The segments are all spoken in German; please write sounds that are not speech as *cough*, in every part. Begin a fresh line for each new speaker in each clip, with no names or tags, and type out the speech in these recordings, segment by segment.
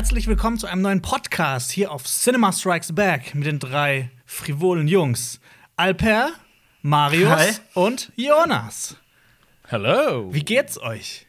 Herzlich willkommen zu einem neuen Podcast hier auf Cinema Strikes Back mit den drei frivolen Jungs. Alper, Marius
Hi.
und Jonas.
Hello.
Wie geht's euch?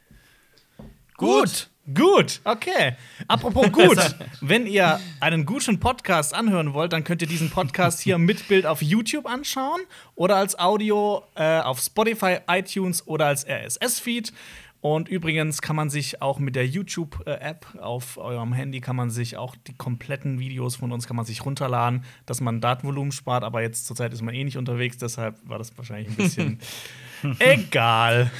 Gut.
Gut, okay. Apropos *laughs* gut, wenn ihr einen guten Podcast anhören wollt, dann könnt ihr diesen Podcast hier mit Bild auf YouTube anschauen oder als Audio äh, auf Spotify, iTunes oder als RSS-Feed. Und übrigens kann man sich auch mit der YouTube-App auf eurem Handy kann man sich auch die kompletten Videos von uns kann man sich runterladen, dass man Datenvolumen spart. Aber jetzt zurzeit ist man eh nicht unterwegs, deshalb war das wahrscheinlich ein bisschen *laughs* egal.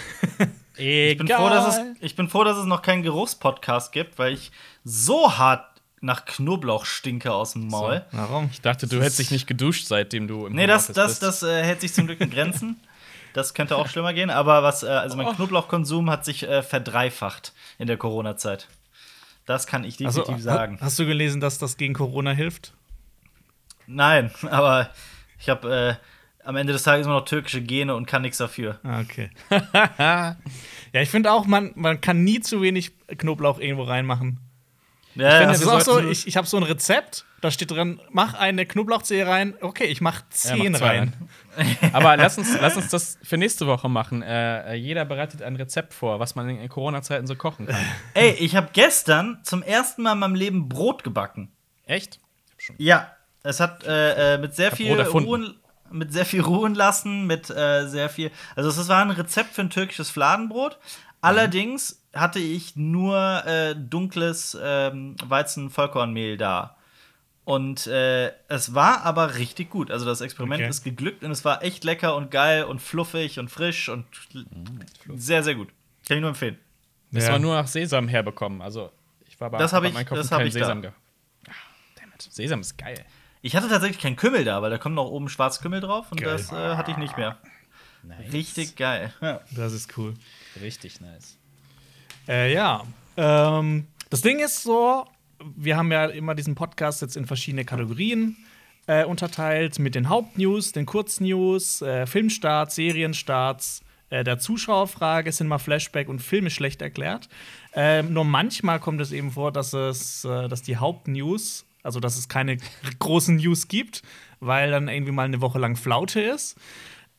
Ich bin, froh, dass es, ich bin froh, dass es noch keinen Geruchspodcast gibt, weil ich so hart nach Knoblauch stinke aus dem Maul.
Warum?
Ich dachte, du hättest dich nicht geduscht, seitdem du im
Nee, das, das,
bist.
das äh, hält sich zum Glück in Grenzen. *laughs* Das könnte auch schlimmer gehen, aber was, äh, also mein
Oh.
Knoblauchkonsum hat sich äh, verdreifacht in der Corona-Zeit. Das kann ich
Also,
definitiv sagen.
Hast du gelesen, dass das gegen Corona hilft?
Nein, *laughs* aber ich habe äh, am Ende des Tages immer noch türkische Gene und kann nichts dafür.
Ah, Okay. *laughs* ja, ich finde auch, man, man kann nie zu wenig Knoblauch irgendwo reinmachen.
Ja,
Ich finde,
ja,
das ist auch so, ich, ich habe so ein Rezept, da steht drin, mach eine Knoblauchzehe rein. Okay, ich mach
Ja,
zehn
mach zwei
rein. *laughs*
Aber lass uns, lass uns das für nächste Woche machen. Äh, jeder bereitet ein Rezept vor, was man in Corona-Zeiten so kochen kann. *laughs*
Ey, ich habe gestern zum ersten Mal in meinem Leben Brot gebacken.
Echt?
Ja, es hat äh, äh, mit sehr viel ruhen, mit sehr viel ruhen lassen, mit äh, sehr viel. Also es war ein Rezept für ein türkisches Fladenbrot. Allerdings hatte ich nur äh, dunkles ähm, Weizen-Vollkornmehl da. Und äh, es war aber richtig gut. Also das Experiment
Okay.
ist geglückt und es war echt lecker und geil und fluffig und frisch und sehr, sehr gut. Kann ich nur empfehlen.
Das
Ja.
war nur nach Sesam herbekommen. Also, ich war bei
Das hab ich-
Einkaufen
das
kein
ich da.
Sesam gehabt. Ah, dammit. Sesam ist geil.
Ich hatte tatsächlich keinen Kümmel da, weil da kommt noch oben Schwarzkümmel drauf und
Geil.
das äh, hatte ich nicht mehr.
Nice.
Richtig geil. Ja.
Das ist cool.
Richtig nice.
Äh, ja. Ähm, das Ding ist so, wir haben ja immer diesen Podcast jetzt in verschiedene Kategorien äh, unterteilt mit den Hauptnews, den Kurznews, äh, Filmstarts, Serienstarts, äh, der Zuschauerfrage, Cinema Flashback und Filme schlecht erklärt. Ähm, nur manchmal kommt es eben vor, dass es, äh, dass die Hauptnews, also dass es keine *laughs* großen News gibt, weil dann irgendwie mal eine Woche lang Flaute ist.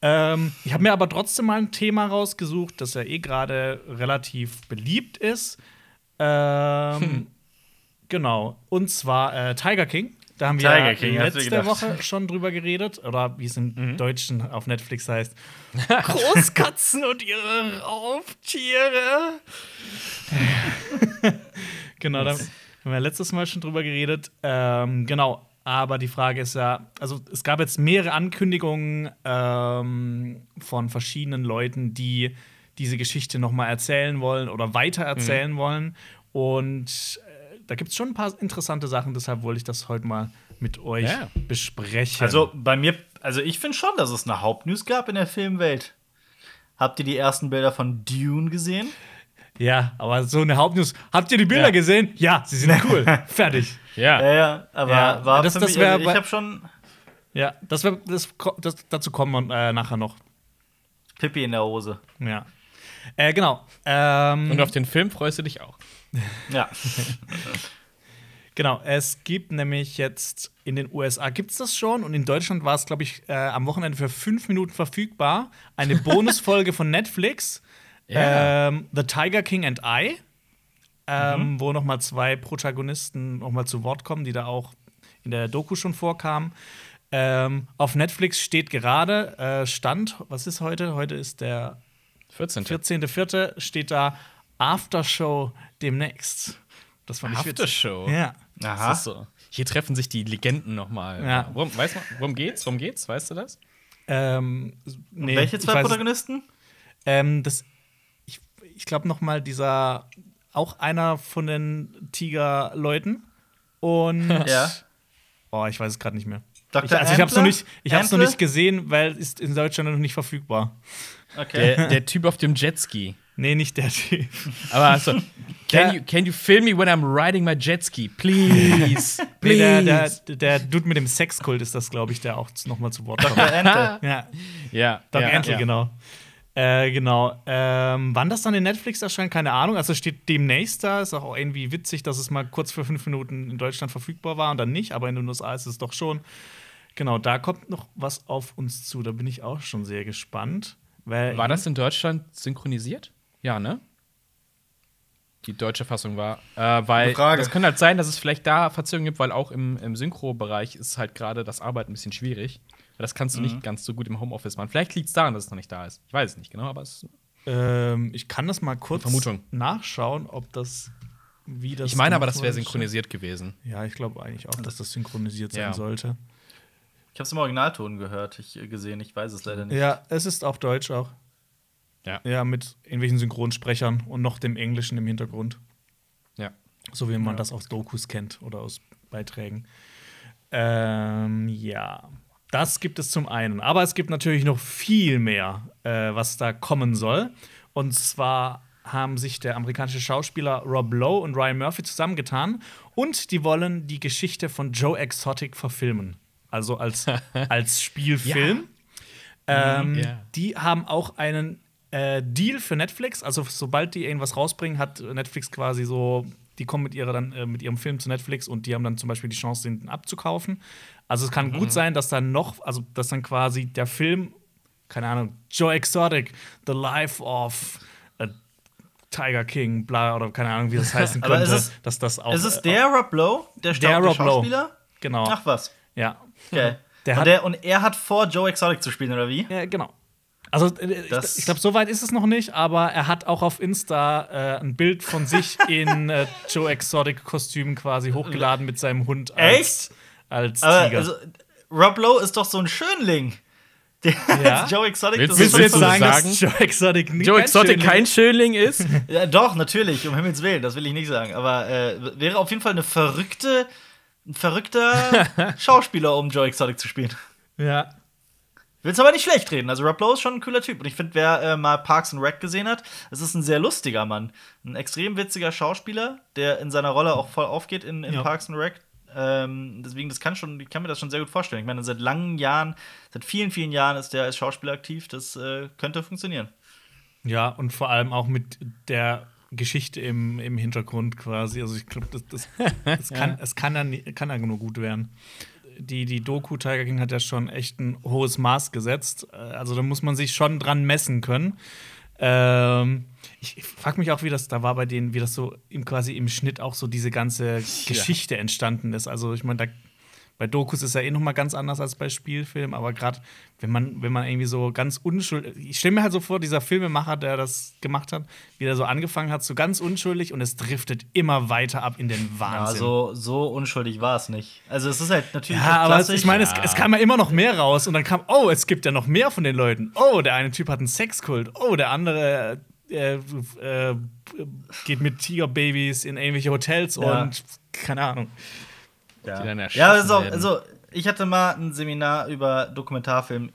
Ähm, ich habe mir aber trotzdem mal ein Thema rausgesucht, das ja eh gerade relativ beliebt ist. Ähm, Genau. Und zwar äh, Tiger King. Da haben wir
Tiger
ja
King,
letzte. Woche schon drüber geredet. Oder wie es im
Mhm.
Deutschen auf Netflix heißt. *laughs* Großkatzen und ihre Raubtiere. *laughs* genau, da haben wir letztes Mal schon drüber geredet. Ähm, genau. Aber die Frage ist ja, also es gab jetzt mehrere Ankündigungen ähm, von verschiedenen Leuten, die diese Geschichte noch mal erzählen wollen oder weiter erzählen wollen. Und äh, da gibt es schon ein paar interessante Sachen, deshalb wollte ich das heute mal mit euch
Ja.
besprechen.
Also bei mir, also ich finde schon, dass es eine Hauptnews gab in der Filmwelt. Habt ihr die ersten Bilder von Dune gesehen?
ja, aber so eine Hauptnews. Habt ihr die Bilder
Ja.
gesehen? Ja, sie sind *laughs* cool. Fertig.
Ja.
Ja, ja, aber
Ja,
war
das-
für
das
mich,
wär
also ich habe schon
Ja, das, wär, das, das dazu kommen wir äh, nachher noch.
Pippi in der Hose.
Ja. Äh, genau. Ähm,
Und auf den Film freust du dich auch. *laughs*
Ja. *laughs*
Genau, es gibt nämlich jetzt in den USA gibt es das schon und in Deutschland war es, glaube ich, äh, am Wochenende für fünf Minuten verfügbar. Eine *laughs* Bonusfolge von Netflix,
Ja.
ähm, The Tiger King and I, ähm, wo noch mal zwei Protagonisten noch mal zu Wort kommen, die da auch in der Doku schon vorkamen. Ähm, auf Netflix steht gerade äh, Stand, was ist heute? Heute ist der
14.
14.04. steht da Aftershow demnächst. Das fand ich witzig.
Aftershow.
Ja.
Aha.
Das ist so. Hier treffen sich die Legenden noch mal.
Ja.
Worum, weiß man, worum geht's? Worum geht's? Weißt du das?
Ähm, nee,
Welche
ich
zwei Protagonisten?
Ähm, das, ich ich glaube noch mal dieser auch einer von den Tiger-Leuten und *laughs*
Ja.
oh, ich weiß es gerade nicht mehr.
Dr.
Ich, also ich habe es noch nicht, ich hab's noch nicht gesehen, weil ist in Deutschland noch nicht verfügbar.
Okay.
Der, der Typ auf dem Jetski.
Nee, nicht der Typ.
Aber also, *laughs* can, you, can you film me when I'm riding my Jetski? Please. *laughs*
Nee, der, der,
Please.
der Dude mit dem Sexkult ist das, glaube ich, der auch noch mal zu Wort kommt.
Dr. Ente.
ja,
ja.
Doc
ja,
Antle,
ja.
genau. Äh, genau. Ähm, wann das dann in Netflix erscheint, keine Ahnung. Also steht demnächst da. Ist auch irgendwie witzig, dass es mal kurz für fünf Minuten in Deutschland verfügbar war und dann nicht, aber in den USA ist es doch schon. Genau, da kommt noch was auf uns zu. Da bin ich auch schon sehr gespannt. Weil
War das in Deutschland synchronisiert? Ja, ne? Die deutsche Fassung war. Äh, weil das kann halt sein, dass es vielleicht da Verzögerungen gibt, weil auch im, im Synchro-Bereich ist halt gerade das Arbeiten ein bisschen schwierig. Das kannst du
Mhm.
nicht ganz so gut im Homeoffice machen. Vielleicht liegt es daran, dass es noch nicht da ist. Ich weiß es nicht genau, aber es,
Ähm, ich kann das mal kurz
Vermutung.
nachschauen, ob das wie das.
ich meine aber, das wäre synchronisiert gewesen.
Ja, ich glaube eigentlich auch, dass das synchronisiert sein
Ja.
sollte.
Ich habe es im Originalton gehört, ich äh, gesehen, ich weiß es leider nicht.
Ja, es ist auf Deutsch auch.
Ja.
Ja, mit irgendwelchen Synchronsprechern und noch dem Englischen im Hintergrund.
Ja.
So wie man das aus Dokus kennt oder aus Beiträgen. Ähm, ja, das gibt es zum einen. Aber es gibt natürlich noch viel mehr, äh, was da kommen soll. Und zwar haben sich der amerikanische Schauspieler Rob Lowe und Ryan Murphy zusammengetan und die wollen die Geschichte von Joe Exotic verfilmen. Also als, *laughs* als Spielfilm. Ähm,
Ja.
Die haben auch einen äh, Deal für Netflix. Also sobald die irgendwas rausbringen, hat Netflix quasi so, die kommen mit ihrer dann äh, mit ihrem Film zu Netflix und die haben dann zum Beispiel die Chance, den abzukaufen. Also es kann gut sein, dass dann noch, also dass dann quasi der Film, keine Ahnung, Joe Exotic, The Life of Tiger King, bla oder keine Ahnung, wie das *laughs* heißen könnte,
ist es-
dass das auch.
Ist es
äh,
der Rob Lowe, der,
Der Rob Lowe.
Schauspieler?
Genau.
Ach was.
ja.
Okay. *laughs*
Der
und, der, und er hat vor, Joe Exotic zu spielen, oder wie?
Ja, genau. Also, äh, ich,
Das-
ich glaube, so weit ist es noch nicht, aber er hat auch auf Insta äh, ein Bild von sich *laughs* in äh, Joe Exotic-Kostüm quasi hochgeladen mit seinem Hund als, als
Aber
Tiger.
also, Rob Lowe ist doch so ein Schönling. *laughs* Der
Ja?
Joe Exotic,
Willst
das
Willst du
ist
jetzt
willst du
sagen,
sagen?
dass Joe Exotic nicht
Joe Exotic
Schönling
kein? Schönling ist? *laughs*
Ja, doch, natürlich, um Himmels Willen, das will ich nicht sagen. Aber äh, wäre auf jeden Fall eine verrückte, ein verrückter Schauspieler, um Joe Exotic zu spielen.
Ja.
Willst aber nicht schlecht reden. Also Rob Lowe ist schon ein cooler Typ. Und ich finde, wer äh, mal Parks and Rec gesehen hat, es ist ein sehr lustiger Mann. Ein extrem witziger Schauspieler, der in seiner Rolle auch voll aufgeht in, in
Ja.
Parks and Rec. Ähm, deswegen, das kann schon, ich kann mir das schon sehr gut vorstellen. Ich meine, seit langen Jahren, seit vielen, vielen Jahren ist der als Schauspieler aktiv. Das äh, könnte funktionieren.
Ja, und vor allem auch mit der Geschichte im, im Hintergrund quasi. Also ich glaube, das, das, das *laughs* kann, es kann ja, nie- kann ja nur gut werden. Die, die Doku Tiger King hat ja schon echt ein hohes Maß gesetzt. Äh, Also da muss man sich schon dran messen können. Ähm, ich ich frage mich auch, wie das da war bei denen, wie das so im, quasi im Schnitt auch so diese ganze Geschichte entstanden ist. Also ich meine, da bei Dokus ist ja eh noch mal ganz anders als bei Spielfilmen, aber gerade wenn man, wenn man irgendwie so ganz unschuldig, ich stelle mir halt so vor, dieser Filmemacher, der das gemacht hat, wie der so angefangen hat, so ganz unschuldig und es driftet immer weiter ab in den Wahnsinn.
Ja, so, so unschuldig war es nicht. Also es ist halt natürlich
Ja, aber es,
klassisch.
ich meine, es,
Ja.
es kam ja immer noch mehr raus und dann kam, oh, es gibt ja noch mehr von den Leuten. Oh, der eine Typ hat einen Sexkult. Oh, der andere äh, äh, geht mit Tigerbabys in irgendwelche Hotels
Ja.
und keine Ahnung.
Ja, ja das ist auch, also ich hatte mal ein Seminar über Dokumentarfilm.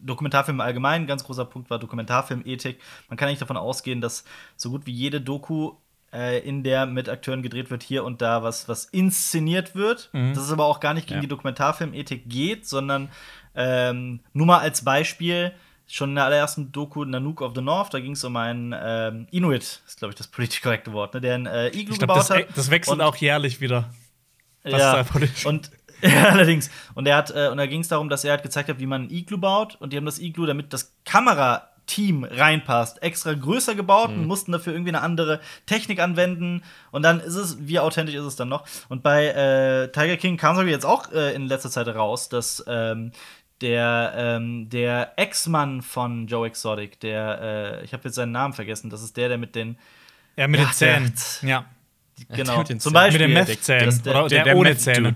Dokumentarfilm allgemein, ein ganz großer Punkt war Dokumentarfilmethik. Man kann eigentlich davon ausgehen, dass so gut wie jede Doku, äh, in der mit Akteuren gedreht wird, hier und da was, was inszeniert wird. Das ist aber auch gar nicht gegen
Ja.
die Dokumentarfilmethik geht, sondern ähm, nur mal als Beispiel, schon in der allerersten Doku Nanook of the North, da ging es um einen ähm, Inuit, ist glaube ich das politisch korrekte Wort, ne, der ein äh, Iglu
Ich glaube,
gebaut
das,
hat.
das wechselt auch jährlich wieder. Was
ja,
da politisch-
und *laughs* ja, allerdings. Und er hat, äh, und da ging es darum, dass er halt gezeigt hat, wie man ein Iglu baut. Und die haben das Iglu, damit das Kamerateam reinpasst, extra größer gebaut und mussten dafür irgendwie eine andere Technik anwenden. Und dann ist es, wie authentisch ist es dann noch? Und bei äh, Tiger King kam es jetzt auch äh, in letzter Zeit raus, dass ähm, der, ähm, der Ex-Mann von Joe Exotic, der, äh, ich habe jetzt seinen Namen vergessen, das ist der, der mit den,
Ja, mit
Ja,
den Zähnen.
der-
Ja.
Genau,
mit den
zum. Beispiel.
Mit den Meth-Zähnen.
das- der-
Oder der,
der- der
ohne Zähne.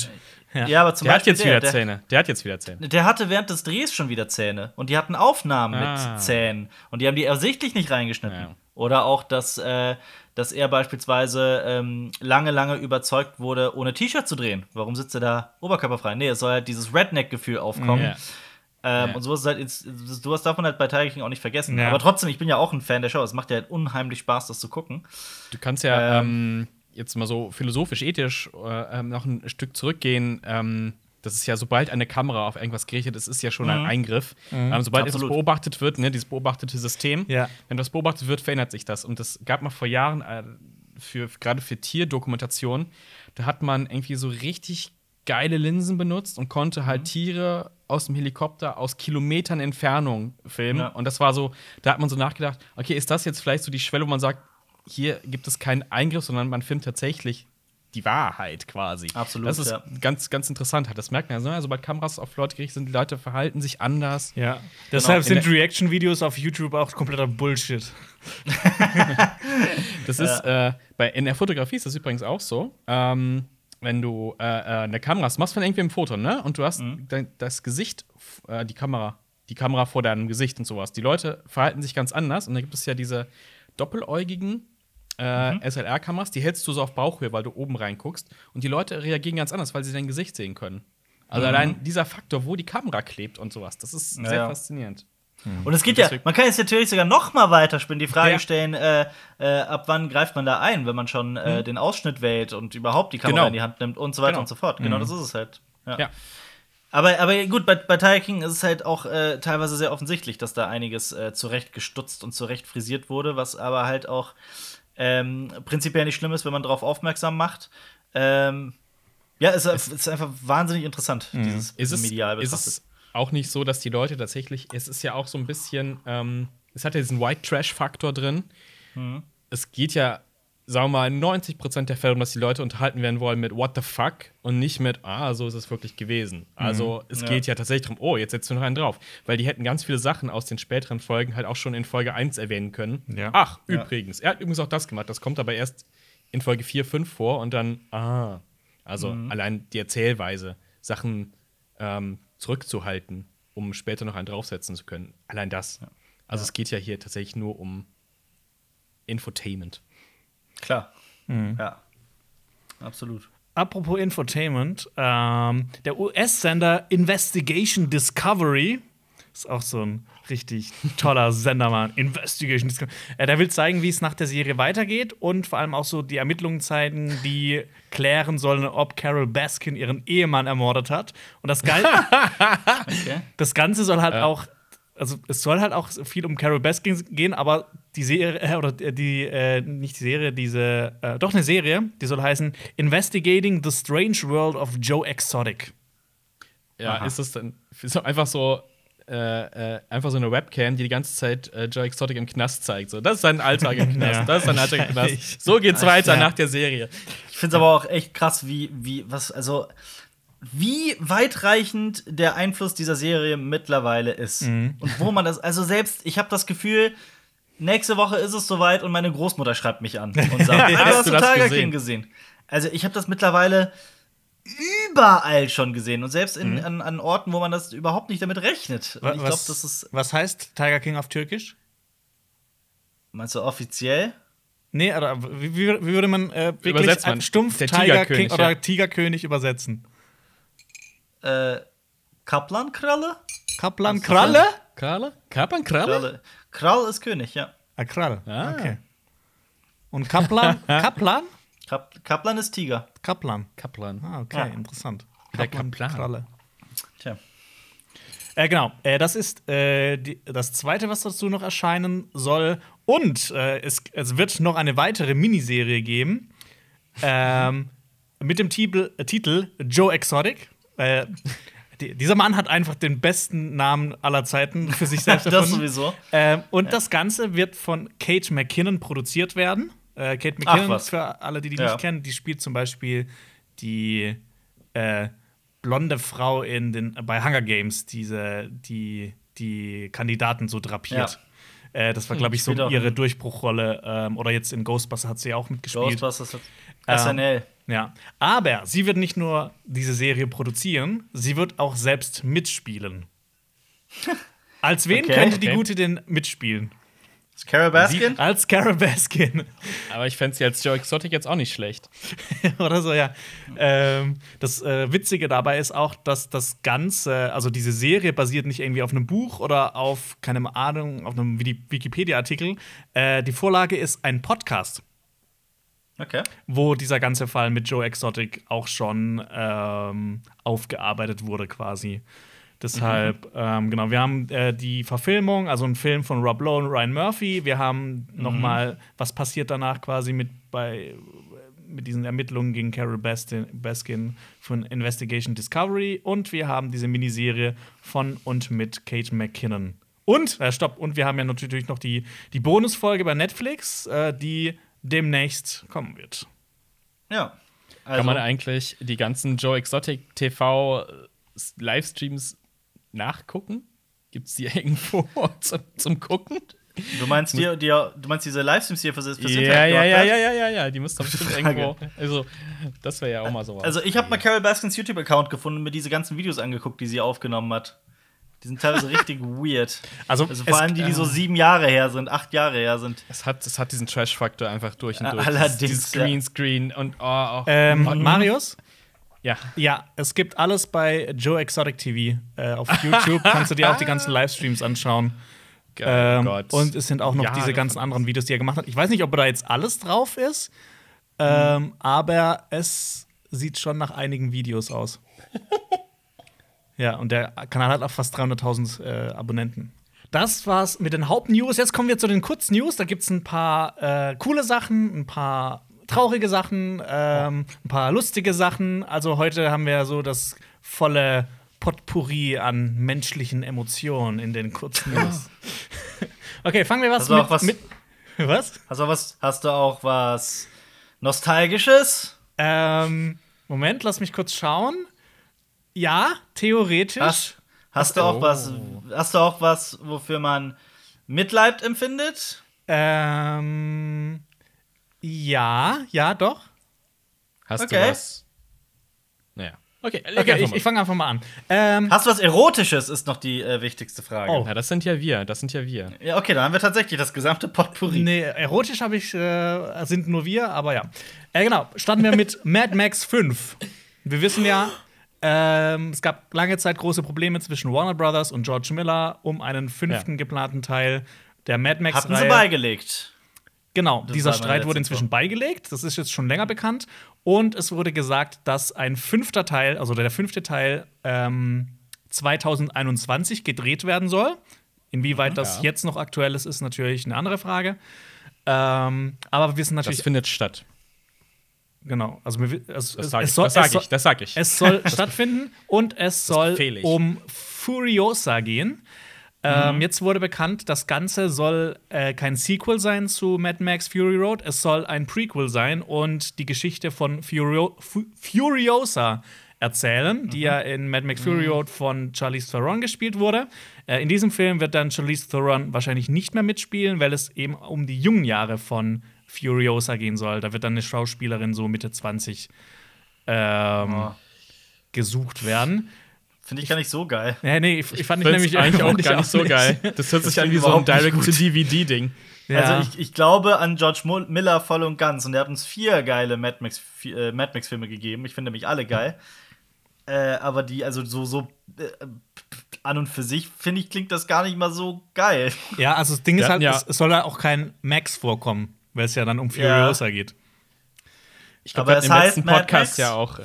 Ja.
Ja, aber zum
Der hat
Beispiel
jetzt wieder
der,
Zähne. Der hat jetzt wieder Zähne.
Der hatte während des Drehs schon wieder Zähne. Und die hatten Aufnahmen
Ah.
mit Zähnen. Und die haben die ersichtlich nicht reingeschnitten.
Ja.
Oder auch, dass, äh, dass er beispielsweise ähm, lange, lange überzeugt wurde, ohne T-Shirt zu drehen. Warum sitzt er da oberkörperfrei? Nee, es soll halt dieses Redneck-Gefühl aufkommen.
Ja.
Ähm,
Ja.
Und sowas, ist halt, sowas darf man halt bei Tiger King auch nicht vergessen.
Ja.
Aber trotzdem, ich bin ja auch ein Fan der Show. Es macht ja halt unheimlich Spaß, das zu gucken.
Du kannst ja ähm, jetzt mal so philosophisch, ethisch äh, ähm, noch ein Stück zurückgehen. Ähm, Das ist ja, sobald eine Kamera auf irgendwas gerichtet ist, ist ja schon ein
Mhm.
Eingriff. Ähm, sobald etwas
Absolut.
beobachtet wird, ne, dieses beobachtete System,
Ja.
wenn das beobachtet wird, verändert sich das. Und das gab mal vor Jahren, äh, für, gerade für Tierdokumentation, da hat man irgendwie so richtig geile Linsen benutzt und konnte
Mhm.
halt Tiere aus dem Helikopter aus Kilometern Entfernung filmen.
Ja.
Und das war so, da hat man so nachgedacht, okay, ist das jetzt vielleicht so die Schwelle, wo man sagt, hier gibt es keinen Eingriff, sondern man filmt tatsächlich die Wahrheit quasi.
Absolut,
Das ist
ja.
ganz, ganz interessant. Das merkt man ja, ne? sobald Kameras auf Leute gerichtet sind, die Leute verhalten sich anders.
Ja. Deshalb
Genau.
sind Reaction-Videos auf YouTube auch kompletter Bullshit. *laughs*
Das ist äh, bei, in der Fotografie ist das übrigens auch so. Ähm, wenn du äh, äh, eine Kamera hast, machst von irgendwem ein Foto, ne? Und du hast dein, das Gesicht, äh, die Kamera, die Kamera vor deinem Gesicht und sowas. Die Leute verhalten sich ganz anders und da gibt es ja diese doppeläugigen äh, SLR-Kameras, die hältst du so auf Bauchhöhe, weil du oben reinguckst. Und die Leute reagieren ganz anders, weil sie dein Gesicht sehen können. Also allein dieser Faktor, wo die Kamera klebt und sowas, das ist
Ja,
sehr
ja.
faszinierend.
Und es geht ja, man kann jetzt natürlich sogar noch mal weiterspinnen, die Frage
Ja.
stellen, äh, äh, ab wann greift man da ein, wenn man schon äh, den Ausschnitt wählt und überhaupt die Kamera
Genau.
in die Hand nimmt und so weiter
Genau.
und so fort. Genau, das ist es halt.
Ja.
Aber, aber gut, bei, bei Tiger King ist es halt auch äh, teilweise sehr offensichtlich, dass da einiges äh, zurecht gestutzt und zurecht frisiert wurde, was aber halt auch ähm, prinzipiell nicht schlimm ist, wenn man darauf aufmerksam macht. Ähm, ja, es, es ist einfach wahnsinnig interessant, dieses
Ist es,
medial
ist
betrachtet.
es auch nicht so, dass die Leute tatsächlich, es ist ja auch so ein bisschen, ähm, es hat ja diesen White Trash-Faktor drin.
Mhm.
Es geht ja, sagen wir mal, 90% der Fälle um, dass die Leute unterhalten werden wollen mit What the fuck und nicht mit, ah, so ist es wirklich gewesen. Also es
Mhm. Ja.
geht ja tatsächlich darum, oh, jetzt setzen wir noch einen drauf. Weil die hätten ganz viele Sachen aus den späteren Folgen halt auch schon in Folge 1 erwähnen können.
Ja.
Ach,
Ja.
übrigens, er hat übrigens auch das gemacht. Das kommt aber erst in Folge 4, 5 vor und dann, ah. Also
Mhm.
allein die Erzählweise, Sachen ähm, zurückzuhalten, um später noch einen draufsetzen zu können. Allein das. Also es geht ja hier tatsächlich nur um Infotainment.
Klar. Ja. Absolut.
Apropos Infotainment, ähm, der US-Sender Investigation Discovery ist auch so ein richtig toller *laughs* Sender, Mann. Investigation Discovery. Äh, der will zeigen, wie es nach der Serie weitergeht und vor allem auch so die Ermittlungen zeigen, die klären sollen, ob Carol Baskin ihren Ehemann ermordet hat. Und das, Geil *laughs* *laughs*
Okay.
das Ganze soll halt
Ja.
auch, also es soll halt auch viel um Carol Baskin gehen, aber die Serie, äh, oder die, äh, nicht die Serie, diese, äh, doch eine Serie, die soll heißen Investigating the Strange World of Joe Exotic.
Ja,
Aha.
ist es dann so einfach so äh, äh, einfach so eine Webcam, die die ganze Zeit äh, Joe Exotic im Knast zeigt. So, das ist sein Alltag im *laughs* Knast.
Ja.
Das ist sein Alltag im Knast. *laughs* So geht's weiter
Ja.
nach der Serie.
Ich finde es aber auch echt krass, wie, wie, was, also, wie weitreichend der Einfluss dieser Serie mittlerweile ist.
Mhm.
Und wo man das, also selbst, ich habe das Gefühl, nächste Woche ist es soweit und meine Großmutter schreibt mich an und sagt, *laughs*
Hast
ah, hast
du
Tiger
gesehen?
King gesehen? Also ich habe das mittlerweile überall schon gesehen und selbst in, an, an Orten, wo man das überhaupt nicht damit rechnet. Und
Wa-
ich glaube,
was,
das ist,
was heißt Tiger King auf Türkisch?
meinst du offiziell?
Nee, oder wie, wie, würde man äh, wirklich
Übersetzt man.
stumpf
Der
Tiger
Tigerkönig,
King oder
ja.
Tigerkönig übersetzen?
Kaplankralle?
Kaplan
Was ist
Kralle?
Kralle? Kapan Kralle?
Kralle. Krall ist König, ja.
Ah, Krall.
Ah.
Okay. Und Kaplan? *laughs* Kaplan?
Kap Kaplan ist Tiger.
Kaplan.
Kaplan.
Ah, okay,
Ja.
interessant.
Der Kaplan.
Kralle.
Tja.
Äh, genau, äh, das ist äh, die, das zweite, was dazu noch erscheinen soll. Und äh, es, es wird noch eine weitere Miniserie geben. Ähm, mit dem Titel, äh, Titel Joe Exotic. Die, dieser Mann hat einfach den besten Namen aller Zeiten für sich selbst *laughs*
Das
erfunden.
sowieso.
Ähm, und das Ganze wird von Kate McKinnon produziert werden. Äh, Kate McKinnon, für alle, die die
Ja.
nicht kennen, die spielt zum Beispiel die äh, blonde Frau in den, bei Hunger Games, diese, die die Kandidaten so drapiert. Äh, das war, glaube ich, so ihre Durchbruchrolle. Ähm, oder jetzt in Ghostbusters hat sie auch mitgespielt.
Ghostbusters hat
Ähm,
SNL.
Ja. Aber sie wird nicht nur diese Serie produzieren, sie wird auch selbst mitspielen. *laughs* Als wen
Okay.
könnte die
Okay.
Gute denn mitspielen?
Ist Carol Baskin?
Als Carol Baskin.
Aber ich fände sie als Joe Exotic jetzt auch nicht schlecht. *laughs*
Oder so, ja. Ähm, das äh, Witzige dabei ist auch, dass das Ganze, also diese Serie basiert nicht irgendwie auf einem Buch oder auf, keine Ahnung, auf einem Wiki- Wikipedia-Artikel. Äh, die Vorlage ist ein Podcast.
Okay.
wo dieser ganze Fall mit Joe Exotic auch schon ähm, aufgearbeitet wurde, quasi. Deshalb,
Mhm.
ähm, genau, wir haben äh, die Verfilmung, also ein Film von Rob Lowe und Ryan Murphy. Wir haben
Mhm.
noch mal, was passiert danach quasi mit bei mit diesen Ermittlungen gegen Carol Baskin, Baskin von Investigation Discovery und wir haben diese Miniserie von und mit Kate McKinnon. Und, äh, stopp, und wir haben ja natürlich noch die, die Bonusfolge bei Netflix, äh, die demnächst kommen wird.
Ja. Also,
Kann man eigentlich die ganzen Joe Exotic TV s- Livestreams nachgucken? Gibt es die *laughs* irgendwo zum, zum Gucken?
du meinst die, die, du meinst diese Livestreams hier fürs, fürs
Ja,
Internet
ja, ja, ja, ja, ja, ja. Die müsste doch bestimmt irgendwo. Also, das wäre ja auch mal sowas.
Also ich habe mal Carol Baskins YouTube-Account gefunden und mir diese ganzen Videos angeguckt, die sie aufgenommen hat. Die sind teilweise richtig *laughs* weird.
Also,
Also
es-
vor allem die, die so sieben Jahre her sind, acht Jahre her sind.
es hat, es hat diesen Trash-Faktor einfach durch und
Äh,
durch.
allerdings,
Dieses
ja.
Greenscreen und oh, oh.
Ähm, Marius?
ja.
Ja, es gibt alles bei Joe Exotic TV. Äh, auf YouTube *laughs* kannst du dir auch die ganzen Livestreams anschauen.
Geil,
Ähm,
oh Gott.
und es sind auch noch
Jahre
diese ganzen anderen Videos, die er gemacht hat. Ich weiß nicht, ob da jetzt alles drauf ist, ähm, aber es sieht schon nach einigen Videos aus. *laughs* ja, und der Kanal hat auch fast 300.000 äh, Abonnenten. Das war's mit den Hauptnews. Jetzt kommen wir zu den Kurznews. Da gibt's ein paar äh, coole Sachen, ein paar traurige Sachen, ähm, ein paar lustige Sachen. Also heute haben wir so das volle Potpourri an menschlichen Emotionen in den Kurznews. *laughs* okay, fangen wir was mit,
was-
mit was?
Hast du was, hast du auch was Nostalgisches?
Ähm, Moment, lass mich kurz schauen. Ja, theoretisch.
Hast, hast du auch
Oh.
was, hast du auch was, wofür man Mitleid empfindet?
Ähm, ja, ja, doch.
Hast
Okay.
du was? Naja. Okay,
Okay, ich, ich fange einfach mal an. Ähm,
Hast du was Erotisches, ist noch die äh, wichtigste Frage.
Oh.
Ja, das sind ja wir. Das sind ja wir.
Ja, okay, dann haben wir tatsächlich das gesamte Potpourri.
nee, erotisch habe ich, äh, sind nur wir, aber ja. Äh, genau, starten wir mit Mad Max 5. Wir wissen ja, ähm, es gab lange Zeit große Probleme zwischen Warner Brothers und George Miller um einen fünften
Ja.
geplanten Teil der Mad
Hatten sie beigelegt.
Genau,
Das
dieser Streit wurde inzwischen beigelegt. Das ist jetzt schon länger bekannt. Und es wurde gesagt, dass ein fünfter Teil, also der fünfte Teil, ähm, 2021 gedreht werden soll. Inwieweit das
Ja.
jetzt noch aktuell ist, ist natürlich eine andere Frage. Ähm, aber wir wissen
Das
natürlich,
findet statt.
Genau, also es,
Das sage ich.
soll,
Das sag ich. Das sag ich.
es soll *laughs* *laughs* stattfinden und es soll um Furiosa gehen. Ähm, jetzt wurde bekannt, das Ganze soll äh, kein Sequel sein zu Mad Max Fury Road, es soll ein Prequel sein und die Geschichte von Furio Fu Furiosa erzählen, die ja in Mad Max Fury Road von Charlize Theron gespielt wurde. Äh, in diesem Film wird dann Charlize Theron wahrscheinlich nicht mehr mitspielen, weil es eben um die jungen Jahre von Furiosa gehen soll. Da wird dann eine Schauspielerin so Mitte 20 ähm,
Oh.
gesucht werden.
Finde ich gar nicht so geil.
Ja, nee, ich, ich fand ich nämlich
eigentlich auch gar nicht so
nicht.
geil. Das hört sich
Das
an wie so ein. Direct-to-DVD-Ding.
Ja.
Also ich, ich glaube an George Miller voll und ganz und er hat uns vier geile Mad Max, äh, Mad Max Filme gegeben. Ich finde nämlich alle geil. Äh, aber die, also so, so äh, an und für sich, finde ich, klingt das gar nicht mal so geil.
ja, also das Ding ist
Ja,
halt,
ja.
es, es soll ja auch kein Max vorkommen, weil es ja dann um Furiosa geht.
Ich glaube, wir hatten im letzten
Mad
Podcast
Max?
ja auch. äh,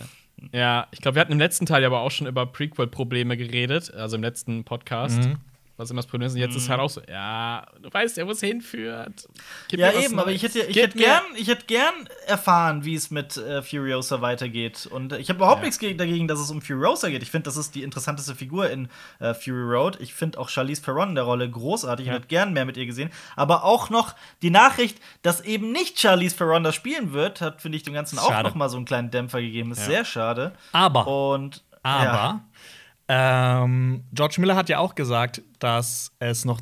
Ja, ich glaube, wir hatten im letzten Teil aber auch schon über Prequel-Probleme geredet, also im letzten Podcast.
Mhm.
Was immer das Problem ist. Und jetzt ist halt auch so, ja, du weißt ja, wo es hinführt. Gib
ja, eben, aber ich
Neues.
hätte, ich
Gib
hätte
mir-
gern, ich hätte gern erfahren, wie es mit äh, Furiosa weitergeht. Und ich habe überhaupt
Ja.
nichts ge- dagegen, dass es um Furiosa geht. Ich finde, das ist die interessanteste Figur in äh, Fury Road. Ich finde auch Charlize Theron in der Rolle großartig. Ich
Ja.
hätte gern mehr mit ihr gesehen. Aber auch noch die Nachricht, dass eben nicht Charlize Theron das spielen wird, hat, finde ich, dem Ganzen auch
Schade.
noch mal so einen kleinen Dämpfer gegeben. Ist
Ja.
sehr schade.
Aber,
Und
aber,
ja.
Ähm, George Miller hat ja auch gesagt, dass es noch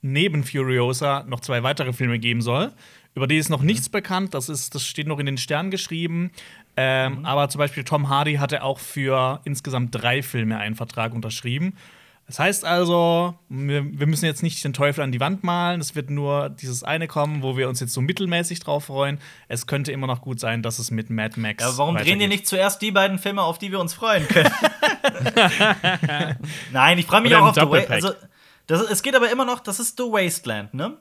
neben Furiosa noch zwei weitere Filme geben soll. Über die ist noch nichts bekannt, das, ist, das steht noch in den Sternen geschrieben. Ähm, Aber zum Beispiel Tom Hardy hatte auch für insgesamt drei Filme einen Vertrag unterschrieben. Das heißt also, wir, wir müssen jetzt nicht den Teufel an die Wand malen. Es wird nur dieses eine kommen, wo wir uns jetzt so mittelmäßig drauf freuen. Es könnte immer noch gut sein, dass es mit Mad Max.
Ja, warum drehen die
weitergeht.
nicht zuerst die beiden Filme, auf die wir uns freuen können? *laughs* Nein, ich freue mich
Oder
auch auf The Wa
Doppelpack.
also, das, Es geht aber immer noch, das ist The Wasteland, ne?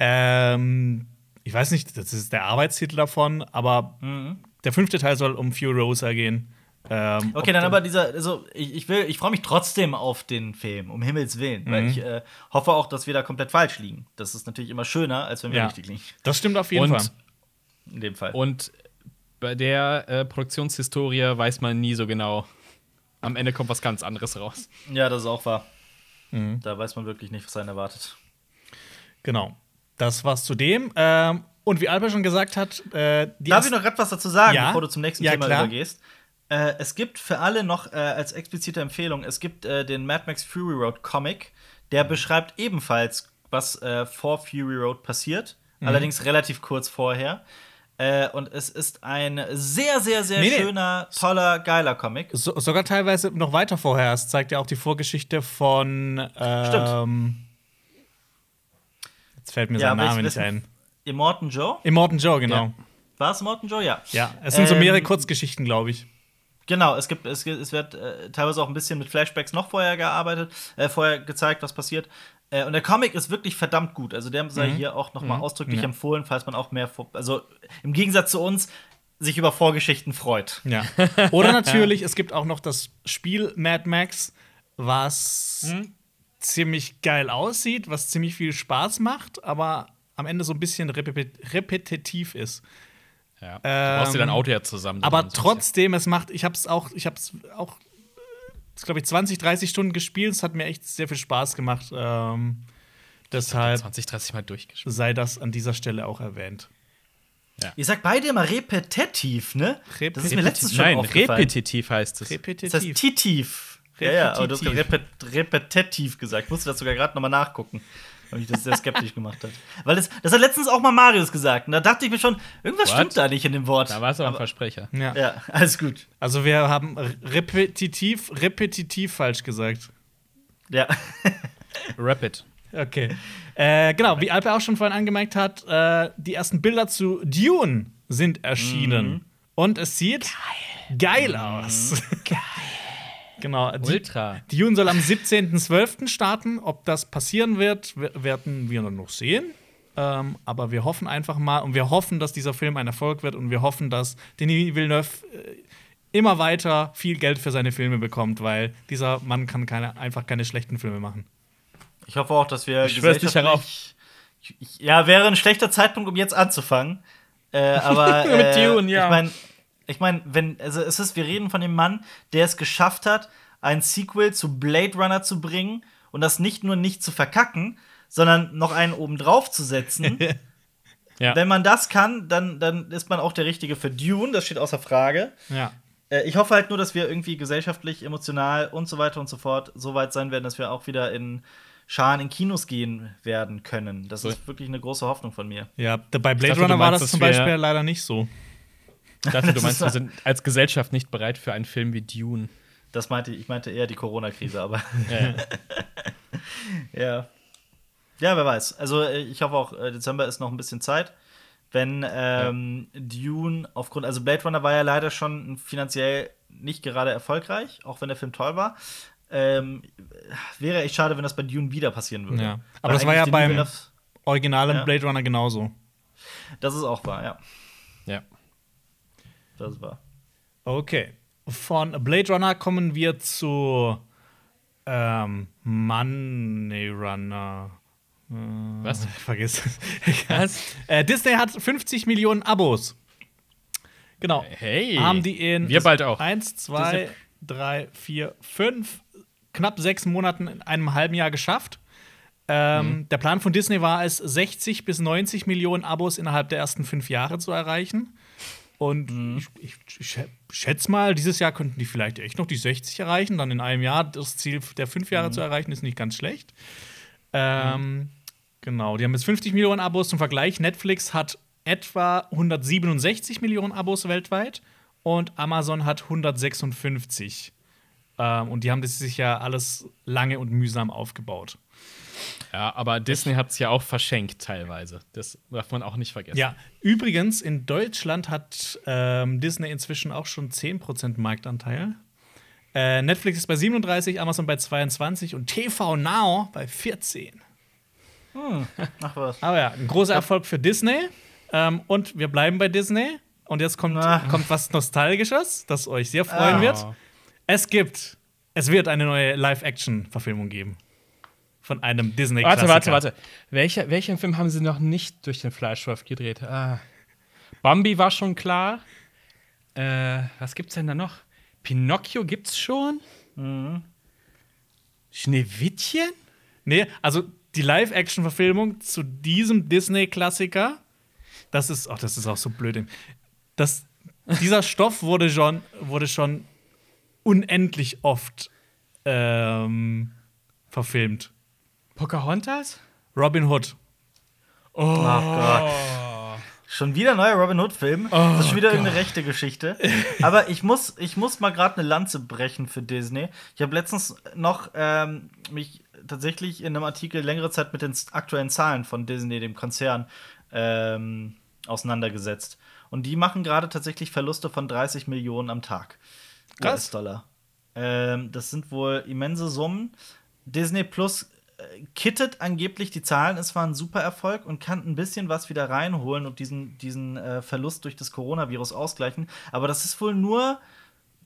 Ähm, ich weiß nicht, das ist der Arbeitstitel davon, aber
Mhm.
der fünfte Teil soll um Furiosa gehen. Ähm,
Okay, dann aber dieser, also ich, ich will, ich freue mich trotzdem auf den Film, um Himmels Willen, weil
Mhm.
ich äh, hoffe auch, dass wir da komplett falsch liegen. Das ist natürlich immer schöner, als wenn wir
Ja.
richtig liegen.
Das stimmt auf jeden
Und-
Fall.
In dem Fall.
Und bei der äh, Produktionshistorie weiß man nie so genau. Am Ende kommt was ganz anderes raus.
ja, das ist auch wahr.
Mhm.
Da weiß man wirklich nicht, was einen erwartet.
Genau. Das war's zu dem. Ähm, und wie Albert schon gesagt hat, äh, die
Darf ich noch gerade was dazu sagen,
Ja.
bevor du zum nächsten
Ja,
Thema
klar.
übergehst? Äh, es gibt für alle noch äh, als explizite Empfehlung, es gibt äh, den Mad Max Fury Road Comic, der
Mhm.
beschreibt ebenfalls, was äh, vor Fury Road passiert,
Mhm.
allerdings relativ kurz vorher. Äh, und es ist ein sehr, sehr, sehr
Nee, nee.
schöner, toller, geiler Comic.
so, sogar teilweise noch weiter vorher. Es zeigt ja auch die Vorgeschichte von. Ähm, jetzt fällt mir
Ja,
sein Name nicht ein.
Immortan Joe?
Immortan Joe, genau.
Ja.
War es Immortan Joe? Ja.
Ja, es sind so
Ähm,
mehrere Kurzgeschichten, glaube ich.
Genau, es gibt, es, es wird äh, teilweise auch ein bisschen mit Flashbacks noch vorher gearbeitet, äh, vorher gezeigt, was passiert. Äh, und der Comic ist wirklich verdammt gut. Also der sei hier auch noch mal ausdrücklich
Mhm. Ja.
empfohlen, falls man auch mehr, vor also im Gegensatz zu uns sich über Vorgeschichten freut.
Ja. *laughs* Oder natürlich, es gibt auch noch das Spiel Mad Max, was
Mhm.
ziemlich geil aussieht, was ziemlich viel Spaß macht, aber am Ende so ein bisschen repet repetitiv ist.
Ja. Du brauchst dir dein Auto ja zusammen.
Aber trotzdem, es macht, ich hab's auch, ich hab's auch, glaube ich, 20, 30 Stunden gespielt. Es hat mir echt sehr viel Spaß gemacht. Ähm, deshalb
20, 30 Mal durchgespielt.
sei das an dieser Stelle auch erwähnt.
Ihr sagt beide immer repetitiv, ne? Das ist mir letztens schon
Nein,
aufgefallen.
repetitiv heißt es.
Repetitiv.
Das heißt titiv. Ja, ja, aber du hast
Repetitiv.
repet repetitiv gesagt. Ich musste das sogar gerade nochmal nachgucken, weil mich das sehr skeptisch gemacht hat. Weil das, das hat letztens auch mal Marius gesagt. Und da dachte ich mir schon, irgendwas
What?
stimmt da nicht in dem Wort.
Da war es aber ein Versprecher.
ja.
Ja, alles gut.
Also wir haben repetitiv, repetitiv falsch gesagt.
Ja.
Rapid.
Okay. Äh, genau, wie Alpe auch schon vorhin angemerkt hat, äh, die ersten Bilder zu Dune sind erschienen. Und es sieht geil, aus. Geil. Genau. Die,
Ultra.
Dune soll am 17.12. starten. Ob das passieren wird, wer- werden wir noch sehen. Ähm, aber wir hoffen einfach mal und wir hoffen, dass dieser Film ein Erfolg wird und wir hoffen, dass Denis Villeneuve äh, immer weiter viel Geld für seine Filme bekommt, weil dieser Mann kann keine, einfach keine schlechten Filme machen.
Ich hoffe auch, dass wir
Ich schwör's dich
gesellschaftlich- Ich, ich, ja, wäre ein schlechter Zeitpunkt, um jetzt anzufangen. Äh, aber *laughs*
Mit
äh,
Dune, ja.
Ich meine, ich mein, wenn also es ist, wir reden von dem Mann, der es geschafft hat, ein Sequel zu Blade Runner zu bringen und das nicht nur nicht zu verkacken, sondern noch einen oben drauf zu setzen. *laughs*
Ja.
Wenn man das kann, dann, dann ist man auch der Richtige für Dune, das steht außer Frage.
Ja.
Äh, ich hoffe halt nur, dass wir irgendwie gesellschaftlich, emotional und so weiter und so fort so weit sein werden, dass wir auch wieder in Scharen in Kinos gehen werden können. Das
So.
ist wirklich eine große Hoffnung von mir.
Ja, bei Blade
dachte,
Runner war das zum Beispiel leider nicht so.
Ich dachte, du meinst, wir sind als Gesellschaft nicht bereit für einen Film wie Dune.
Das meinte ich meinte eher die Corona-Krise, aber
Ja, ja. *laughs*
ja. Ja, wer weiß. Also äh, ich hoffe auch, äh, Dezember ist noch ein bisschen Zeit. Wenn ähm, Dune aufgrund, also Blade Runner war ja leider schon finanziell nicht gerade erfolgreich, auch wenn der Film toll war. Ähm, wäre echt schade, wenn das bei Dune wieder passieren würde.
Ja.
Weil
Aber das war ja beim originalen
Ja.
Blade Runner genauso.
Das ist auch wahr, ja.
ja.
Das wahr.
Okay. Von Blade Runner kommen wir zu ähm, Money Runner. Äh,
Was? *laughs*
Vergiss es.
Was? *laughs*
äh, Disney hat 50 Millionen Abos. Genau.
Hey.
Haben die in
Wir bald auch.
Eins, zwei,
Disney-
drei, vier, fünf, knapp sechs Monaten in einem halben Jahr geschafft. Ähm,
Mhm.
Der Plan von Disney war es, 60 bis 90 Millionen Abos innerhalb der ersten fünf Jahre zu erreichen. Und
Mhm.
ich, ich, schätze mal, dieses Jahr könnten die vielleicht echt noch die 60 erreichen. Dann in einem Jahr das Ziel der fünf
Mhm.
Jahre zu erreichen, ist nicht ganz schlecht. Ähm, Genau, die haben jetzt 50 Millionen Abos zum Vergleich. Netflix hat etwa 167 Millionen Abos weltweit und Amazon hat 156. Ähm, und die haben das sich ja alles lange und mühsam aufgebaut.
Ja, aber Disney hat es ja auch verschenkt teilweise. Das darf man auch nicht vergessen.
Ja, übrigens, in Deutschland hat ähm, Disney inzwischen auch schon 10% Marktanteil. Äh, Netflix ist bei 37, Amazon bei 22 und TV Now bei 14.
Ach was.
Aber ja, ein großer Erfolg für Disney. Ähm, und wir bleiben bei Disney. Und jetzt kommt,
Ah.
kommt was Nostalgisches, das euch sehr freuen
Ah.
wird. Es gibt, es wird eine neue Live-Action-Verfilmung geben. Von einem Disney-Klassiker.
Warte, warte, warte. Welcher, welchen Film haben sie noch nicht durch den Fleischwolf gedreht? Ah. Bambi war schon klar. Äh, was gibt's denn da noch? Pinocchio gibt's schon?
Mhm.
Schneewittchen?
Nee, also die Live-Action-Verfilmung zu diesem Disney-Klassiker, das ist, ach, das ist auch so blöd. Das, dieser Stoff wurde schon, wurde schon unendlich oft ähm, verfilmt.
Pocahontas?
Robin Hood.
Ach Gott. Schon wieder ein neuer Robin Hood-Film. das ist schon wieder irgendeine rechte Geschichte. Aber ich muss, ich muss mal gerade eine Lanze brechen für Disney. Ich habe letztens noch ähm, mich tatsächlich in einem Artikel längere Zeit mit den aktuellen Zahlen von Disney, dem Konzern, ähm, auseinandergesetzt. Und die machen gerade tatsächlich Verluste von 30 Millionen am Tag. US-Dollar. Ähm, das sind wohl immense Summen. Disney Plus kittet angeblich die Zahlen. Es war ein super Erfolg und kann ein bisschen was wieder reinholen und diesen, diesen äh, Verlust durch das Coronavirus ausgleichen. Aber das ist wohl nur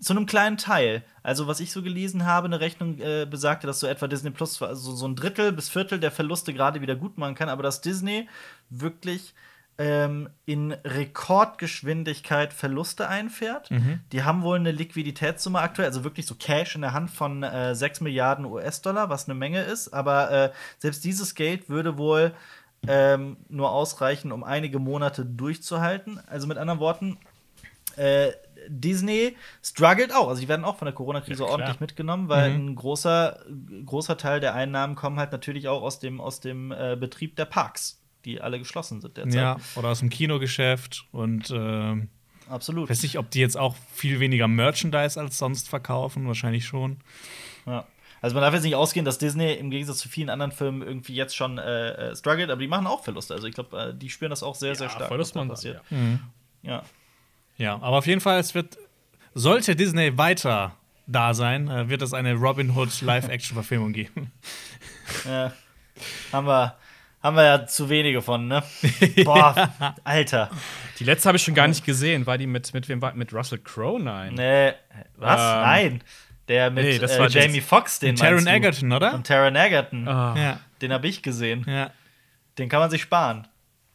zu einem kleinen Teil. Also, was ich so gelesen habe, eine Rechnung äh, besagte, dass so etwa Disney Plus also so ein Drittel bis Viertel der Verluste gerade wieder gut machen kann, aber dass Disney wirklich ähm, in Rekordgeschwindigkeit Verluste einfährt. Die haben wohl eine Liquiditätssumme aktuell, also wirklich so Cash in der Hand von äh, 6 Milliarden US-Dollar, was eine Menge ist. Aber äh, selbst dieses Geld würde wohl ähm, nur ausreichen, um einige Monate durchzuhalten. Also mit anderen Worten, äh, Disney struggelt auch. Also die werden auch von der Corona-Krise
Ja,
ordentlich mitgenommen, weil ein großer, großer Teil der Einnahmen kommen halt natürlich auch aus dem, aus dem äh, Betrieb der Parks, die alle geschlossen sind derzeit.
Ja, oder aus dem Kinogeschäft. Und ähm,
Absolut.
weiß nicht, ob die jetzt auch viel weniger Merchandise als sonst verkaufen. Wahrscheinlich schon.
Ja. Also man darf jetzt nicht ausgehen, dass Disney im Gegensatz zu vielen anderen Filmen irgendwie jetzt schon äh, äh, struggelt, aber die machen auch Verluste. Also ich glaube, äh, die spüren das auch sehr, sehr stark.
Verlust man
passiert.
Ja.
Ja.
Ja, aber auf jeden Fall, es wird, sollte Disney weiter da sein, äh, wird es eine Robin Hood Live-Action-Verfilmung geben.
Ja. Haben wir. Haben wir ja zu wenige von, ne? *laughs* Boah, Alter.
Die letzte habe ich schon gar nicht gesehen. War die mit, mit wem war Mit Russell Crowe? Nein.
Nee, was?
Ähm,
Nein. Der mit
nee, das
äh,
war
Jamie Foxx, den
Taron? Egerton, oder?
Und Taron Egerton.
Ah.
Ja,
Den habe ich gesehen.
ja.
Den kann man sich sparen.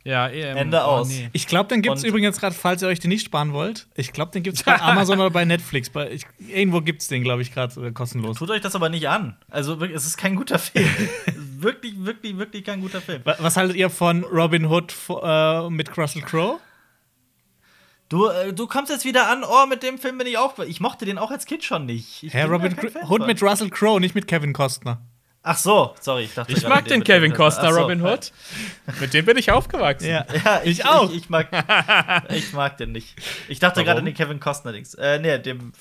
Ja, ähm,
Ende aus.
Ich glaube, den gibt es übrigens gerade, falls ihr euch den nicht sparen wollt. Ich glaube, den gibt es bei *laughs* Amazon oder bei Netflix. Bei, ich, irgendwo gibt es den, glaube ich, gerade äh, kostenlos.
Tut euch das aber nicht an. Also wirklich, es ist kein guter Film. *laughs* Wirklich, wirklich, wirklich kein guter Film.
Wa- Was haltet ihr von Robin Hood äh, mit Russell Crowe?
Du, äh, du kommst jetzt wieder an, oh, mit dem Film bin ich auch. Ich mochte den auch als Kind schon nicht. Ich da
Robin Hood mit Russell Crowe, nicht mit Kevin Costner.
Ach so, sorry, ich dachte
Ich mag den
mit-
Kevin Costner,
so.
Robin Hood. Mit dem bin ich aufgewachsen.
Ja, ich,
Ich auch.
Ich, ich, mag, *laughs* ich mag den nicht. Ich dachte gerade an den Kevin Costner-Dings. Äh, nee, dem.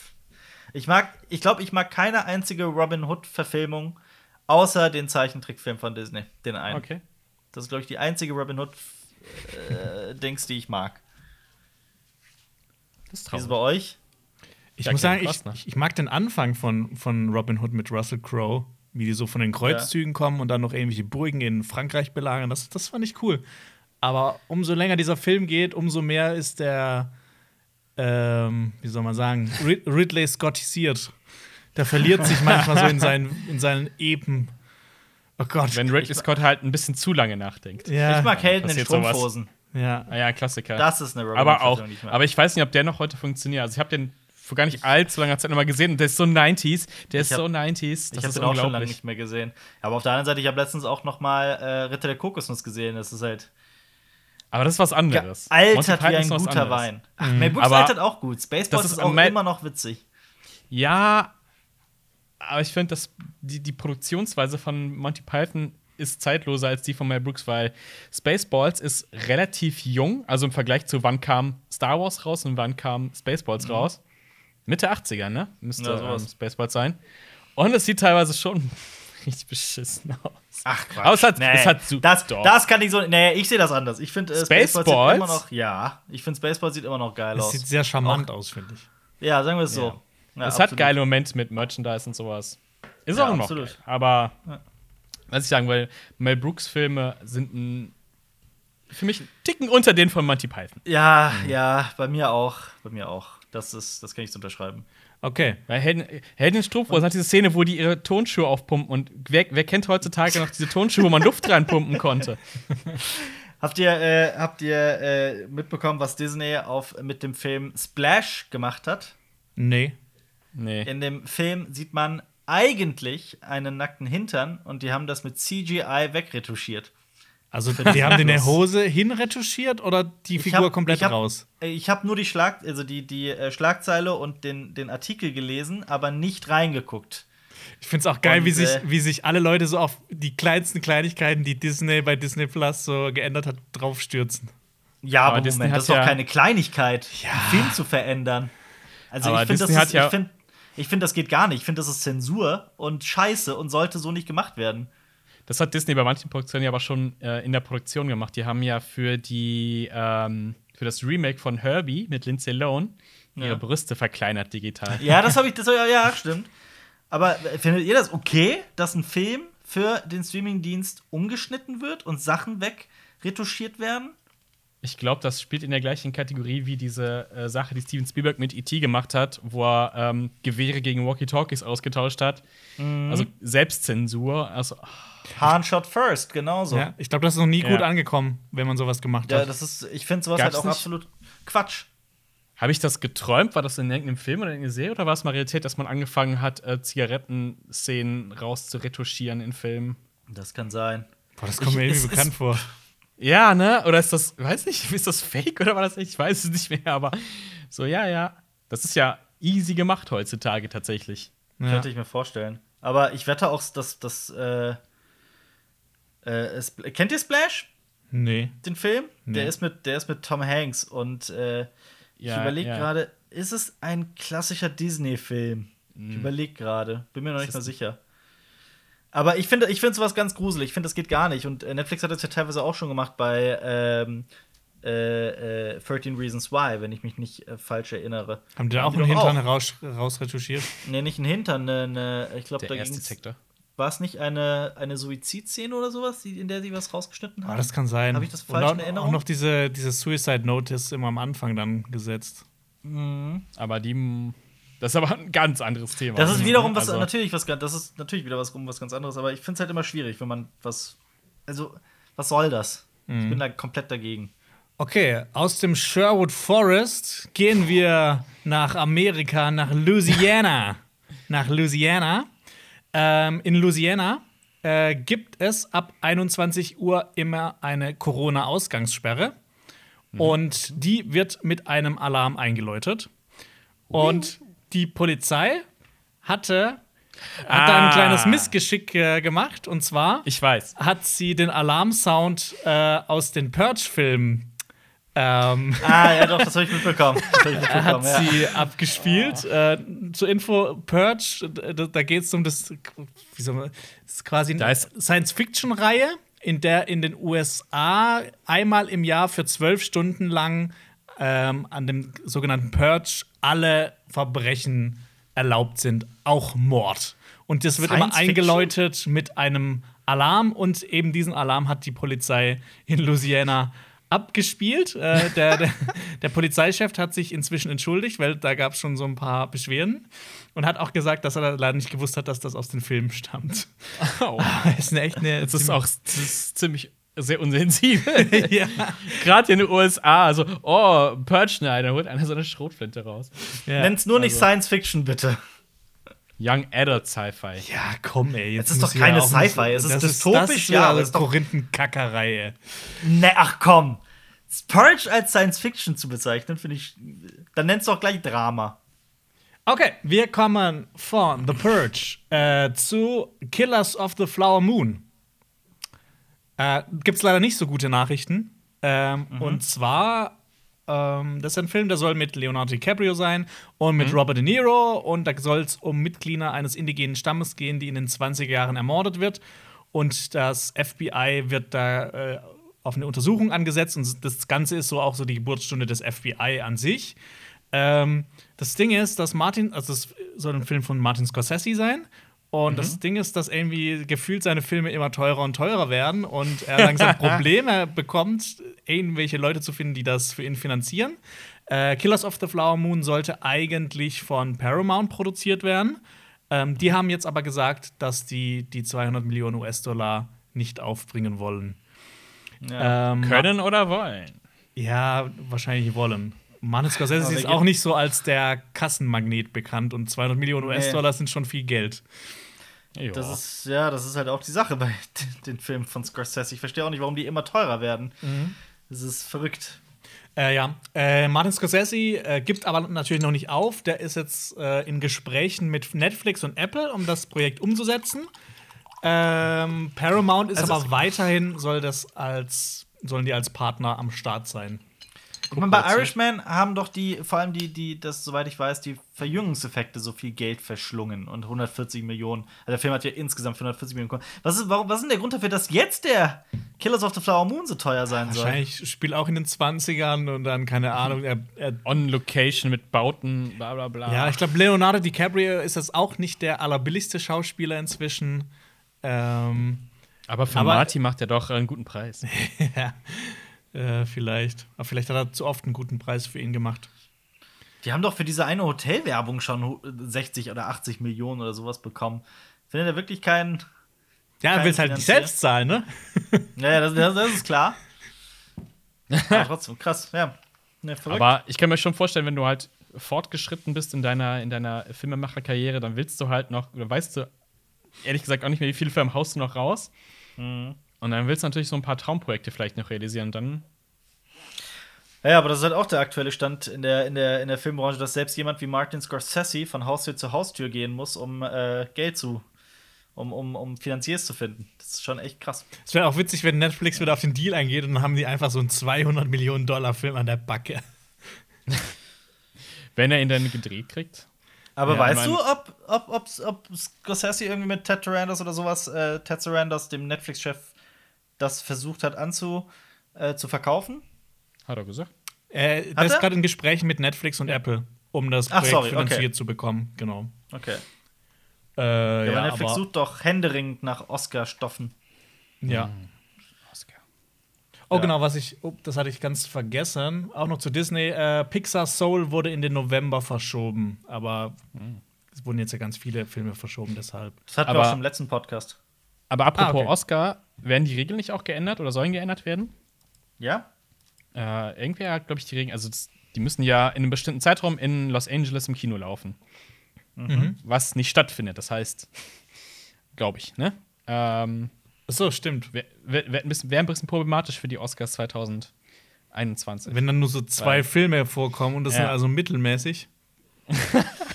Ich mag, ich glaube, ich mag keine einzige Robin Hood-Verfilmung, außer den Zeichentrickfilm von Disney. Den einen.
Okay.
Das ist, glaube ich, die einzige Robin Hood-Dings, die ich mag.
Das ist
Wie ist es
traurig.
bei euch?
Ich
Ja,
muss sagen, ich,
Costner.
ich, ich mag den Anfang von, von Robin Hood mit Russell Crowe, wie die so von den Kreuzzügen kommen und dann noch irgendwelche Burgen in Frankreich belagern. Das, das fand ich cool. Aber umso länger dieser Film geht, umso mehr ist der, ähm, wie soll man sagen, Rid Ridley Scottisiert. Der verliert sich manchmal so in seinen, in seinen Epen. Oh Gott.
Wenn Ridley Scott halt ein bisschen zu lange nachdenkt.
ja,
ich mag Helden in
passiert sowas.
Strumpfhosen.
ja.
Ah ja, Klassiker.
Das ist eine Robin
aber auch, aber ich weiß nicht, ob der noch heute funktioniert. Also ich habe den vor gar nicht allzu langer Zeit nochmal gesehen und der ist so 90s. Der ist
hab-
so 90s. Das
ich habe den auch schon lange nicht mehr gesehen. Aber auf der anderen Seite, ich habe letztens auch noch mal äh, Ritter der Kokosnuss gesehen. Das ist halt
Aber das ist was anderes.
Altert wie ein guter
anderes.
Wein. Ach, Mel Brooks
Aber
altert auch gut. Spaceballs ist,
ist
auch immer noch witzig.
Ja, aber ich finde, dass die, die Produktionsweise von Monty Python ist zeitloser als die von Mel Brooks, weil Spaceballs ist relativ jung, also im Vergleich zu wann kam Star Wars raus und wann kam Spaceballs raus. Mitte 80er, ne? Müsste
Ja, sowas.
ähm, Spaceballs sein. Und es sieht teilweise schon *laughs* richtig beschissen aus.
Ach Quatsch.
Aber es hat- es hat su-
das,
doch.
das kann ich so. Nee, ich sehe das anders. Ich finde äh, Spaceballs, sieht
Spaceballs?
immer noch. Ja, ich finde Spaceballs sieht immer noch geil
Das
aus.
sieht sehr charmant aus, finde ich.
ja, sagen wir es so. Ja,
es hat
absolut.
geile Momente mit Merchandise und sowas. Ist
Ja,
auch noch
absolut.
geil. Aber
Ja.
was ich sagen will, Mel Brooks Filme sind ein für mich einen Ticken unter den von Monty Python.
Ja, ja, bei mir auch. Bei mir auch. Das, ist, das kann ich so unterschreiben.
Okay.
Bei Helden, Helden in Strumpfhosen hat diese Szene, wo die ihre Tonschuhe aufpumpen. Und wer, wer kennt heutzutage noch diese Tonschuhe, wo man Luft reinpumpen konnte? *laughs*
Habt ihr, äh, habt ihr äh, mitbekommen, was Disney auf, mit dem Film Splash gemacht hat?
Nee.
Nee.
In dem Film sieht man eigentlich einen nackten Hintern und die haben das mit CGI wegretuschiert.
Also, die haben *laughs* in der Hose hinretuschiert oder die Figur
hab-
komplett
ich hab-
raus?
Äh, Ich habe nur die Schlag, also die, die äh, Schlagzeile und den, den Artikel gelesen, aber nicht reingeguckt.
Ich finde es auch geil,
Und,
wie, sich,
äh,
wie sich alle Leute so auf die kleinsten Kleinigkeiten, die Disney bei Disney Plus so geändert hat, draufstürzen.
Ja,
Aber
aber,
Disney
Moment,
hat
das ist doch
ja-
keine Kleinigkeit, einen Film zu verändern. Also
Aber
ich finde, das, ist-
ja-
ich find, ich find, das geht gar nicht. Ich finde, das ist Zensur und Scheiße und sollte so nicht gemacht werden.
Das hat Disney bei manchen Produktionen ja aber schon äh, in der Produktion gemacht. Die haben ja für die ähm, für das Remake von Herbie mit Lindsay Lohan ihre
Ja.
Brüste verkleinert digital.
Ja, das habe ich, *laughs* das ja, ja, stimmt. Aber äh, findet ihr das okay, dass ein Film für den Streamingdienst umgeschnitten wird und Sachen wegretuschiert werden?
Ich glaube, das spielt in der gleichen Kategorie wie diese äh, Sache, die Steven Spielberg mit E.T. gemacht hat, wo er ähm, Gewehre gegen Walkie-Talkies ausgetauscht hat.
Mhm.
Also Selbstzensur. Also,
Hahn shot first, genauso.
Ja, ich glaube, das ist noch nie
Ja.
gut angekommen, wenn man sowas gemacht
Ja,
hat.
das ist, ich finde sowas
Gab's
halt auch
nicht?
absolut Quatsch.
habe ich das geträumt? War das in irgendeinem Film oder in einer Serie? Oder war es mal Realität, dass man angefangen hat, äh, Zigarettenszenen rauszuretuschieren in Filmen?
Das kann sein.
Boah, das kommt mir irgendwie bekannt vor. *laughs*
Ja, ne? Oder ist das, weiß nicht, *laughs* ist das fake oder war das echt? Ich weiß es nicht mehr, aber so, ja, ja. Das ist ja easy gemacht heutzutage tatsächlich.
Ja.
Könnte ich mir vorstellen. Aber ich wette auch, dass das. Äh, äh, kennt ihr Splash?
Nee.
Den Film? Der,
Nee.
ist mit, der ist mit Tom Hanks. Und äh, ich
Ja,
überlege
ja.
gerade, ist es ein klassischer Disney-Film?
Mhm.
Ich überlege gerade. Bin mir noch nicht mal sicher. Aber ich finde ich finde sowas ganz gruselig. Ich finde, das geht gar nicht. Und äh, Netflix hat das ja teilweise auch schon gemacht bei ähm, äh, äh, 13 Reasons Why, wenn ich mich nicht äh, falsch erinnere.
Haben die da auch einen Hintern raus, rausretuschiert?
Nee, nicht ein Hintern, ne, ne, ich glaube,
Der
da ging's
Erstdetektor.
War es nicht eine, eine Suizidszene oder sowas, in der sie was rausgeschnitten haben?
Ah, das kann sein.
Hab ich das
Und
falsch
auch,
in Erinnerung?
Auch noch diese, diese Suicide Notice immer am Anfang dann gesetzt.
Aber die. Das ist aber ein ganz anderes Thema.
Das ist wiederum was,
Also,
natürlich was ganz, das ist natürlich wieder was, was ganz anderes, aber ich finde es halt immer schwierig, wenn man was, also, was soll das?
Mhm.
Ich bin da komplett dagegen.
Okay, aus dem Sherwood Forest gehen wir nach Amerika, nach Louisiana. nach Louisiana. Ähm, in Louisiana äh, gibt es ab 21 Uhr immer eine Corona-Ausgangssperre. Und die wird mit einem Alarm eingeläutet. Und die Polizei hatte, hat da ein
Ah.
kleines Missgeschick äh, gemacht. Und zwar
Ich weiß.
hat sie den Alarmsound äh, aus den Purge-Filmen ähm,
Ah, ja, doch, das habe ich mitbekommen. Das hab ich *laughs* mitbekommen
hat
ja.
sie abgespielt. Äh, zur Info, Purge, da, da geht es um das, wie soll man, das ist quasi eine Science-Fiction-Reihe, in der in den USA einmal im Jahr für zwölf Stunden lang ähm, an dem sogenannten Purge alle Verbrechen erlaubt sind, auch Mord. Und das wird immer eingeläutet mit einem Alarm und eben diesen Alarm hat die Polizei in Louisiana abgespielt. Äh, der, der, der Polizeichef hat sich inzwischen entschuldigt, weil da gab es schon so ein paar Beschwerden und hat auch gesagt, dass er leider nicht gewusst hat, dass das aus den Filmen stammt.
Oh. *laughs*
Das ist eine echt eine.
Das ist auch das ist ziemlich sehr unsensibel. *laughs*
ja.
Gerade in den USA, also, oh, Purge da holt einer so eine Schrotflinte raus.
ja.
Nenn's nur nicht
also-
Science Fiction, bitte.
Young Adult Sci-Fi.
Ja, komm, ey. Jetzt
Es ist doch keine
auch
Sci-Fi, es ist
das
dystopisch,
das ist
ja,
ja,
aber ist doch-
Korinthenkackerei.
Ne, ach komm. Purge als Science Fiction zu bezeichnen, finde ich. Dann nenn's doch gleich Drama.
Okay, wir kommen von The Purge äh, zu Killers of the Flower Moon. Äh, Gibt es leider nicht so gute Nachrichten. Ähm, Und zwar, ähm, das ist ein Film, der soll mit Leonardo DiCaprio sein und mit Robert De Niro. Und da soll es um Mitglieder eines indigenen Stammes gehen, die in den 20er Jahren ermordet wird. Und das FBI wird da äh, auf eine Untersuchung angesetzt. Und das Ganze ist so auch so die Geburtsstunde des FBI an sich. Ähm, das Ding ist, dass Martin, also es soll ein Film von Martin Scorsese sein. Und das Ding ist, dass irgendwie gefühlt seine Filme immer teurer und teurer werden und er langsam *laughs* Probleme bekommt, irgendwelche Leute zu finden, die das für ihn finanzieren. Äh, Killers of the Flower Moon sollte eigentlich von Paramount produziert werden. Ähm, die haben jetzt aber gesagt, dass die die 200 Millionen US-Dollar nicht aufbringen wollen.
Ja.
Ähm,
Können oder wollen?
Ja, wahrscheinlich wollen. Martin Scorsese ist auch nicht so als der Kassenmagnet bekannt und 200 Millionen
Nee.
US-Dollar sind schon viel Geld.
Ja.
Das ist, ja, das ist halt auch die Sache bei *laughs* den Filmen von Scorsese. Ich verstehe auch nicht, warum die immer teurer werden. Das ist verrückt.
Äh, ja, äh, Martin Scorsese äh, gibt aber natürlich noch nicht auf. Der ist jetzt äh, in Gesprächen mit Netflix und Apple, um das Projekt umzusetzen. Ähm, Paramount ist
Also
aber weiterhin soll das als sollen die als Partner am Start sein.
Ich meine, bei Irishman haben doch die, vor allem die, die, das, soweit ich weiß, die Verjüngungseffekte so viel Geld verschlungen und 140 Millionen. Also der Film hat ja insgesamt 140 Millionen gekostet. Was ist, warum, was ist denn der Grund dafür, dass jetzt der Killers of the Flower Moon so teuer sein soll?
Wahrscheinlich spielt auch in den 20ern und dann, keine Ahnung, er, er
On Location mit Bauten, bla bla bla.
Ja, ich glaube, Leonardo DiCaprio ist jetzt auch nicht der allerbilligste Schauspieler inzwischen. Ähm,
aber für
aber-
Marty macht er doch einen guten Preis. *laughs* *laughs*
ja, äh, vielleicht. Aber vielleicht hat er zu oft einen guten Preis für ihn gemacht.
Die haben doch für diese eine Hotelwerbung schon hu- 60 oder 80 Millionen oder sowas bekommen. Findet er wirklich keinen.
Ja, er will es halt nicht selbst zahlen, ne? *laughs*
Ja, ja, das, das, das ist klar. *laughs* Aber trotzdem, krass, ja. Ne, verrückt.
Aber ich kann mir schon vorstellen, wenn du halt fortgeschritten bist in deiner, in deiner Filmemacherkarriere, dann willst du halt noch, oder weißt du ehrlich gesagt auch nicht mehr, wie viele Filme haust du noch raus.
Mhm.
Und dann willst du natürlich so ein paar Traumprojekte vielleicht noch realisieren. Dann
Ja, ja, aber das ist halt auch der aktuelle Stand in der, in der, in der Filmbranche, dass selbst jemand wie Martin Scorsese von Haustür zu Haustür gehen muss, um äh, Geld zu, um, um, um Finanziers zu finden. Das ist schon echt krass.
Es wäre auch witzig, wenn Netflix wieder auf den Deal eingeht und dann haben die einfach so einen 200 Millionen Dollar Film an der Backe. *laughs*
wenn er ihn dann gedreht kriegt.
Aber
Ja,
weißt du, ob, ob, ob, ob Scorsese irgendwie mit Ted Sarandos oder sowas, äh, Ted Sarandos, dem Netflix-Chef, das versucht hat anzu, äh, zu verkaufen?
Hat er gesagt.
Äh,
Hat
der ist
er?
gerade in Gesprächen mit Netflix und Apple, um das
Ach,
Projekt
sorry, okay.
finanziert zu bekommen. Genau.
Okay.
Äh,
Ja,
ja,
aber Netflix
aber,
sucht doch händeringend nach Oscar-Stoffen.
ja.
Oscar.
Oh,
Ja.
genau, was ich, oh, das hatte ich ganz vergessen. Auch noch zu Disney. Äh, Pixar Soul wurde in den November verschoben, aber
Hm.
es wurden jetzt ja ganz viele Filme verschoben, deshalb.
Das hatten wir
Aber-
auch schon im letzten Podcast.
Aber apropos
Ah, okay.
Oscar, werden die Regeln nicht auch geändert oder sollen geändert werden?
Ja?
Äh, irgendwer hat, glaube ich, die Regeln. Also, das, die müssen ja in einem bestimmten Zeitraum in Los Angeles im Kino laufen.
Mhm.
Was nicht stattfindet. Das heißt, glaube ich, ne? Ähm,
So, stimmt.
Wäre wär, wär ein, bisschen- wär ein bisschen problematisch für die Oscars 2021.
Wenn dann nur so zwei
Weil-
Filme vorkommen und das
Ja.
sind also mittelmäßig. *laughs*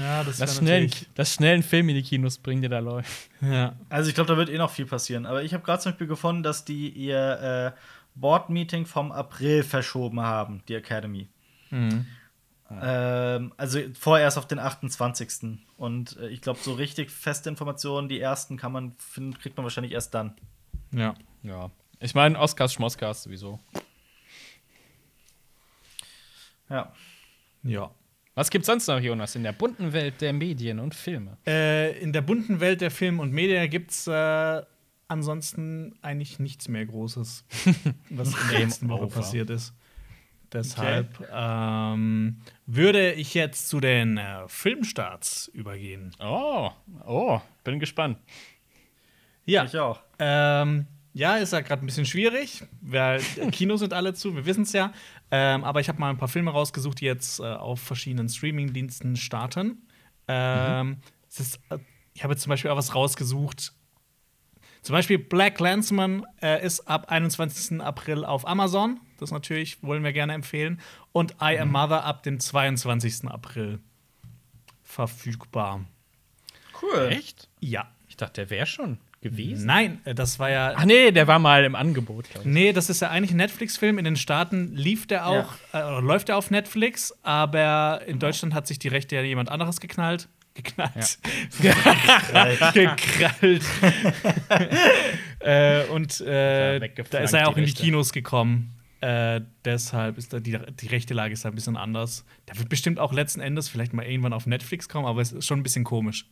ja, das
Lass schnell,
natürlich.
lass schnell einen Film in die Kinos bringen, der da läuft.
Ja.
Also ich glaube, da wird eh noch viel passieren. Aber ich habe gerade zum Beispiel gefunden, dass die ihr äh, Board-Meeting vom April verschoben haben, die Academy.
Mhm.
Ähm, also vorerst auf den 28. Und äh, ich glaube, so richtig feste Informationen, die ersten kann man finden, kriegt man wahrscheinlich erst dann.
Ja.
Ja. Ich meine, Oscars, Schmoscars sowieso.
Ja.
Ja.
Was gibt's sonst noch, Jonas, in der bunten Welt der Medien und Filme?
Äh, in der bunten Welt der Film und Medien gibt's äh, ansonsten eigentlich nichts mehr Großes, *laughs* was in der letzten Woche passiert ist. Deshalb ähm, würde ich jetzt zu den äh, Filmstarts übergehen.
Oh, oh, bin gespannt.
Ja,
Ich auch.
Ähm, ja, ist ja gerade ein bisschen schwierig, weil *laughs* Kinos sind alle zu, wir wissen es ja. Ähm, aber ich habe mal ein paar Filme rausgesucht, die jetzt äh, auf verschiedenen Streaming-Diensten starten. Ähm, es ist, äh, ich habe jetzt zum Beispiel auch was rausgesucht. Zum Beispiel Black Landsman äh, ist ab 21. April auf Amazon. Das natürlich wollen wir gerne empfehlen. Und I Am Mother ab dem 22. April verfügbar.
Cool.
Echt?
Ja.
Ich dachte, der wäre schon gewesen.
Nein, äh, das war ja
Ach nee, der war mal im Angebot, glaube ich.
Nee, das ist ja eigentlich ein Netflix-Film. In den Staaten lief der auch, äh, oder läuft der auf Netflix, aber in Deutschland hat sich die Rechte ja jemand anderes geknallt. Geknallt. *laughs* Gekrallt. *laughs* äh, und äh,
Ja,
da ist er ja auch in die
Rechte.
Kinos gekommen. Äh, deshalb ist da die, die rechte Lage ist da ein bisschen anders. Der wird bestimmt auch letzten Endes vielleicht mal irgendwann auf Netflix kommen, aber es ist schon ein bisschen komisch.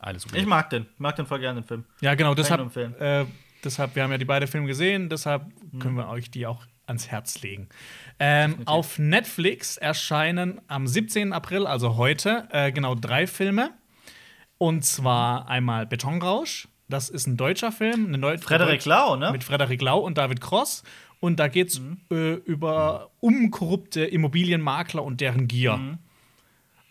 Alles
Ich mag den. Ich mag den voll gerne, den Film.
Ja, genau, deshalb äh, Deshalb, wir haben ja die beiden Filme gesehen, deshalb können wir euch die auch ans Herz legen. Ähm, auf Netflix erscheinen am 17. April, also heute, äh, genau drei Filme. Und zwar einmal Betonrausch. Das ist ein deutscher Film. Eine Neu
Frederik Lau, ne?
Mit Frederik Lau und David Cross. Und da geht es äh, über um korrupte Immobilienmakler und deren Gier.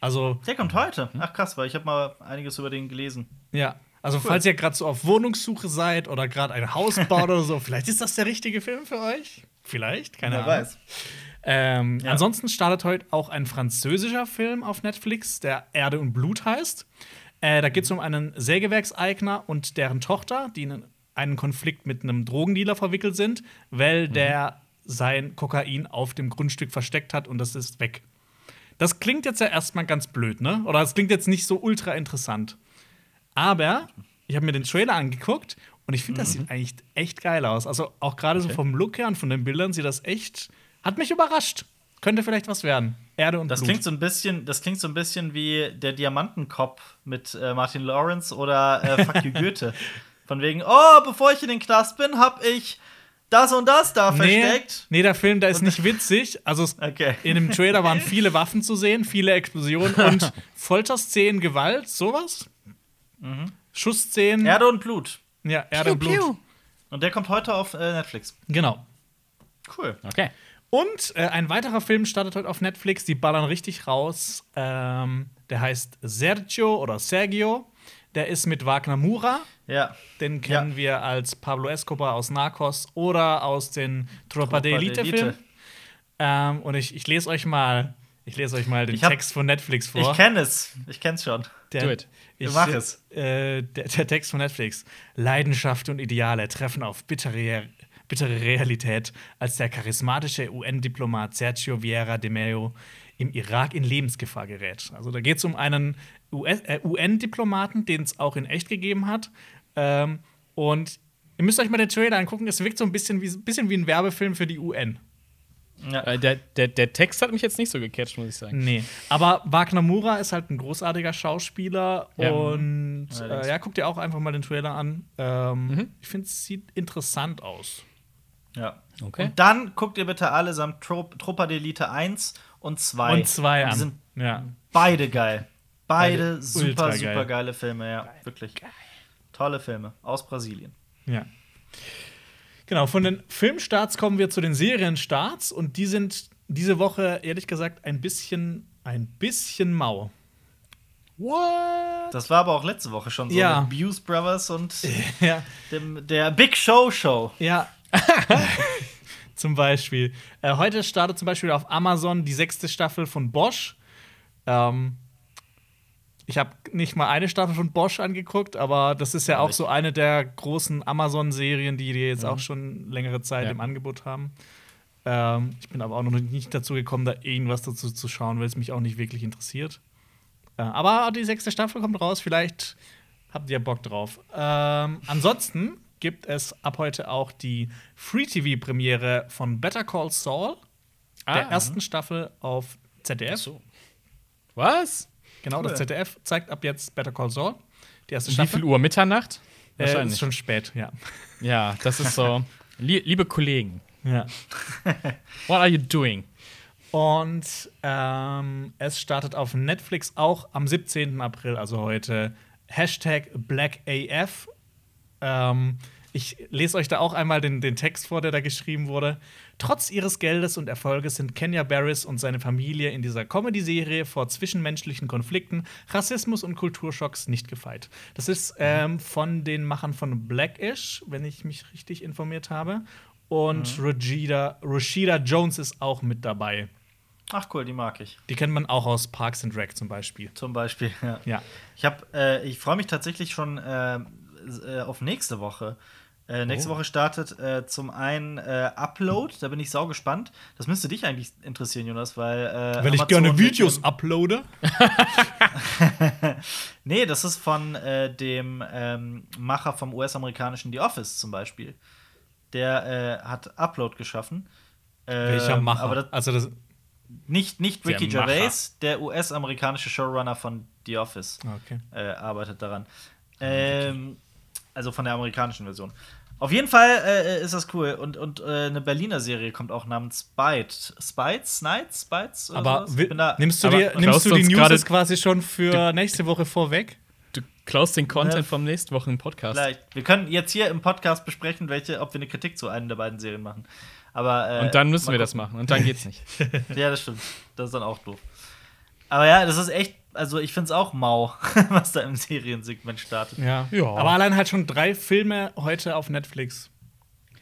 Also,
Der kommt heute. Ach krass, weil ich habe mal einiges über den gelesen.
ja. Also, falls ihr gerade so auf Wohnungssuche seid oder gerade ein Haus *laughs* baut oder so, vielleicht ist das der richtige Film für euch. Vielleicht, keine
Wer
Ahnung.
weiß.
Ähm,
Ja.
Ansonsten startet heute auch ein französischer Film auf Netflix, der Erde und Blut heißt. Äh, da geht es um einen Sägewerkseigner und deren Tochter, die in einen Konflikt mit einem Drogendealer verwickelt sind, weil der sein Kokain auf dem Grundstück versteckt hat und das ist weg. Das klingt jetzt ja erstmal ganz blöd, ne? Oder es klingt jetzt nicht so ultra interessant. Aber ich habe mir den Trailer angeguckt und ich finde, das sieht eigentlich echt geil aus. Also auch gerade so vom Look her und von den Bildern sieht das echt. Hat mich überrascht. Könnte vielleicht was werden. Erde und
Das
Blut.
klingt so ein bisschen, das klingt so ein bisschen wie der Diamantenkopf mit äh, Martin Lawrence oder äh, Fuck you Goethe. *laughs* Von wegen, oh, bevor ich in den Knast bin, hab ich das und das da
nee,
versteckt.
nee, der Film, der ist nicht witzig. Also
Okay.
in dem Trailer waren viele Waffen zu sehen, viele Explosionen *laughs* und Folterszenen, Gewalt, sowas. Schussszenen.
Erde und Blut.
ja, Erde und Blut.
Und der kommt heute auf äh, Netflix.
Genau.
Cool.
Okay.
Und äh, ein weiterer Film startet heute auf Netflix, die ballern richtig raus. Ähm, der heißt Sergio oder Sergio. Der ist mit Wagner Mura.
Ja.
Den kennen
Ja.
wir als Pablo Escobar aus Narcos oder aus den Tropa de
Tropa de
Elite-Filmen.
Elite.
Ähm, und ich, ich lese euch mal, ich lese euch mal den
hab-
Text von Netflix vor.
Ich kenne es. Ich kenn's schon.
Der,
Do it.
Ich,
Mach es.
Äh, der, der Text von Netflix. Leidenschaft und Ideale treffen auf bittere, bittere Realität, als der charismatische UN-Diplomat Sergio Vieira de Mello im Irak in Lebensgefahr gerät. Also da geht es um einen UN-Diplomaten, den es auch in echt gegeben hat. Ähm, und ihr müsst euch mal den Trailer angucken. Es wirkt so ein bisschen wie, bisschen wie ein Werbefilm für die UN.
Ja.
Äh, der, der, der Text hat mich jetzt nicht so gecatcht, muss ich sagen.
Nee. Aber Wagner Mura ist halt ein großartiger Schauspieler
Ja.
und äh, ja, guck dir auch einfach mal den Trailer an. Ähm, Ich finde, es sieht interessant aus.
ja.
Okay.
Und dann guckt ihr bitte allesamt Trop Tropa de Elite 1 und 2.
Und zwei
Die
an.
sind
ja.
beide geil. Beide,
Beide
super,
geil.
super geile Filme, ja. Wirklich. Tolle Filme aus Brasilien.
ja. Genau, von den Filmstarts kommen wir zu den Serienstarts und die sind diese Woche, ehrlich gesagt, ein bisschen, ein bisschen mau.
What?
Das war aber auch letzte Woche schon so
Ja.
mit Buse Brothers und *laughs*
ja.
dem, der Big Show Show.
Ja. *laughs* zum Beispiel. Äh, heute startet zum Beispiel auf Amazon die sechste Staffel von Bosch. Ähm, ich habe nicht mal eine Staffel von Bosch angeguckt, aber das ist ja auch so eine der großen Amazon-Serien, die die jetzt auch schon längere Zeit
Ja.
im Angebot haben. Ähm, ich bin aber auch noch nicht dazu gekommen, da irgendwas dazu zu schauen, weil es mich auch nicht wirklich interessiert. Äh, aber die sechste Staffel kommt raus, vielleicht habt ihr Bock drauf. Ähm, ansonsten gibt es ab heute auch die Free-TV-Premiere von Better Call Saul, der
Ah.
ersten Staffel auf ZDF.
So. Was?
Genau, das
Cool.
ZDF zeigt ab jetzt Better Call Saul, die erste
Wie
Staffel.
viel Uhr? Mitternacht?
Äh,
Wahrscheinlich.
ist schon spät, ja. *laughs*
ja, das ist so. Lie liebe Kollegen,
ja. *laughs*
what are you doing?
Und ähm, es startet auf Netflix auch am 17. April, also heute, Hashtag BlackAF. Ähm, ich lese euch da auch einmal den, den Text vor, der da geschrieben wurde. Trotz ihres Geldes und Erfolges sind Kenya Barris und seine Familie in dieser Comedy-Serie vor zwischenmenschlichen Konflikten, Rassismus und Kulturschocks nicht gefeit. Das ist ähm, von den Machern von Blackish, wenn ich mich richtig informiert habe. Und Rashida, Rashida Jones ist auch mit dabei.
Ach cool, die mag ich.
Die kennt man auch aus Parks and Rec zum Beispiel.
Zum Beispiel. Ja.
Ja.
Ich habe, äh, ich freue mich tatsächlich schon äh, äh, auf nächste Woche. Äh, nächste
Oh.
Woche startet äh, zum einen äh, Upload, da bin ich sau gespannt. Das müsste dich eigentlich interessieren, Jonas, weil. Äh,
Weil ich
Amazon
gerne
mit
Videos
dem-
uploade. *laughs*
Nee, das ist von äh, dem ähm, Macher vom US-amerikanischen The Office zum Beispiel. Der äh, hat Upload geschaffen.
Welcher
Ähm,
Macher?
Aber das,
also das,
nicht, nicht
Der
Ricky
Macher.
Gervais, der US-amerikanische Showrunner von The Office.
okay.
arbeitet daran. Ähm, also von der amerikanischen Version. Auf jeden Fall äh, ist das cool. Und, und äh, eine Berliner Serie kommt auch namens Spite. Spites? Snides? Spites? oder
Aber
da-
nimmst du,
aber
dir, nimmst du die News quasi schon für nächste Woche vorweg?
Du klaust den Content vom nächsten Wochen Podcast.
Vielleicht. Wir können jetzt hier im Podcast besprechen, welche, ob wir eine Kritik zu einem der beiden Serien machen. Aber, äh,
Und dann müssen wir das machen. Und dann geht's nicht. *laughs*
Ja, das stimmt. Das ist dann auch doof. Aber ja, das ist echt, also ich finde es auch mau, *laughs* was da im Seriensegment startet.
Ja.
Ja.
Aber allein halt schon drei Filme heute auf Netflix.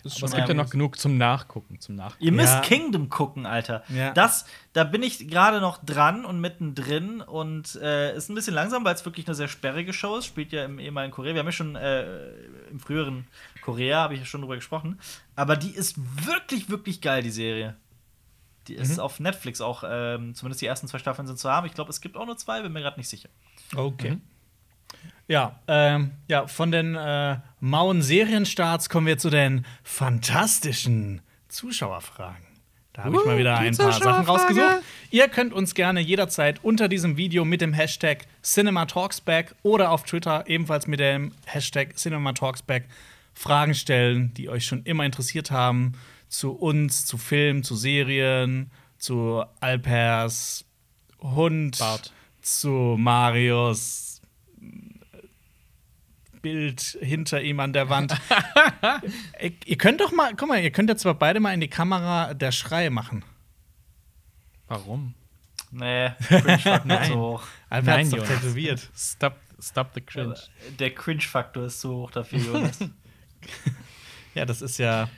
Das ist
Aber es gibt ja
Ja,
noch genug zum Nachgucken. Zum Nachgucken.
Ihr müsst
Ja.
Kingdom gucken, Alter.
Ja.
Das, da bin ich gerade noch dran und mittendrin und äh, ist ein bisschen langsam, weil es wirklich eine sehr sperrige Show ist. Spielt ja im ehemaligen Korea. Wir haben ja schon äh, im früheren Korea, habe ich ja schon drüber gesprochen. Aber die ist wirklich, wirklich geil, die Serie. Die ist
Mhm.
auf Netflix auch, ähm, zumindest die ersten zwei Staffeln sind zu haben. Ich glaube, es gibt auch nur zwei, bin mir gerade nicht sicher.
Okay. Ja, ähm, ja, von den äh, mauen Serienstarts kommen wir zu den fantastischen Zuschauerfragen. Da habe ich mal wieder ein paar Sachen rausgesucht. Ihr könnt uns gerne jederzeit unter diesem Video mit dem Hashtag CinemaTalksback oder auf Twitter ebenfalls mit dem Hashtag CinemaTalksback Fragen stellen, die euch schon immer interessiert haben. Zu uns, zu Filmen, zu Serien, zu Alpers Hund,
Bart.
zu Marius Bild hinter ihm an der Wand. *laughs* ihr, könnt doch mal, guck mal, ihr könnt jetzt zwar beide mal in die Kamera der Schrei machen.
Warum?
Nee, *laughs* Cringe-Faktor ist so hoch.
Albert
Nein,
doch tätowiert.
Stop, stop the cringe.
Der Cringe-Faktor ist so hoch dafür, Jonas. *laughs*
Ja, das ist ja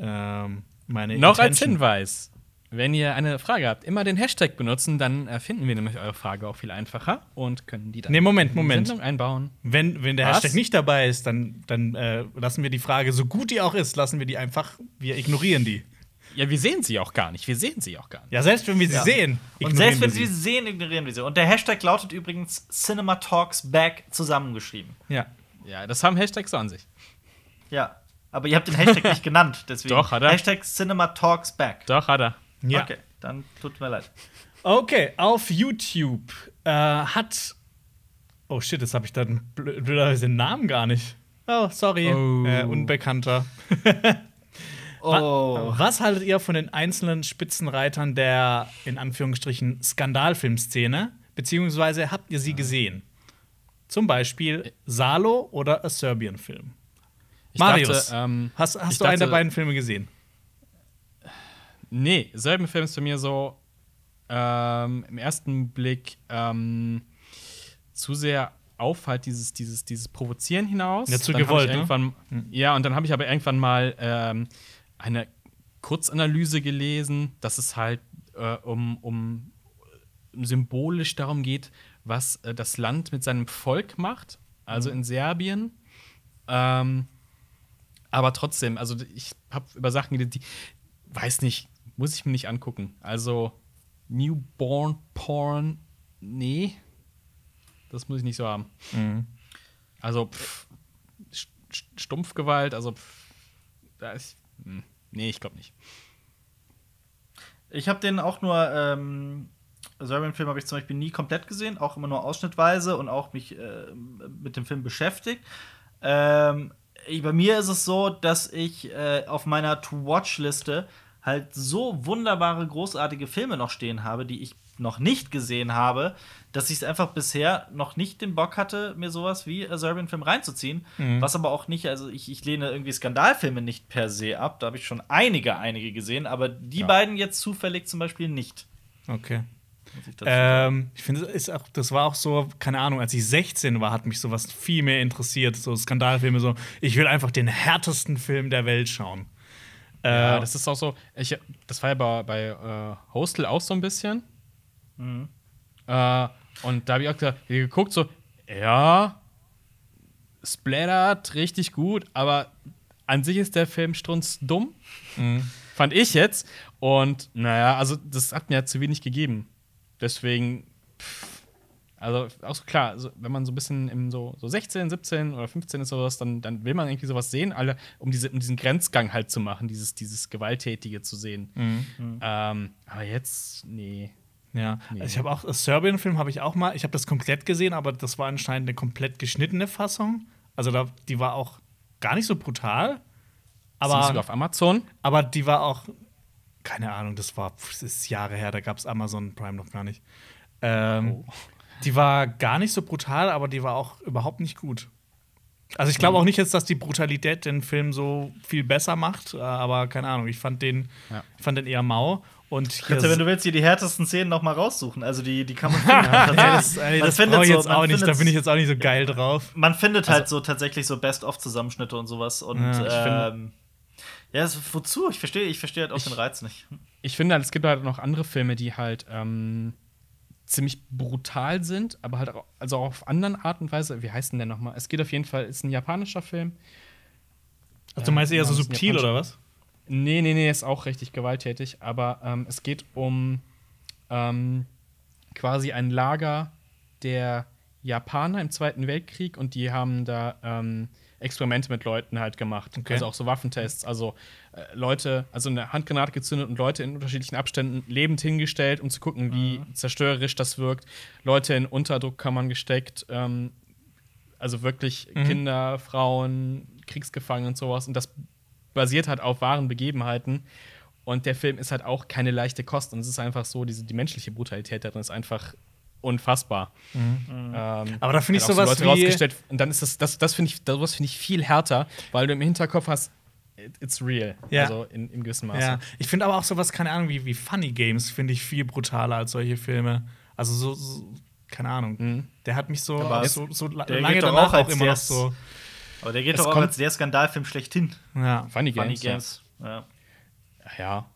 ähm, meine
Noch als
Intention.
Hinweis. Wenn ihr eine Frage habt, immer den Hashtag benutzen, dann äh, finden wir nämlich eure Frage auch viel einfacher und können die dann
Nee, Moment,
in die
Moment.
Sendung einbauen.
Wenn, wenn der
Was?
Hashtag nicht dabei ist, dann, dann äh, lassen wir die Frage, so gut die auch ist, lassen wir die einfach, wir ignorieren die.
Ja, wir sehen sie auch gar nicht. Wir sehen sie auch gar nicht.
Ja, selbst wenn wir sie
Ja.
sehen.
Und
ignorieren
selbst wenn
wir
sie sie sehen, ignorieren wir sie. Und der Hashtag lautet übrigens Cinema Talks Back zusammengeschrieben.
Ja.
Ja, das haben Hashtags so an sich.
Ja. Aber ihr habt den Hashtag nicht *laughs* genannt, deswegen.
Doch, hat er.
Hashtag Cinema Talks Back.
Doch, hat er.
ja.
Okay, dann tut mir leid.
Okay, auf YouTube äh, hat. Oh shit, jetzt habe ich dann blö- blöderweise den Namen gar nicht. Oh, sorry.
Oh.
Äh, Unbekannter. *laughs*
Oh.
Was haltet ihr von den einzelnen Spitzenreitern der, in Anführungsstrichen, Skandalfilmszene? Beziehungsweise habt ihr sie gesehen? Zum Beispiel Salo oder A Serbian Film.
Ich
Marius,
dachte, ähm,
hast, hast du einen der
dachte-
beiden Filme gesehen?
Nee, selben Film ist für mir so ähm, im ersten Blick ähm, zu sehr auf halt dieses, dieses, dieses Provozieren hinaus.
Ja, zu
Dann
gewollt, ne?
irgendwann, Ja, und dann habe ich aber irgendwann mal ähm, eine Kurzanalyse gelesen, dass es halt äh, um, um symbolisch darum geht, was äh, das Land mit seinem Volk macht, also in Serbien. Ähm, aber trotzdem, also ich habe über Sachen geredet, die weiß nicht, muss ich mir nicht angucken. Also Newborn Porn, nee, das muss ich nicht so haben. Also pff, St- St- Stumpfgewalt, also pff, da ist, hm, nee, ich glaube nicht.
Ich habe den auch nur, ähm, Serbian-Film habe ich zum Beispiel nie komplett gesehen, auch immer nur ausschnittweise und auch mich äh, mit dem Film beschäftigt. Ähm, ich, bei mir ist es so, dass ich äh, auf meiner To-Watch-Liste halt so wunderbare, großartige Filme noch stehen habe, die ich noch nicht gesehen habe, dass ich es einfach bisher noch nicht den Bock hatte, mir sowas wie A Serbian Film reinzuziehen. Was aber auch nicht, also ich, ich lehne irgendwie Skandalfilme nicht per se ab. Da habe ich schon einige, einige gesehen, aber die beiden jetzt zufällig zum Beispiel nicht.
Okay.
Ich.
Ähm, ich finde, das war auch so, keine Ahnung, als ich 16 war, hat mich sowas viel mehr interessiert. So Skandalfilme, so, ich will einfach den härtesten Film der Welt schauen.
Ja,
Äh,
das ist auch so, ich, das war ja bei, bei äh, Hostel auch so ein bisschen. Äh, und da habe ich auch gesagt, geguckt, so, ja, splattert richtig gut, aber an sich ist der Film strunzdumm. Fand ich jetzt. Und naja, also das hat mir ja zu wenig gegeben. Deswegen, pff, also auch so klar, also, wenn man so ein bisschen im so, so 16, 17 oder 15 ist oder was, dann, dann will man irgendwie sowas sehen, alle, um, diese, um diesen Grenzgang halt zu machen, dieses, dieses Gewalttätige zu sehen. Ähm, aber jetzt, nee.
Ja,
Nee.
also ich habe auch A Serbian-Film habe ich auch mal, ich habe das komplett gesehen, aber das war anscheinend eine komplett geschnittene Fassung. Also da, die war auch gar nicht so brutal.
Aber, auf Amazon.
aber die war auch, keine Ahnung, das war das ist Jahre her, da gab es Amazon Prime noch gar nicht. Ähm,
Oh.
Die war gar nicht so brutal, aber die war auch überhaupt nicht gut. Also ich glaube auch nicht jetzt, dass die Brutalität den Film so viel besser macht, äh, aber keine Ahnung, ich fand den,
Ja.
ich fand den eher mau. Und hier
Kannst du, wenn du willst, hier die härtesten Szenen noch mal raussuchen. Also die, die kann man finden.
ja, das, ey,
Man
das
findet so-
jetzt auch nicht, da bin ich jetzt auch nicht so geil drauf.
Man findet halt so tatsächlich so Best-of-Zusammenschnitte und sowas. Und
Ja, ich
finde-
ähm, ja, es- wozu? Ich verstehe ich verstehe halt auch
Ich-
den Reiz nicht.
Ich finde, halt, es gibt halt noch andere Filme, die halt ähm, ziemlich brutal sind, aber halt auch, also auch auf anderen Art und Weise. Wie heißt denn der nochmal? Es geht auf jeden Fall, ist ein japanischer Film.
Also du meinst eher so
das
subtil oder was?
Nee, nee, nee, ist auch richtig gewalttätig, aber ähm, es geht um ähm, quasi ein Lager der Japaner im Zweiten Weltkrieg und die haben da ähm, Experimente mit Leuten halt gemacht.
Okay.
Also auch so Waffentests. Also äh, Leute, also eine Handgranate gezündet und Leute in unterschiedlichen Abständen lebend hingestellt, um zu gucken, wie zerstörerisch das wirkt. Leute in Unterdruckkammern gesteckt, ähm, also wirklich Kinder, Frauen, Kriegsgefangene und sowas. Und das basiert halt auf wahren Begebenheiten. Und der Film ist halt auch keine leichte Kost. Und es ist einfach so, diese, die menschliche Brutalität darin ist einfach unfassbar. Ähm,
Aber da finde ich
auch so
sowas
Leute
wie-
rausgestellt. Und dann ist das, das, das finde ich, das finde ich viel härter, weil du im Hinterkopf hast, it- it's real.
Ja.
Also in, im gewissen Maße.
Ja, ich finde aber auch sowas, keine Ahnung, wie, wie Funny Games finde ich viel brutaler als solche Filme. Also so, so keine Ahnung.
Mhm.
Der hat mich so, so, so
der
lange
geht doch
danach
auch
auch,
als
immer noch
der-
so.
Aber der geht doch auch
kommt-
als der Skandalfilm schlechthin.
Ja.
Funny
Funny
Games. ja.
Games. Ja.
Ja.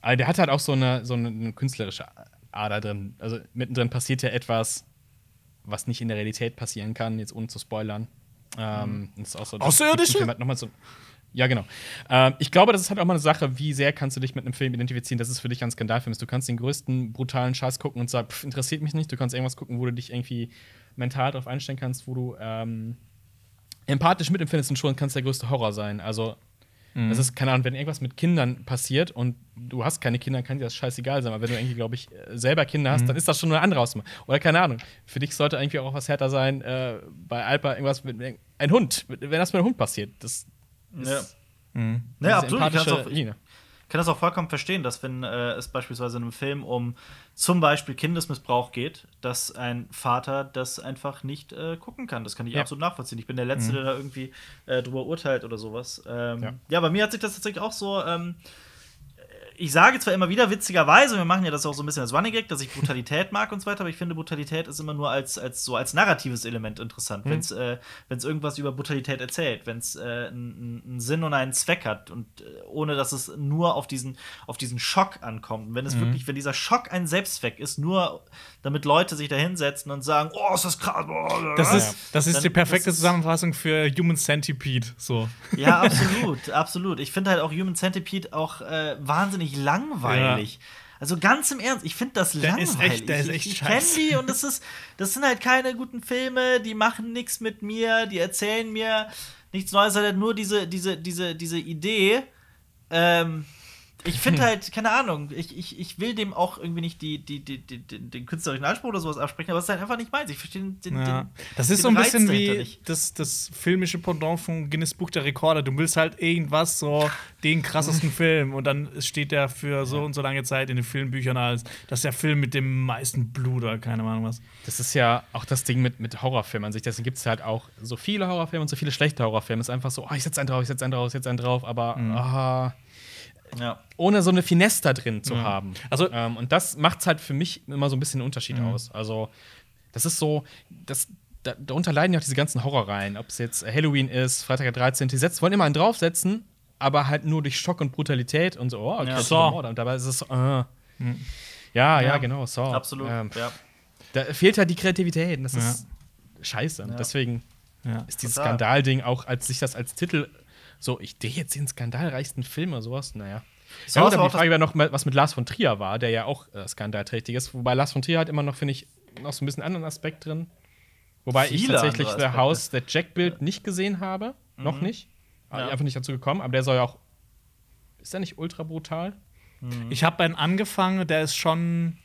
Aber der hat halt auch so eine, so eine, eine künstlerische Ader drin. Also mittendrin passiert ja etwas, was nicht in der Realität passieren kann, jetzt ohne zu spoilern. Ähm, das ist auch so,
Außerirdische?
Film halt noch mal so, ja, genau. Ähm, ich glaube, das ist halt auch mal eine Sache, wie sehr kannst du dich mit einem Film identifizieren, dass es für dich ein Skandalfilm ist. Du kannst den größten brutalen Scheiß gucken und sagen, pff, interessiert mich nicht. Du kannst irgendwas gucken, wo du dich irgendwie mental darauf einstellen kannst, wo du ähm, empathisch mitempfindest und schon kann es der größte Horror sein. Also das ist, keine Ahnung, wenn irgendwas mit Kindern passiert und du hast keine Kinder, kann dir das scheißegal sein. Aber wenn du irgendwie, glaube ich, äh, selber Kinder hast, dann ist das schon eine andere Ausmache. Oder keine Ahnung. Für dich sollte irgendwie auch was härter sein, äh, bei Alpa irgendwas mit mit- ein Hund. Wenn das mit einem Hund passiert, das ist
Ja.
Mhm.
Ja, absolut. Ich auch,
Linie.
Ich kann das auch vollkommen verstehen, dass wenn äh, es beispielsweise in einem Film um zum Beispiel Kindesmissbrauch geht, dass ein Vater das einfach nicht äh, gucken kann. Das kann ich
Ja.
absolut nachvollziehen. Ich bin der Letzte, der da irgendwie äh, drüber urteilt oder sowas. Ähm, ja.
Ja.
bei mir hat sich das tatsächlich auch so. Ähm, ich sage zwar immer wieder witzigerweise, wir machen ja das auch so ein bisschen als Running Gag, dass ich Brutalität mag und so weiter, aber ich finde, Brutalität ist immer nur als, als so als narratives Element interessant, wenn es äh, wenn's irgendwas über Brutalität erzählt, wenn es äh, einen Sinn und einen Zweck hat und äh, ohne dass es nur auf diesen, auf diesen Schock ankommt. Und wenn es wirklich, wenn dieser Schock ein Selbstzweck ist, nur damit Leute sich da hinsetzen und sagen, oh, ist das krass. oh,
Das ist, das ist
Dann-
die perfekte
ist-
Zusammenfassung für Human Centipede. So.
Ja, absolut, absolut. Ich finde halt auch Human Centipede auch äh, wahnsinnig langweilig. Also ganz im Ernst, ich finde das
Der ist
langweilig.
echt- der ist
ich
echt
ich kenne
scheiße.
die und das ist, das sind halt keine guten Filme, die machen nichts mit mir, die erzählen mir nichts Neues, halt nur diese, diese, diese, diese Idee. Ähm, ich finde halt, keine Ahnung, ich, ich, ich will dem auch irgendwie nicht die, die, die, die, den, den künstlerischen Anspruch oder sowas absprechen, aber es ist halt einfach nicht meins. Ich verstehe den, den,
Ja.
den
Das ist
den
so ein
Reiz
bisschen wie das, das filmische Pendant von Guinness Buch der Rekorde. Du willst halt irgendwas, so den krassesten *laughs* Film und dann steht der für so und so lange Zeit in den Filmbüchern als das ist der Film mit dem meisten Blut oder keine Ahnung was.
Das ist ja auch das Ding mit, mit Horrorfilmen an sich. Deswegen gibt es halt auch so viele Horrorfilme und so viele schlechte Horrorfilme. Es ist einfach so, oh, ich setze einen drauf, ich setze einen drauf, ich setze einen drauf, aber ah,
Ja.
ohne so eine Finesse da drin zu haben.
Also-
ähm, und das macht es halt für mich immer so ein bisschen einen Unterschied aus. Also, das ist so, das, da, darunter leiden ja auch diese ganzen Horrorreihen. Ob es jetzt Halloween ist, Freitag der 13. Die wollen immer einen draufsetzen, aber halt nur durch Schock und Brutalität und so, oh, okay,
Ja.
Mord. Und dabei ist es, äh, ja, ja,
Ja.
genau, so.
Absolut.
Ähm,
ja.
da fehlt halt die Kreativität. Und das ist scheiße. Deswegen ist dieses. Skandalding auch, als sich das als Titel so, ich drehe jetzt den skandalreichsten Film oder sowas, naja.
So,
Ja, aber
auch
die Frage wäre noch, was mit Lars von Trier war, der ja auch äh, skandalträchtig ist. Wobei Lars von Trier hat immer noch, finde ich, noch so ein bisschen anderen Aspekt drin. Wobei ich tatsächlich The. House, der Jack-Bild nicht gesehen habe. Noch nicht.
Mhm. Ja.
Einfach nicht dazu gekommen. Aber der soll ja auch. Ist der nicht ultra brutal?
Ich habe einen angefangen, der ist schon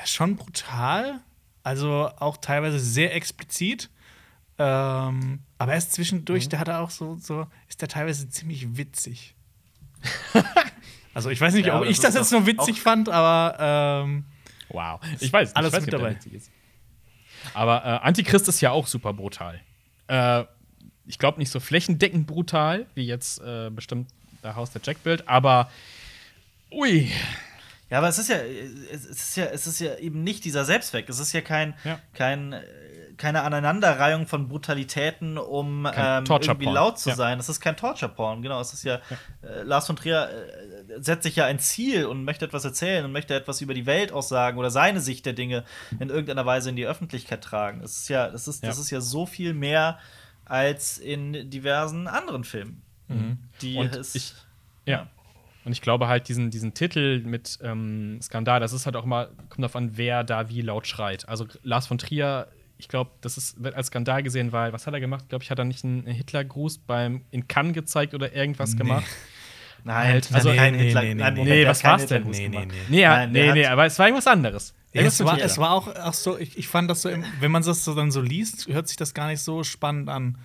der ist schon brutal, also auch teilweise sehr explizit. Ähm, aber erst zwischendurch,
Mhm.
der hat er auch so, so, ist der teilweise ziemlich witzig. *laughs* also ich weiß nicht,
Ja,
ob ich
das
jetzt nur witzig fand, aber ähm,
Wow. Ich weiß,
Alles
ich weiß
mit
nicht, ob der
dabei.
witzig ist. Aber äh, Antichrist ist ja auch super brutal. Äh, ich glaube nicht so flächendeckend brutal, wie jetzt äh, bestimmt der Haus der Jack-Bild, aber ui.
Ja, aber es ist ja, es ist ja, es ist ja eben nicht dieser Selbstzweck. Es ist ja kein,
Ja.
kein, keine Aneinanderreihung von Brutalitäten, um ähm, irgendwie laut zu
Ja.
sein. Es ist kein Torture-Porn, genau. Es ist ja, äh, Lars von Trier äh, setzt sich ja ein Ziel und möchte etwas erzählen und möchte etwas über die Welt aussagen oder seine Sicht der Dinge in irgendeiner Weise in die Öffentlichkeit tragen. Es ist ja, das ist, das
Ja.
ist ja so viel mehr als in diversen anderen Filmen. Die
Und
es,
ich, ja. Und ich glaube halt, diesen, diesen Titel mit ähm, Skandal, das ist halt auch mal, kommt darauf an, wer da wie laut schreit. Also Lars von Trier, ich glaube, das ist, wird als Skandal gesehen, weil, was hat er gemacht? Glaube ich, hat er nicht einen Hitlergruß beim in Cannes gezeigt oder irgendwas gemacht? *laughs*
Nein,
Halt,
also
nee,
kein
nee,
Hitler.
nee,
nein,
nee.
Nee, was war's denn?
Nee, nee, nee.
Nee, ja,
Nein,
nee, nee, aber es war irgendwas anderes.
Ja, es, war, es war auch, auch so, ich, ich fand das so, wenn man das so dann so liest, hört sich das gar nicht so spannend an.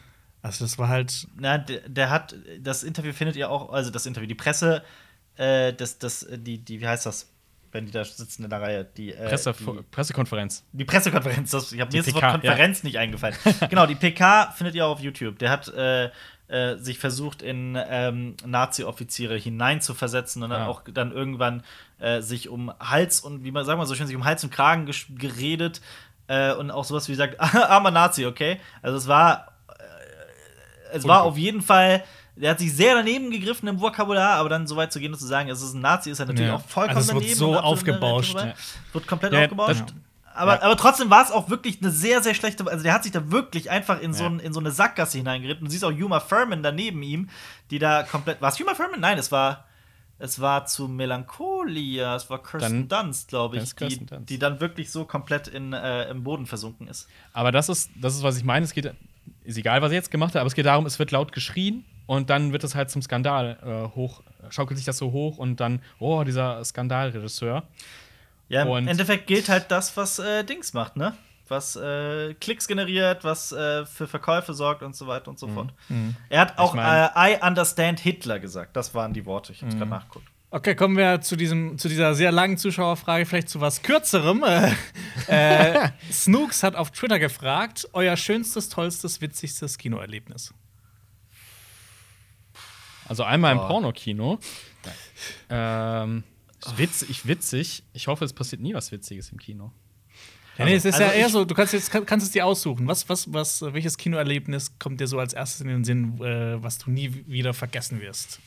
Also das war halt,
Na, der, der hat das Interview findet ihr auch, also das Interview, die Presse, äh, das, das, die, die, wie heißt das, wenn die da sitzen in der Reihe, die, äh,
Presse,
die,
Pressekonferenz.
die Pressekonferenz, das, ich habe mir das Wort Konferenz nicht eingefallen. *laughs* genau, die PK findet ihr auch auf YouTube. Der hat äh, äh, sich versucht, in ähm, Nazi-Offiziere hineinzuversetzen und dann
Ah.
auch dann irgendwann äh, sich um Hals und, wie man sagen wir so schön, sich um Hals und Kragen geredet äh, und auch sowas wie gesagt, *laughs* armer Nazi, okay? Also es war es war auf jeden Fall, der hat sich sehr daneben gegriffen im Vokabular, aber dann so weit zu gehen und zu sagen, es ist ein Nazi, ist er natürlich
Ja.
auch vollkommen
Also es wird
daneben.
so
und absolut
aufgebauscht.
daneben. Wird komplett
Ja,
aufgebauscht. Aber,
Ja.
aber trotzdem war es auch wirklich eine sehr, sehr schlechte. Also, der hat sich da wirklich einfach in, so,
Ja.
ein, in so eine Sackgasse hineingeritten. Du siehst auch Yuma Furman daneben ihm, die da komplett. War es Yuma Furman? Nein, es war. Es war zu Melancholia, es war Kirsten Dunst, glaube ich, die,
Dunst.
die dann wirklich so komplett in, äh, im Boden versunken ist.
Aber das ist, das ist, was ich meine. Es geht, ist egal, was er jetzt gemacht hat, aber es geht darum, es wird laut geschrien und dann wird es halt zum Skandal äh, hoch, schaukelt sich das so hoch und dann, oh, dieser Skandalregisseur.
Ja, im
Und-
Endeffekt gilt halt das, was äh, Dings macht, ne? Was äh, Klicks generiert, was äh, für Verkäufe sorgt und so weiter und so fort. Er hat auch
mein-
äh, I understand Hitler gesagt. Das waren die Worte. Ich hab's gerade nachgeguckt.
Okay, kommen wir zu, diesem, zu dieser sehr langen Zuschauerfrage, vielleicht zu was kürzerem. Äh, *laughs* Snooks hat auf Twitter gefragt: Euer schönstes, tollstes, witzigstes Kinoerlebnis.
Also einmal im
Oh.
Pornokino. Ähm, witzig, ich witzig. Ich hoffe, es passiert nie was Witziges im Kino.
Ja, nee, es ist
also
ja eher
ich-
so, du kannst, jetzt, kann, kannst es dir aussuchen. Was, was, was, welches Kinoerlebnis kommt dir so als erstes in den Sinn, äh, was du nie wieder vergessen wirst?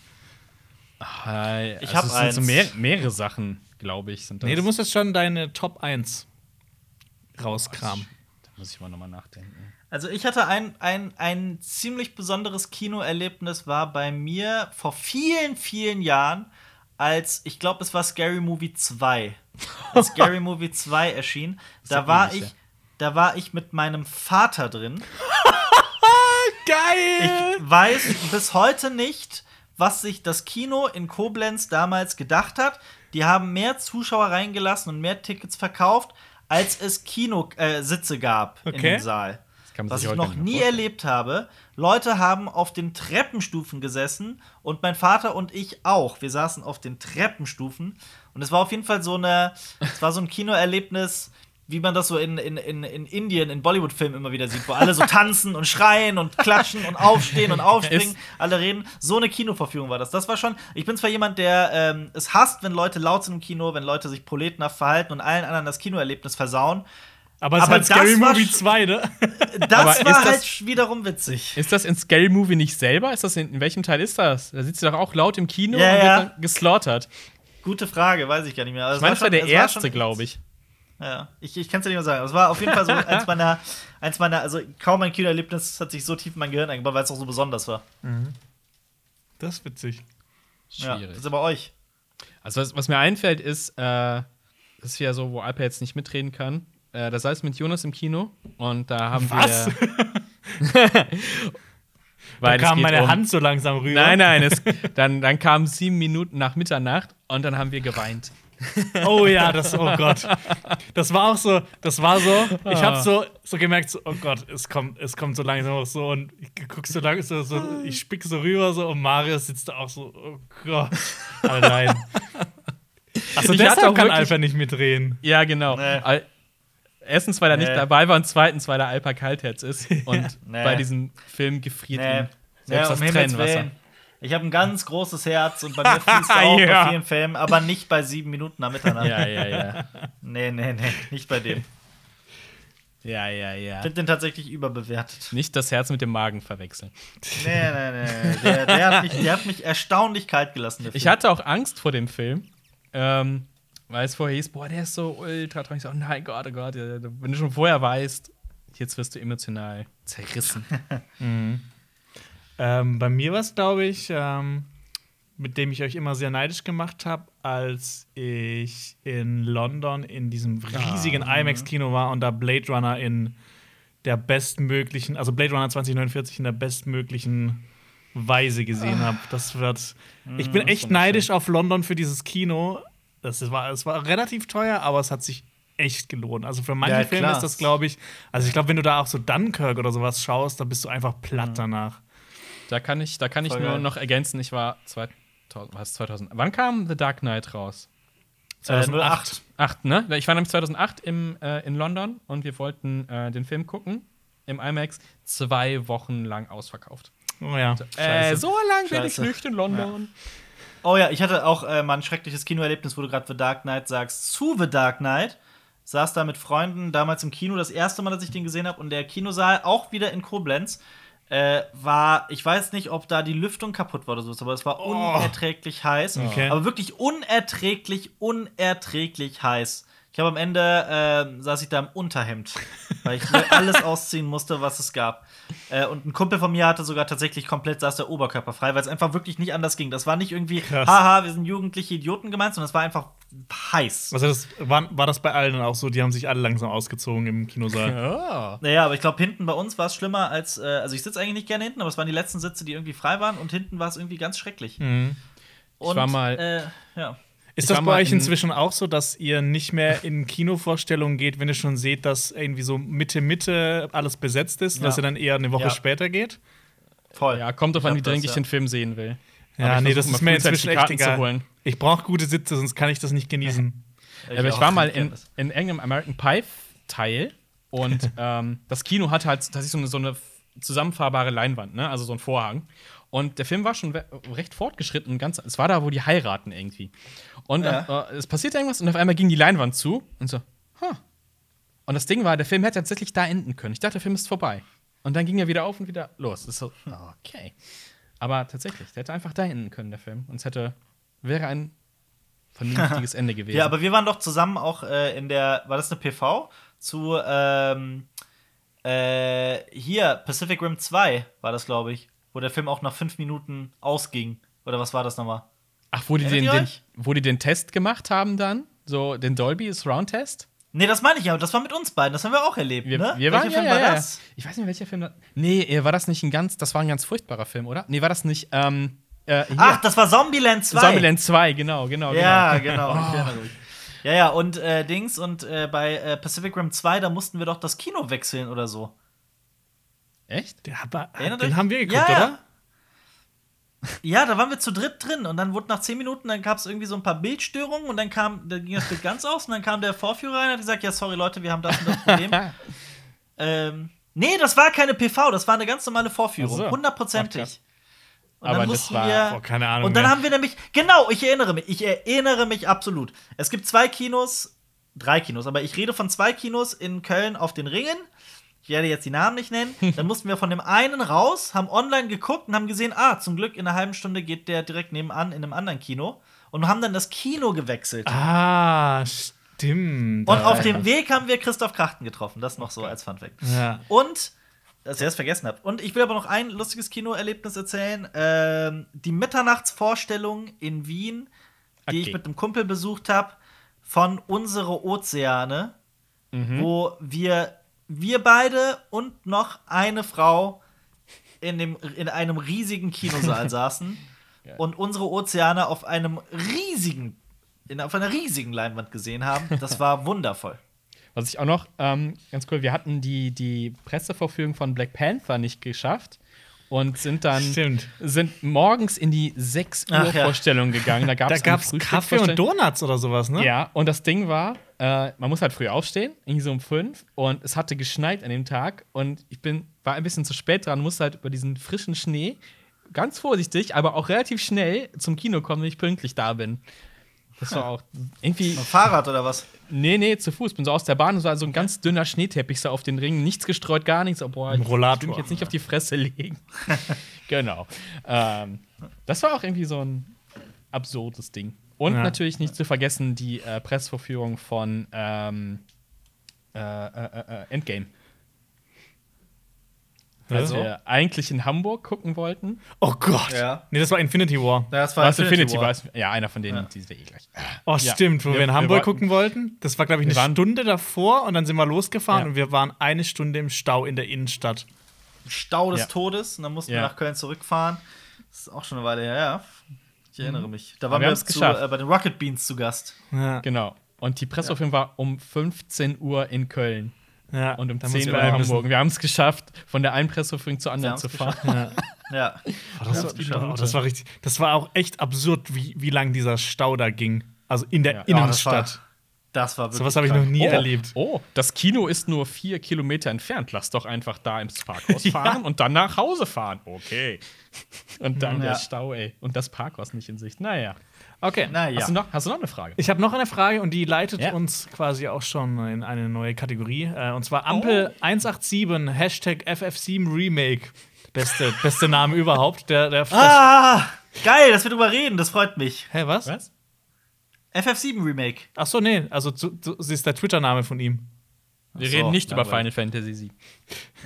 Äh,
Ich
also
hab
es sind so mehr, mehrere Sachen, glaube ich. Sind das.
Nee, du musst jetzt schon deine Top 1 rauskramen.
Da muss ich mal nochmal nachdenken.
Also ich hatte ein, ein, ein ziemlich besonderes Kinoerlebnis, war bei mir vor vielen, vielen Jahren, als, ich glaube, es war Scary Movie 2. Als *laughs* Scary Movie 2 erschien, da war ich, da war ich mit meinem Vater drin. *laughs*
Geil!
Ich weiß bis heute nicht, was sich das Kino in Koblenz damals gedacht hat. Die haben mehr Zuschauer reingelassen und mehr Tickets verkauft, als es Kinositze äh, gab in
Okay.
dem Saal. Was ich noch nie erlebt habe. Leute haben auf den Treppenstufen gesessen und mein Vater und ich auch. Wir saßen auf den Treppenstufen und es war auf jeden Fall so eine, es war so ein Kinoerlebnis, wie man das so in, in, in, in Indien, in Bollywood-Filmen immer wieder sieht, wo alle so tanzen und schreien und klatschen und aufstehen und *laughs* aufspringen, alle reden. So eine Kinoverführung war das. Das war schon, ich bin zwar jemand, der ähm, es hasst, wenn Leute laut sind im Kino, wenn Leute sich proletenhaft verhalten und allen anderen das Kinoerlebnis versauen.
Aber es
Aber
ist halt Scary
das war
Movie
sch-
2, ne? *laughs*
Das
Aber
war
ist das-
halt wiederum witzig.
Ist das in Scary Movie nicht selber? Ist das in, in welchem Teil ist das? Da sitzt sie doch auch laut im Kino
Ja,
und
ja.
wird dann geslaughtert.
Gute Frage, weiß ich gar nicht mehr. Also
Ich meine, das war der erste, glaube ich.
Ja, ich, ich kann es dir nicht mehr sagen. Es war auf jeden Fall so *laughs* eins meiner, eins meiner, also kaum ein Kinoerlebnis hat sich so tief in mein Gehirn eingebaut, weil es auch so besonders war.
Das ist witzig.
Ja,
Schwierig.
das ist aber euch.
Also, was, was mir einfällt, ist, äh, das ist ja so, wo Alper jetzt nicht mitreden kann. Äh, da saß ich mit Jonas im Kino und da haben
Was? *laughs*
wir.
Da
Weil es
kam meine
um-
Hand so langsam rüber.
Nein, nein, es, *laughs* dann, dann kam sieben Minuten nach Mitternacht und dann haben wir geweint.
Oh ja, das, oh Gott. Das war auch so, das war so, ich habe so, so gemerkt, so, oh Gott, es kommt, es kommt so langsam auch so und ich guck so langsam so, ich spick so rüber so und Mario sitzt da auch so, oh Gott, allein. Achso, *laughs*
Ich hatte
deshalb
auch
kann Alper nicht mitreden.
Ja, genau.
Nee.
Erstens, weil er nicht
Nee.
dabei war und zweitens, weil er Alper Kaltherz ist *laughs* und
Nee.
bei diesem Film gefriert
Nee.
ihm selbst
um
das
Himmels
Tränenwasser.
Ich habe ein ganz großes Herz und bei mir *laughs* fließt auch
Ja.
bei vielen Filmen, aber nicht bei sieben Minuten am Mitternacht.
Ja, ja, ja. *laughs*
Nee, nee, nee, nicht bei dem.
Ja, ja, ja.
Ich finde den tatsächlich überbewertet.
Nicht das Herz mit dem Magen verwechseln.
Nee, nee, nee. Der, der, hat mich, der hat mich erstaunlich kalt gelassen.
Ich hatte auch Angst vor dem Film, ähm, weil es vorher hieß, boah, der ist so ultra traurig. Ich so, oh nein, Gott, oh Gott, wenn du schon vorher weißt, jetzt wirst du emotional zerrissen. *laughs*
Ähm, bei mir war es, glaube ich, ähm, mit dem ich euch immer sehr neidisch gemacht habe, als ich in London in diesem riesigen IMAX-Kino war und da Blade Runner in der bestmöglichen, also Blade Runner 2049 in der bestmöglichen Weise gesehen habe. Das wird. Ich bin echt neidisch auf London für dieses Kino. Das war, es war relativ teuer, aber es hat sich echt gelohnt. Also für manche
Ja,
Filme ist das, glaube ich, also ich glaube, wenn du da auch so Dunkirk oder sowas schaust, da bist du einfach platt danach.
Da kann ich, da kann ich nur
geil.
noch ergänzen, ich war 2000, was 2000. Wann kam The Dark Knight raus?
Äh,
2008.
8, ne? Ich war nämlich 2008 im, äh, in London und wir wollten äh, den Film gucken im IMAX. Zwei Wochen lang ausverkauft.
Oh ja.
Äh, so lang bin ich nicht in London.
Oh ja, ich hatte auch äh, mal ein schreckliches Kinoerlebnis, wo du gerade The Dark Knight sagst. Zu The Dark Knight. Saß da mit Freunden damals im Kino, das erste Mal, dass ich den gesehen habe. Und der Kinosaal, auch wieder in Koblenz, äh, war, ich weiß nicht, ob da die Lüftung kaputt war oder so, aber es war unerträglich heiß.
Okay.
Aber wirklich unerträglich, unerträglich heiß. Ich habe am Ende äh, saß ich da im Unterhemd, weil ich mir alles ausziehen musste, was es gab. Äh, und ein Kumpel von mir hatte sogar tatsächlich komplett saß der Oberkörper frei, weil es einfach wirklich nicht anders ging. Das war nicht irgendwie,
Krass.
haha, wir sind jugendliche Idioten gemeint, sondern es war einfach heiß.
Also das, war, war das bei allen auch so? Die haben sich alle langsam ausgezogen im Kinosaal.
Oh.
Naja, aber ich glaube, hinten bei uns war es schlimmer als, äh, also ich sitze eigentlich nicht gerne hinten, aber es waren die letzten Sitze, die irgendwie frei waren und hinten war es irgendwie ganz schrecklich.
Mhm.
Und,
war mal-
äh, ja.
Ist
Ich
das bei euch
in-
inzwischen auch so, dass ihr nicht mehr in Kinovorstellungen geht, wenn ihr schon seht, dass irgendwie so Mitte, Mitte alles besetzt ist, und
Ja.
dass ihr dann eher eine Woche
Ja.
später geht?
Voll.
Ja, kommt drauf an, wie
Ich
dringend ich den Film sehen will.
Ja,
ich
nee, das ist mir inzwischen echt egal.
holen.
Ich brauche gute Sitze, sonst kann ich das nicht genießen.
Ja, aber ich war mal in, in irgendeinem American Pie Teil und *laughs* ähm, das Kino hatte halt tatsächlich so eine, so eine zusammenfahrbare Leinwand, ne? Also so ein Vorhang. Und der Film war schon recht fortgeschritten. Ganz, es war da, wo die heiraten irgendwie. Und
Ja.
äh, es passierte irgendwas und auf einmal ging die Leinwand zu und so, huh. Und das Ding war, der Film hätte tatsächlich da enden können. Ich dachte, der Film ist vorbei. Und dann ging er wieder auf und wieder los. Das ist so, okay. Aber tatsächlich, der hätte einfach da enden können, der Film. Und es hätte, wäre ein vernünftiges *laughs* Ende gewesen.
Ja, aber wir waren doch zusammen auch äh, in der, war das eine PV? Zu, ähm, äh, hier, Pacific Rim 2 war das, glaube ich, wo der Film auch nach fünf Minuten ausging. Oder was war das nochmal?
Ach, wo die, den, den, wo die den Test gemacht haben dann? So den Dolby Surround Test?
Nee, das meine ich ja, das war mit uns beiden, das haben wir auch erlebt,
Wir,
ne?
wir
Welcher
waren,
Film
ja,
war
ja, ja.
das?
Ich weiß nicht, welcher Film das. Nee, äh, war das nicht ein ganz, das war ein ganz furchtbarer Film, oder? Nee, war das nicht, ähm, äh.
Ach, das war Zombieland 2.
Zombieland 2, genau, genau,
Ja,
genau.
genau. *laughs* Mich. Ja, ja, und äh, Dings, und äh, bei äh, Pacific Rim 2, da mussten wir doch das Kino wechseln oder so.
Echt?
Der, aber, den
euch?
haben wir geguckt,
Ja,
oder?
Ja, da waren wir zu dritt drin und dann wurde nach zehn Minuten, dann gab es irgendwie so ein paar Bildstörungen und dann kam, dann ging das Bild ganz aus und dann kam der Vorführer rein und hat gesagt, ja, sorry Leute, wir haben das und das Problem. *laughs* ähm, nee, das war keine PV, das war eine ganz normale Vorführung, hundertprozentig. Und
Aber
dann
das
mussten
war-
wir,
Boah, keine Ahnung
Und dann
mehr.
haben wir nämlich, genau, ich erinnere mich, ich erinnere mich absolut. Es gibt zwei Kinos, drei Kinos, aber ich rede von zwei Kinos in Köln auf den Ringen. Ich werde jetzt die Namen nicht nennen. *laughs* Dann mussten wir von dem einen raus, haben online geguckt und haben gesehen, ah, zum Glück in einer halben Stunde geht der direkt nebenan in einem anderen Kino. Und haben dann das Kino gewechselt.
Ah, stimmt.
Und auf dem Weg haben wir Christoph Krachten getroffen. Das noch so als Funfact.
Ja.
Und, dass ihr das vergessen habt. Und ich will aber noch ein lustiges Kinoerlebnis erzählen. Ähm, die Mitternachtsvorstellung in Wien, die
Okay.
ich mit einem Kumpel besucht habe, von Unsere Ozeane, wo wir, wir beide und noch eine Frau in, dem, in einem riesigen Kinosaal *laughs* saßen und unsere Ozeane auf einem riesigen in, auf einer riesigen Leinwand gesehen haben. Das war *laughs* wundervoll.
Was ich auch noch ähm, ganz cool, wir hatten die, die Presseverfügung von Black Panther nicht geschafft und sind dann
Stimmt.
sind morgens in die 6 Uhr
Ach ja.
Vorstellung gegangen. Da gab es
Kaffee und Donuts oder sowas, ne?
Ja, und das Ding war, äh, man muss halt früh aufstehen, irgendwie so um fünf. Und es hatte geschneit an dem Tag. Und ich bin, war ein bisschen zu spät dran, musste halt über diesen frischen Schnee ganz vorsichtig, aber auch relativ schnell zum Kino kommen, wenn ich pünktlich da bin. Das war auch irgendwie.
Ein Fahrrad oder was?
Nee, nee, zu Fuß. Bin so aus der Bahn, es war so ein ganz dünner Schneeteppich so auf den Ringen. Nichts gestreut, gar nichts. Oh, boah, ich will mich jetzt nicht auf die Fresse legen. *laughs* genau. Ähm, das war auch irgendwie so ein absurdes Ding. Und
Ja.
natürlich nicht zu vergessen die äh, Pressvorführung von ähm, äh, äh, äh, Endgame. Als
Also?
wir eigentlich in Hamburg gucken wollten.
Oh Gott.
Ja.
Nee, das war Infinity War.
Das war
Was Infinity
War.
war. ist- Ja, einer von denen,
Ja.
die sind eh gleich.
Oh,
Ja.
stimmt, wo wir,
Wir-
in
wir
Hamburg
wollten-
gucken wollten. Das war, glaube ich,
Wir
eine Stunde davor und dann sind wir losgefahren
Ja.
und wir waren eine Stunde im Stau in der Innenstadt.
Stau des
Ja.
Todes und dann mussten wir
Ja.
nach Köln zurückfahren. Das ist auch schon eine Weile her, ja. Ich erinnere mich. Da
Aber
waren
wir
wir, zu, äh, bei den Rocket Beans zu Gast.
Ja.
Genau. Und die Pressevorführung war um 15 Uhr in Köln.
Ja.
Und um
da
10
mussten
Uhr
wir
in Hamburg. Wir haben es geschafft, von der einen Pressevorführung zur anderen zu fahren.
Ja. *laughs*
Ja.
Oh, das, war, oh, das war richtig. Das war auch echt absurd, wie, wie lang dieser Stau da ging. Also in der
Ja.
Ja, das
Innenstadt.
Das war wirklich.
Sowas habe ich noch nie
Oh,
erlebt.
oh, das Kino ist nur vier Kilometer entfernt. Lass doch einfach da ins Parkhaus *laughs* fahren und dann nach Hause fahren. Okay. Und dann
Ja.
der Stau, ey. Und das Parkhaus nicht in Sicht. Naja.
Okay.
Na ja.
Hast, du noch, hast du noch eine Frage?
Ich habe noch eine Frage und die leitet
Ja.
uns quasi auch schon in eine neue Kategorie. Äh, und zwar Ampel 187 Hashtag FF7 Remake. Beste, beste Name *laughs* überhaupt. Der, der
Ah, geil, dass wir drüber reden. Das freut mich.
Hä, was?
Was?
FF7 Remake.
Ach so, nee. Also, zu, zu, das ist der Twitter-Name von ihm.
Wir
so,
reden nicht über. Final Fantasy 7.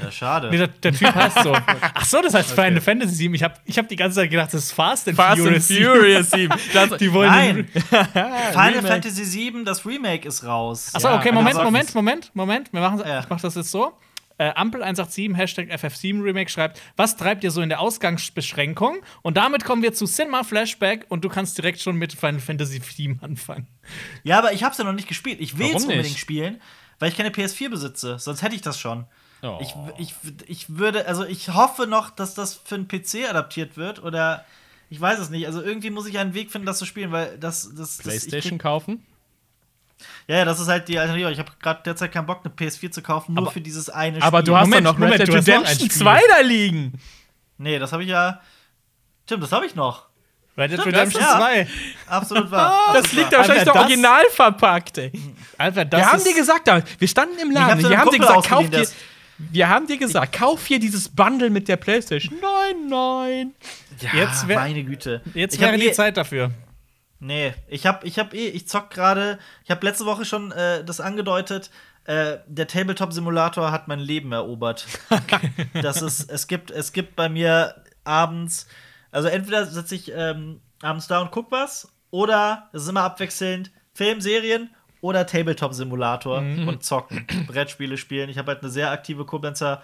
Ja, schade.
Nee, der, der Typ heißt so. *laughs* Ach so, das heißt Final Fantasy 7. Ich habe ich hab die ganze Zeit gedacht, das ist Fast and
Fast and
Furious. 7.
Furious 7. *laughs* Das,
Die wollen
Nein. *laughs* Final
Remake.
Fantasy 7, das Remake ist raus.
Achso,
Ja,
okay, Moment,
aber-
Moment, Moment, Moment. Wir machen,
Ja.
Ich mache das jetzt so. Äh, Ampel187, Hashtag FF7 Remake schreibt, was treibt ihr so in der Ausgangsbeschränkung? Und damit kommen wir zu Cinema Flashback und du kannst direkt schon mit Final Fantasy 7 anfangen.
Ja, aber ich hab's ja noch nicht gespielt. Ich will es unbedingt spielen, weil ich keine PS4 besitze. Sonst hätte ich das schon.
Oh.
Ich, ich, ich würde, also ich hoffe noch, dass das für einen PC adaptiert wird oder ich weiß es nicht. Also irgendwie muss ich einen Weg finden, das zu spielen, weil das. das, das ich
PlayStation
krieg-
kaufen?
Ja, ja, das ist halt die Alternative. Ich habe gerade derzeit keinen Bock, eine PS4 zu kaufen, nur
Aber-
für dieses eine Spiel.
Aber du hast
Moment,
doch noch
Moment,
Red
du
Dead
hast noch ein
Redemption
Spiel.
2 da liegen.
Nee, das habe ich ja. Stimmt, das habe ich noch.
Red Dead Redemption
das- ja.
2.
Absolut wahr.
Das
Absolut
liegt
wahr.
da wahrscheinlich
Alter,
noch
das-
original verpackt, ey.
Alter, das
Wir haben
ist-
dir gesagt wir standen im Laden,
einem
wir haben dir gesagt, kauf dir.
das-
Wir haben dir gesagt, kauf hier dieses Bundle mit der Playstation. Nein, nein.
Ja,
Jetzt wär-
meine Güte.
Jetzt
Ich hab
wäre die
eh-
Zeit dafür.
Nee, ich hab, ich hab eh, ich zock gerade, ich habe letzte Woche schon äh, das angedeutet, äh, der Tabletop-Simulator hat mein Leben erobert. *laughs* das ist, es gibt, es gibt bei mir abends, also entweder sitze ich ähm, abends da und guck was, oder es ist immer abwechselnd Film, Serien oder Tabletop-Simulator und zocken, *clears throat* Brettspiele spielen. Ich habe halt eine sehr aktive Koblenzer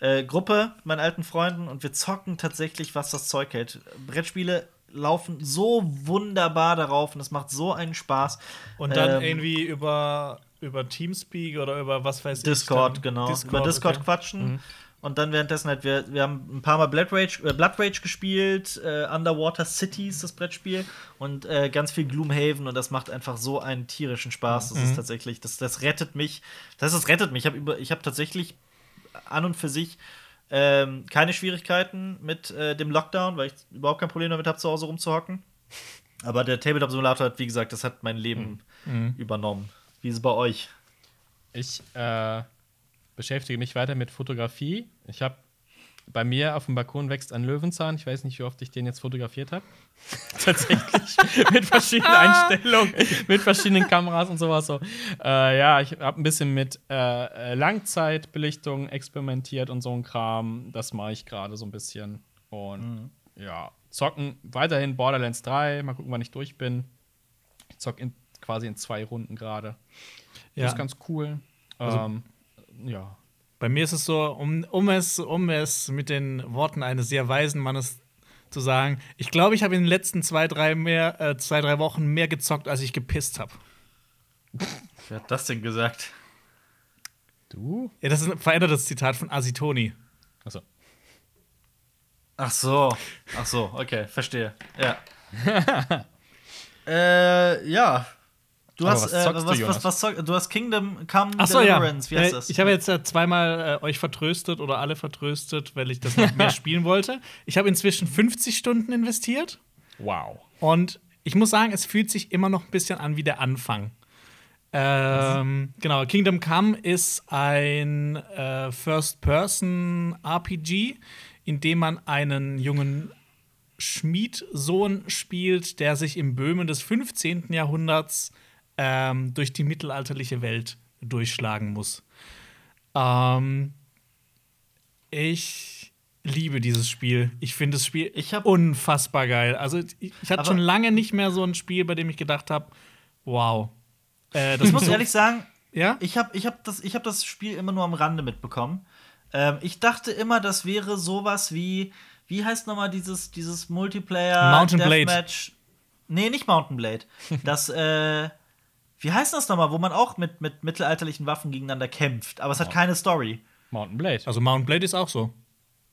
äh, Gruppe mit meinen alten Freunden und wir zocken tatsächlich, was das Zeug hält. Brettspiele laufen so wunderbar darauf und es macht so einen Spaß.
Und dann
Ähm,
irgendwie über, über Teamspeak oder über was weiß ich.
Discord,
dann-
genau. Über Discord
okay.
quatschen. Und dann währenddessen halt, wir, wir haben ein paar Mal Blood Rage, äh, Blood Rage gespielt, äh, Underwater Cities, das Brettspiel, und äh, ganz viel Gloomhaven und das macht einfach so einen tierischen Spaß. Das ist tatsächlich, das, das rettet mich. Das, das rettet mich. Ich habe hab tatsächlich an und für sich ähm, keine Schwierigkeiten mit äh, dem Lockdown, weil ich überhaupt kein Problem damit habe, zu Hause rumzuhocken. Aber der Tabletop-Simulator hat, wie gesagt, das hat mein Leben übernommen. Wie ist es bei euch?
Ich äh, beschäftige mich weiter mit Fotografie. Ich habe bei mir auf dem Balkon wächst ein Löwenzahn. Ich weiß nicht, wie oft ich den jetzt fotografiert habe. *laughs* Tatsächlich *laughs* mit verschiedenen Einstellungen, mit verschiedenen Kameras und sowas. So. Äh, ja, ich habe ein bisschen mit äh, Langzeitbelichtung experimentiert und so ein Kram. Das mache ich gerade so ein bisschen. Und ja, zocken weiterhin Borderlands 3. Mal gucken, wann ich durch bin. Ich zock in, quasi in zwei Runden gerade.
Ja.
Das ist ganz cool.
Also-
ähm, ja.
Bei mir ist es so, um, um, es, um es mit den Worten eines sehr weisen Mannes zu sagen, ich glaube, ich habe in den letzten zwei drei, mehr, äh, zwei, drei Wochen mehr gezockt, als ich gepisst habe.
Wer hat das denn gesagt?
Du?
Ja, das ist ein verändertes Zitat von Asitoni.
Achso.
Ach so. Ach so, okay, verstehe. Ja. *laughs* äh, ja. Du hast,
was
äh,
zockst du,
was, was, was du hast Kingdom Come
Ach so, ja.
Deliverance. Wie heißt
Äh,
das?
Ich habe jetzt äh, zweimal äh, euch vertröstet oder alle vertröstet, weil ich das noch mehr *laughs* spielen wollte. Ich habe inzwischen 50 Stunden investiert
Wow.
und ich muss sagen, es fühlt sich immer noch ein bisschen an wie der Anfang. Ähm, genau, Kingdom Come ist ein äh, First-Person-RPG, in dem man einen jungen Schmiedsohn spielt, der sich im Böhmen des 15. Jahrhunderts ähm, durch die mittelalterliche Welt durchschlagen muss. Ähm, ich liebe dieses Spiel. Ich finde das Spiel unfassbar geil. Also ich, ich hatte schon lange nicht mehr so ein Spiel, bei dem ich gedacht habe, wow. Äh, das
ich muss ehrlich sagen,
ja?
ich habe ich hab das, ich hab das Spiel immer nur am Rande mitbekommen. Ähm, ich dachte immer, das wäre sowas wie, wie heißt nochmal dieses, dieses Multiplayer
Mountain Blade.
Deathmatch? Nee, nicht Mountain Blade. Das, äh, wie heißt das nochmal, wo man auch mit, mit mittelalterlichen Waffen gegeneinander kämpft, aber es hat keine Story.
Mountain Blade.
Also Mountain Blade ist auch so.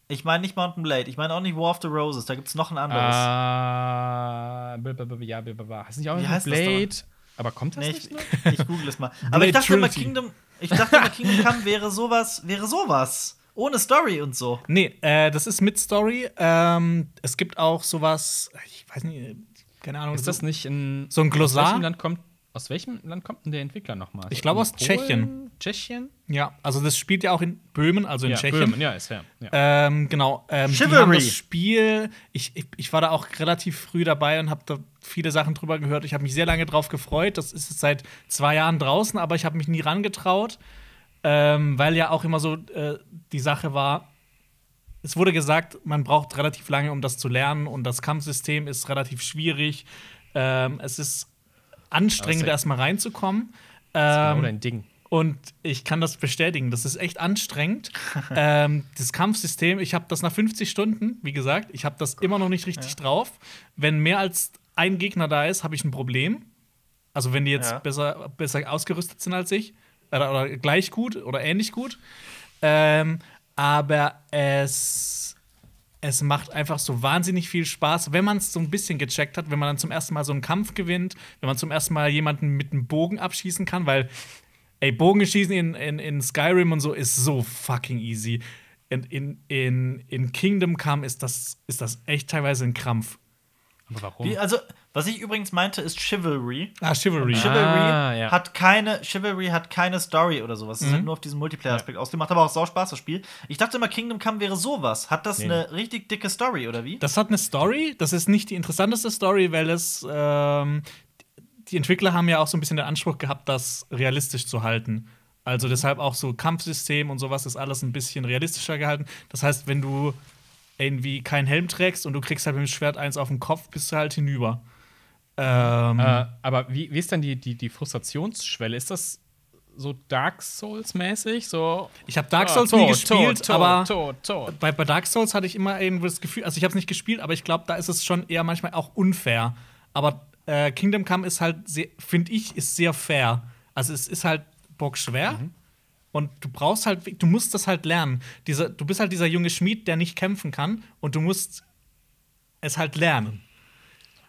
Ich meine nicht Mountain Blade, ich meine auch nicht War of the Roses, da gibt es noch ein anderes.
Ah, ja, b- hast du nicht auch
Wie heißt das
Blade? Aber kommt das
Nee,
nicht
ich, ich *laughs* google es mal. Aber ich dachte immer. Kingdom, ich dachte immer, *laughs* Kingdom Come wäre sowas, wäre sowas. Ohne Story und so.
Nee, äh, das ist mit Story. Ähm, es gibt auch sowas, ich weiß nicht, keine Ahnung.
Ist das nicht ein
So ein Glossar?
Aus welchem Land kommt, aus welchem Land kommt denn der Entwickler nochmal?
Ich glaube, aus
Polen?
Tschechien.
Tschechien?
Ja, also das spielt ja auch in Böhmen, also in
ja,
Tschechien.
Böhmen, ja, ist ja. ja.
Ähm, genau. Ähm, die
Chivalry.
haben das Spiel. Ich, ich, ich war da auch relativ früh dabei und habe da viele Sachen drüber gehört. Ich habe mich sehr lange drauf gefreut. Das ist jetzt seit zwei Jahren draußen, aber ich habe mich nie rangetraut, ähm, weil ja auch immer so äh, die Sache war. Es wurde gesagt, man braucht relativ lange, um das zu lernen, und das Kampfsystem ist relativ schwierig. Ähm, es ist anstrengend, erstmal reinzukommen.
Das ist genau
Ähm,
dein Ding.
und ich kann das bestätigen. Das ist echt anstrengend. *laughs* ähm, das Kampfsystem, ich habe das nach 50 Stunden, wie gesagt, ich habe das immer noch nicht richtig drauf. Wenn mehr als ein Gegner da ist, habe ich ein Problem. Also wenn die jetzt
Ja.
besser, besser ausgerüstet sind als ich. Oder, oder gleich gut oder ähnlich gut. Ähm, aber es, es macht einfach so wahnsinnig viel Spaß, wenn man es so ein bisschen gecheckt hat, wenn man dann zum ersten Mal so einen Kampf gewinnt, wenn man zum ersten Mal jemanden mit einem Bogen abschießen kann, weil Ey, Bogenschießen in, in, in Skyrim und so ist so fucking easy. In, in, in, in Kingdom Come ist das, ist das echt teilweise ein Krampf.
Aber warum?
Wie, also, was ich übrigens meinte, ist Chivalry.
Ah, Chivalry.
Chivalry
Ah, ja.
hat keine Chivalry hat keine Story oder sowas. Es ist halt nur auf diesen Multiplayer-Aspekt ausgemacht, aber auch sau Spaß das Spiel. Ich dachte immer, Kingdom Come wäre sowas. Hat das
Nee.
eine richtig dicke Story oder wie?
Das hat eine Story. Das ist nicht die interessanteste Story, weil es ähm, die Entwickler haben ja auch so ein bisschen den Anspruch gehabt, das realistisch zu halten. Also deshalb auch so Kampfsystem und sowas ist alles ein bisschen realistischer gehalten. Das heißt, wenn du irgendwie keinen Helm trägst und du kriegst halt mit dem Schwert eins auf den Kopf, bist du halt hinüber. Ähm,
Äh, aber wie, wie ist dann die, die, die Frustrationsschwelle? Ist das so Dark Souls-mäßig? So,
Ich habe Dark
Ah,
Souls
tot,
nie gespielt,
tot,
aber
tot,
bei, bei Dark Souls hatte ich immer irgendwie das Gefühl, also ich habe es nicht gespielt, aber ich glaube, da ist es schon eher manchmal auch unfair. Aber äh, Kingdom Come ist halt, finde ich, ist sehr fair. Also es ist halt bockschwer und du brauchst halt, du musst das halt lernen. Dieser, du bist halt dieser junge Schmied, der nicht kämpfen kann und du musst es halt lernen.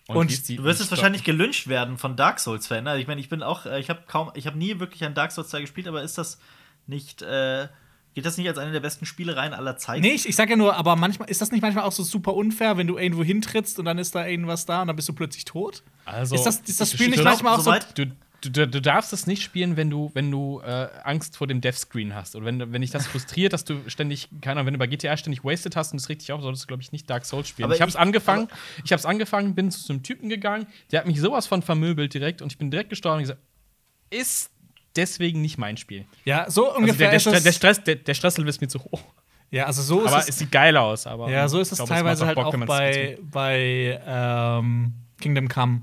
Und
die-
Du wirst
Sto-
wahrscheinlich gelyncht werden von Dark Souls-Fan. Also ich meine, ich bin auch, äh, ich habe kaum, ich habe nie wirklich ein Dark Souls 2 gespielt, aber ist das nicht, äh, geht das nicht als eine der besten Spielereien aller Zeiten?
Nee, ich, ich sag ja nur, aber manchmal ist das nicht manchmal auch so super unfair, wenn du irgendwo hintrittst und dann ist da irgendwas da und dann bist du plötzlich tot?
Also,
ist das, ist das
ich-
Spiel
ich
nicht manchmal auch so
Du, du, du darfst es nicht spielen, wenn du, wenn du äh, Angst vor dem Deathscreen hast. Oder wenn, wenn dich das frustriert, dass du ständig, keine Ahnung, wenn du bei GTA ständig wasted hast und es regt dich auf, solltest du, glaube ich, nicht Dark Souls spielen.
Aber
ich hab's
ich-
angefangen, ich hab's angefangen, bin zu so einem Typen gegangen, der hat mich sowas von vermöbelt direkt und ich bin direkt gestorben und gesagt, ist deswegen nicht mein Spiel.
Ja, so
Also
ungefähr
der, der,
es.
der, Stress, der, der Stresslevel ist mir zu hoch.
ja, also so ist
aber
es.
es sieht geil aus. Aber
Ja, so ist es
glaub,
teilweise halt
Bock,
auch bei, bei ähm, Kingdom Come.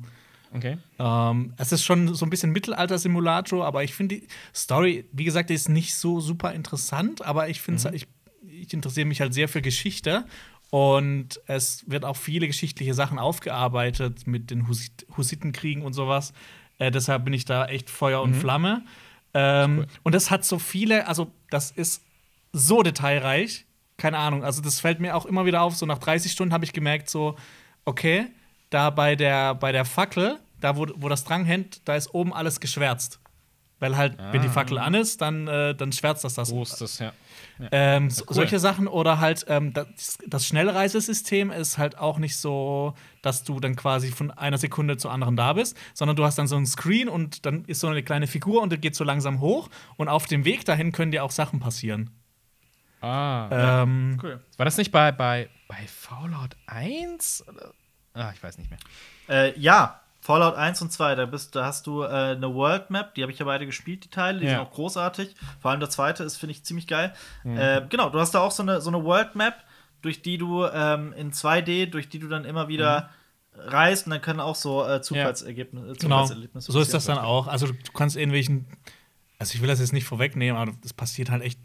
Okay.
Ähm, es ist schon so ein bisschen Mittelalter-Simulator, aber ich finde die Story, wie gesagt, die ist nicht so super interessant, aber ich finde
Mhm.
ich, ich interessiere mich halt sehr für Geschichte Und es wird auch viele geschichtliche Sachen aufgearbeitet mit den Husit Hussitenkriegen und sowas. Äh, deshalb bin ich da echt Feuer und Flamme. Ähm,
Cool.
Und das hat so viele, also das ist so detailreich. Keine Ahnung, also das fällt mir auch immer wieder auf. So nach 30 Stunden habe ich gemerkt, so, okay, da bei der, bei der Fackel, da wo, wo das dran hängt, da ist oben alles geschwärzt. Weil halt, wenn die Fackel an ist, dann, äh, dann schwärzt das das.
Großes, ja.
Ähm, so-
cool.
Solche Sachen oder halt ähm, das, das Schnellreisesystem ist halt auch nicht so, dass du dann quasi von einer Sekunde zur anderen da bist, sondern du hast dann so ein Screen und dann ist so eine kleine Figur und die geht so langsam hoch und auf dem Weg dahin können dir auch Sachen passieren.
Ah.
Ähm,
Cool.
War das nicht bei, bei, bei Fallout 1? Oder? Ah, ich weiß nicht mehr.
Äh, ja, Fallout 1 und 2, da, bist, da hast du äh, eine World Map, die habe ich ja beide gespielt, die Teile, die
Ja.
sind auch großartig. Vor allem der zweite ist, finde ich, ziemlich geil.
Mhm.
Äh, genau, du hast da auch so eine, so eine World Map, durch die du ähm, in 2D, durch die du dann immer wieder reist und dann können auch so äh, Zufallsergebnisse.
Genau,
Zufallserlebnisse
so ist das dann auch. Also du kannst irgendwelchen, also ich will das jetzt nicht vorwegnehmen, aber es passiert halt echt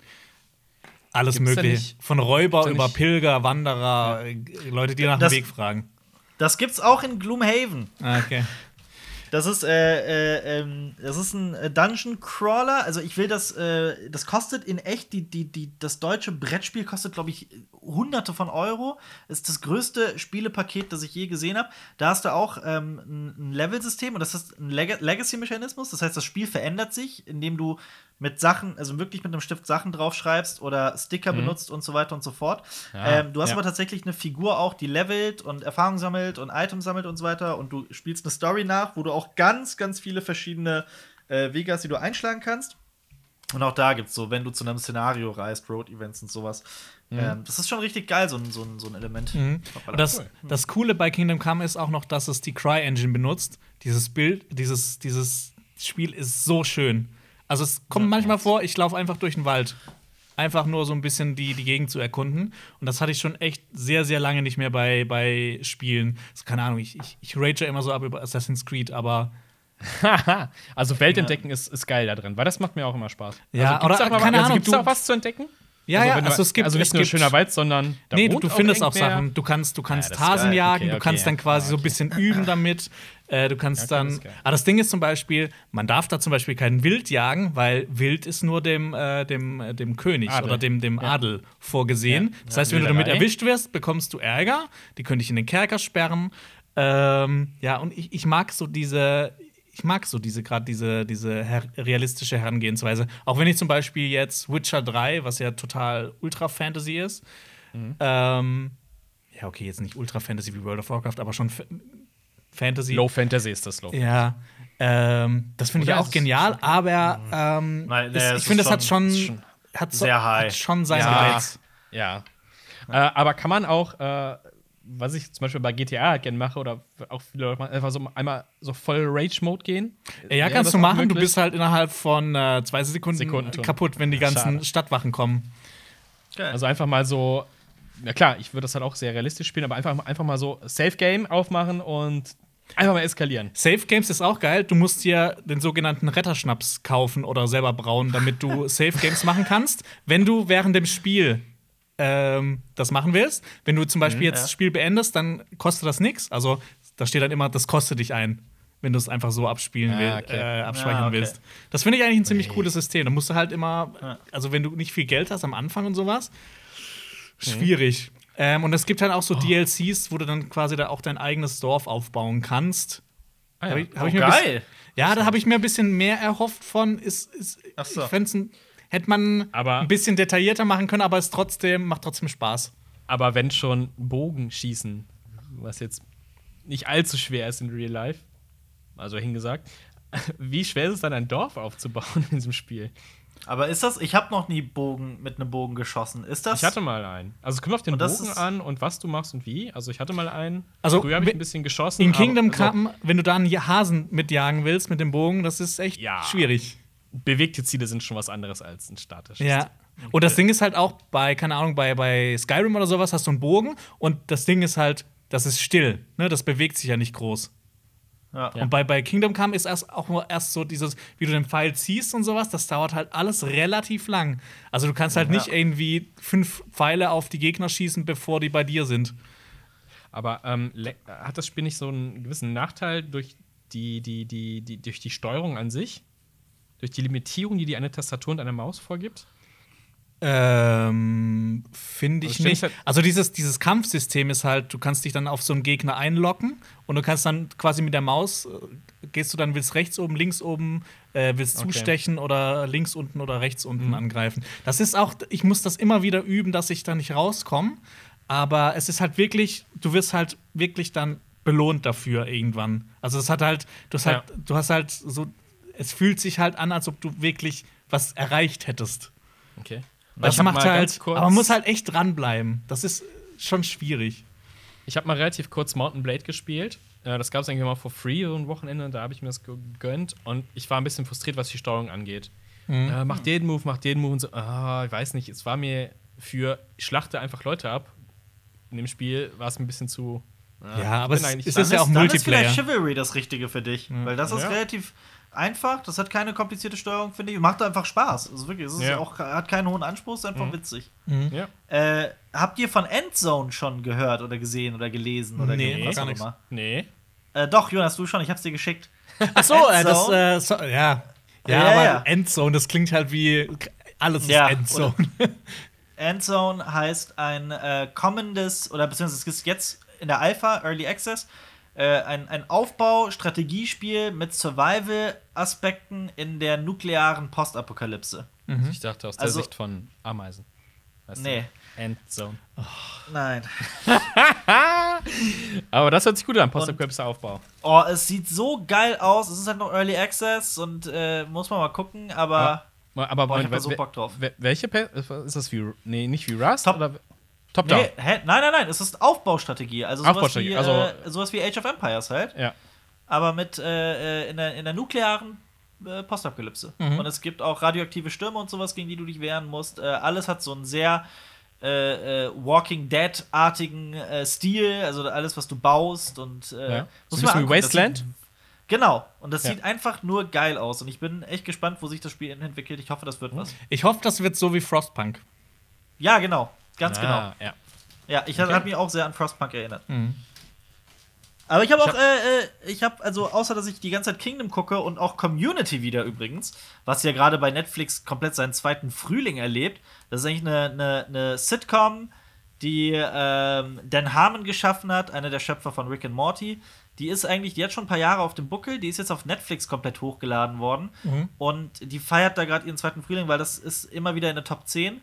alles
Gibt's
Mögliche. Von Räuber über Pilger, Wanderer, äh, Leute, die nach dem
Das-
Weg fragen.
Das gibt's auch in Gloomhaven.
Ah, Okay.
Das ist, äh, äh, ähm, das ist ein äh, Dungeon Crawler. Also ich will das, äh, das kostet in echt, die, die, die, das deutsche Brettspiel kostet, glaube ich, hunderte von Euro. Ist das größte Spielepaket, das ich je gesehen habe. Da hast du auch ähm, ein, ein Level-System und das ist ein Leg Legacy-Mechanismus. Das heißt, das Spiel verändert sich, indem du mit Sachen, also wirklich mit einem Stift Sachen draufschreibst oder Sticker benutzt und so weiter und so fort.
Ja,
ähm, du hast
ja.
aber tatsächlich eine Figur auch, die levelt und Erfahrung sammelt und Items sammelt und so weiter. Und du spielst eine Story nach, wo du auch ganz, ganz viele verschiedene äh, Wege hast, die du einschlagen kannst. Und auch da gibt es so, wenn du zu einem Szenario reist, Road-Events und sowas. Ähm, das ist schon richtig geil, so ein, so ein, so ein Element.
Mhm. Das, das Coole bei Kingdom Come ist auch noch, dass es die Cry-Engine benutzt. Dieses Bild, dieses, dieses Spiel ist so schön. Also es kommt manchmal vor, ich laufe einfach durch den Wald. Einfach nur so ein bisschen die, die Gegend zu erkunden. Und das hatte ich schon echt sehr, sehr lange nicht mehr bei, bei Spielen. Also, keine Ahnung, ich, ich, ich rage ja immer so ab über Assassin's Creed, aber *laughs*
also Welt entdecken ist, ist geil da drin, weil das macht mir auch immer Spaß.
Ja,
also,
oder
auch mal,
keine
also,
Ahnung,
gibt's auch was zu entdecken?
ja,
also,
ja,
wenn du-
also es gibt
also nicht
es
nur
gibt,
schöner Wald, sondern da
Nee, du, du findest auch. Sachen. Du kannst, du kannst
ist
Hasen jagen,
Okay,
du kannst
okay.
dann quasi
Ah,
so ein bisschen üben damit. *laughs* Äh, du kannst
Ja, okay,
dann. Aber das Ding ist zum Beispiel, man darf da zum Beispiel kein Wild jagen, weil Wild ist nur dem, äh, dem, äh, dem König
Adel.
oder dem, dem
Ja.
Adel vorgesehen.
Ja.
Das heißt, wenn du damit erwischt wirst, bekommst du Ärger. Die können dich in den Kerker sperren. Ähm, ja, und ich, ich mag so diese. Ich mag so diese gerade diese, diese her realistische Herangehensweise. Auch wenn ich zum Beispiel jetzt Witcher 3, was ja total Ultra-Fantasy ist, ähm, ja, okay, jetzt nicht Ultra Fantasy wie World of Warcraft, aber schon Fantasy.
Low Fantasy ist das Low.
Ja. Ähm, das finde ich auch
ist
genial, aber ähm,
Nein, nee,
es,
es
ich finde,
ist
es hat
schon-
schon,
ist
hat so,
sehr high.
Hat schon seinen
Ja.
Reiz.
Ja. Äh, aber kann man auch, äh, was ich zum Beispiel bei GTA gerne mache, oder auch viele Leute machen, einfach so einmal so voll Rage-Mode gehen?
Ja,
Wäre
kannst
das
du machen. Du
möglich?
bist halt innerhalb von äh, zwei Sekunden,
Sekunden tot.
kaputt, wenn die ganzen
Schade.
Stadtwachen kommen.
Geil.
Also einfach mal so, na klar, ich würde das halt auch sehr realistisch spielen, aber einfach, einfach mal so Safe-Game aufmachen und einfach mal eskalieren.
Safe Games ist auch geil. Du musst dir den sogenannten Retterschnaps kaufen oder selber brauen, damit du *laughs* Safe Games machen kannst. Wenn du während dem Spiel ähm, das machen willst, wenn du zum Beispiel jetzt
ja.
das Spiel beendest, dann kostet das nichts. Also da steht dann immer, das kostet dich ein, wenn du es einfach so abspielen
Ah,
will,
okay.
äh, abspeichern
Ah, okay.
willst. Das finde ich eigentlich ein ziemlich cooles System. Da musst du halt immer, also wenn du nicht viel Geld hast am Anfang und sowas, schwierig. Ähm, und es gibt halt auch
Oh.
so DLCs, wo du dann quasi da auch dein eigenes Dorf aufbauen kannst.
Ah,
Hab
ja.
ich, hab
Oh,
ich
geil.
ja, da habe ich mir ein bisschen mehr erhofft von. Ist, ist,
Ach so.
Ich fänd's ein, hätte man
Aber-
ein bisschen detaillierter machen können, aber es trotzdem macht trotzdem Spaß.
Aber wenn schon Bogenschießen, was jetzt nicht allzu schwer ist in Real Life, also hingesagt, *laughs* wie schwer ist es dann, ein Dorf aufzubauen *laughs* in diesem Spiel?
Aber ist das, ich habe noch nie Bogen mit einem Bogen geschossen. Ist das?
Ich hatte mal einen. Also es kommt auf den Bogen an und was du machst und wie. Also ich hatte mal einen.
Also,
Früher habe ich ein bisschen geschossen.
In Kingdom
aber, also,
Come, wenn du da einen Hasen mitjagen willst mit dem Bogen, das ist echt
Ja.
schwierig.
bewegte Ziele sind schon was anderes als ein statisches.
Ja. Und das Ding ist halt auch bei, keine Ahnung, bei, bei Skyrim oder sowas hast du einen Bogen und das Ding ist halt, das ist still. Ne? Das bewegt sich ja nicht groß.
Ja.
Und bei, bei Kingdom Come ist erst auch nur erst so dieses, wie du den Pfeil ziehst und sowas, das dauert halt alles relativ lang. Also du kannst halt
Ja.
nicht irgendwie fünf Pfeile auf die Gegner schießen, bevor die bei dir sind.
Aber ähm, hat das Spiel nicht so einen gewissen Nachteil durch die, die, die, die, durch die Steuerung an sich? Durch die Limitierung, die dir eine Tastatur und eine Maus vorgibt?
Ähm, finde ich
Also
nicht.
stimmt halt-
Also dieses, dieses Kampfsystem ist halt, du kannst dich dann auf so einen Gegner einloggen und du kannst dann quasi mit der Maus, äh, gehst du dann, willst rechts oben, links oben, äh, willst
Okay.
zustechen oder links unten oder rechts unten angreifen. Das ist auch, ich muss das immer wieder üben, dass ich da nicht rauskomme. Aber es ist halt wirklich, du wirst halt wirklich dann belohnt dafür irgendwann. Also es hat halt, du hast halt,
Ja.
du hast halt so, es fühlt sich halt an, als ob du wirklich was erreicht hättest.
Okay.
Das
Ich hab
macht halt,
kurz-
aber man muss halt echt dranbleiben. Das ist schon schwierig.
Ich habe mal relativ kurz Mountain Blade gespielt. Äh, das gab es irgendwie mal for free, so ein Wochenende. Da habe ich mir das gegönnt. Und ich war ein bisschen frustriert, was die Steuerung angeht. Äh, macht den Move, macht den Move und so. Ah, ich weiß nicht. Es war mir für ich schlachte einfach Leute ab. In dem Spiel war es ein bisschen zu. äh,
Ja, aber es-
eigentlich
es ist ja auch
dann ist
Multiplayer.
vielleicht Chivalry das Richtige für dich. Weil das ist
Ja.
relativ einfach, das hat keine komplizierte Steuerung, finde ich. Macht einfach Spaß. Also wirklich, es ist
Ja.
auch, hat keinen hohen Anspruch, ist einfach witzig.
Ja.
Äh, habt ihr von Endzone schon gehört oder gesehen oder gelesen oder
Nee,
was
gar
auch immer?
Nee.
Äh, doch, Jonas, du schon, ich hab's dir geschickt.
Ach so, äh, das,
Endzone?
äh, so, ja. Ja,
Ja,
aber
ja.
Endzone, das klingt halt wie alles ist
Ja,
Endzone. *laughs*
Endzone heißt ein äh, kommendes, oder beziehungsweise es ist jetzt in der Alpha, Early Access, äh, ein, ein Aufbau-Strategiespiel mit Survival-Aspekten in der nuklearen Postapokalypse.
Ich dachte aus der
Also-
Sicht von Ameisen. Weißt
Nee.
Du? Endzone.
Nein. *laughs*
Aber das hört sich gut an, Postapokalypse Aufbau.
Oh, es sieht so geil aus. Es ist halt noch Early Access und äh, muss man mal gucken, aber
Aber
Boah, ich hab da so Bock drauf.
wel- Welche Pe ist das wie nee, nicht wie Rust
Top-
oder Top-Down?
nee, hä? nein, nein, nein, es ist Aufbaustrategie. Also sowas,
Aufbaustrategie,
wie,
also-
äh, sowas wie Age of Empires halt.
Ja.
aber mit äh, äh, in, der, in der nuklearen äh, Postapokalypse.
Mhm.
Und es gibt auch radioaktive Stürme und sowas, gegen die du dich wehren musst. Äh, alles hat so einen sehr äh, äh, Walking Dead-artigen äh, Stil, also alles, was du baust und äh,
ja. So
muss
ein
angucken. Das
Wasteland?
Sieht, genau. Und das
Ja.
sieht einfach nur geil aus. Und ich bin echt gespannt, wo sich das Spiel entwickelt. Ich hoffe, das wird was.
Ich hoffe, das wird so wie Frostpunk.
Ja, genau. Ganz
Ah,
genau.
Ja.
Ja, ich
Okay.
hat mich auch sehr an Frostpunk erinnert.
Mhm.
Aber ich habe
Ich
auch, äh, äh, ich habe, also außer dass ich die ganze Zeit Kingdom gucke und auch Community wieder übrigens, was ja gerade bei Netflix komplett seinen zweiten Frühling erlebt. Das ist eigentlich eine, eine, eine Sitcom, die ähm, Dan Harmon geschaffen hat, einer der Schöpfer von Rick and Morty. Die ist eigentlich, die hat schon ein paar Jahre auf dem Buckel, die ist jetzt auf Netflix komplett hochgeladen worden.
Mhm.
Und die feiert da gerade ihren zweiten Frühling, weil das ist immer wieder in der Top 10.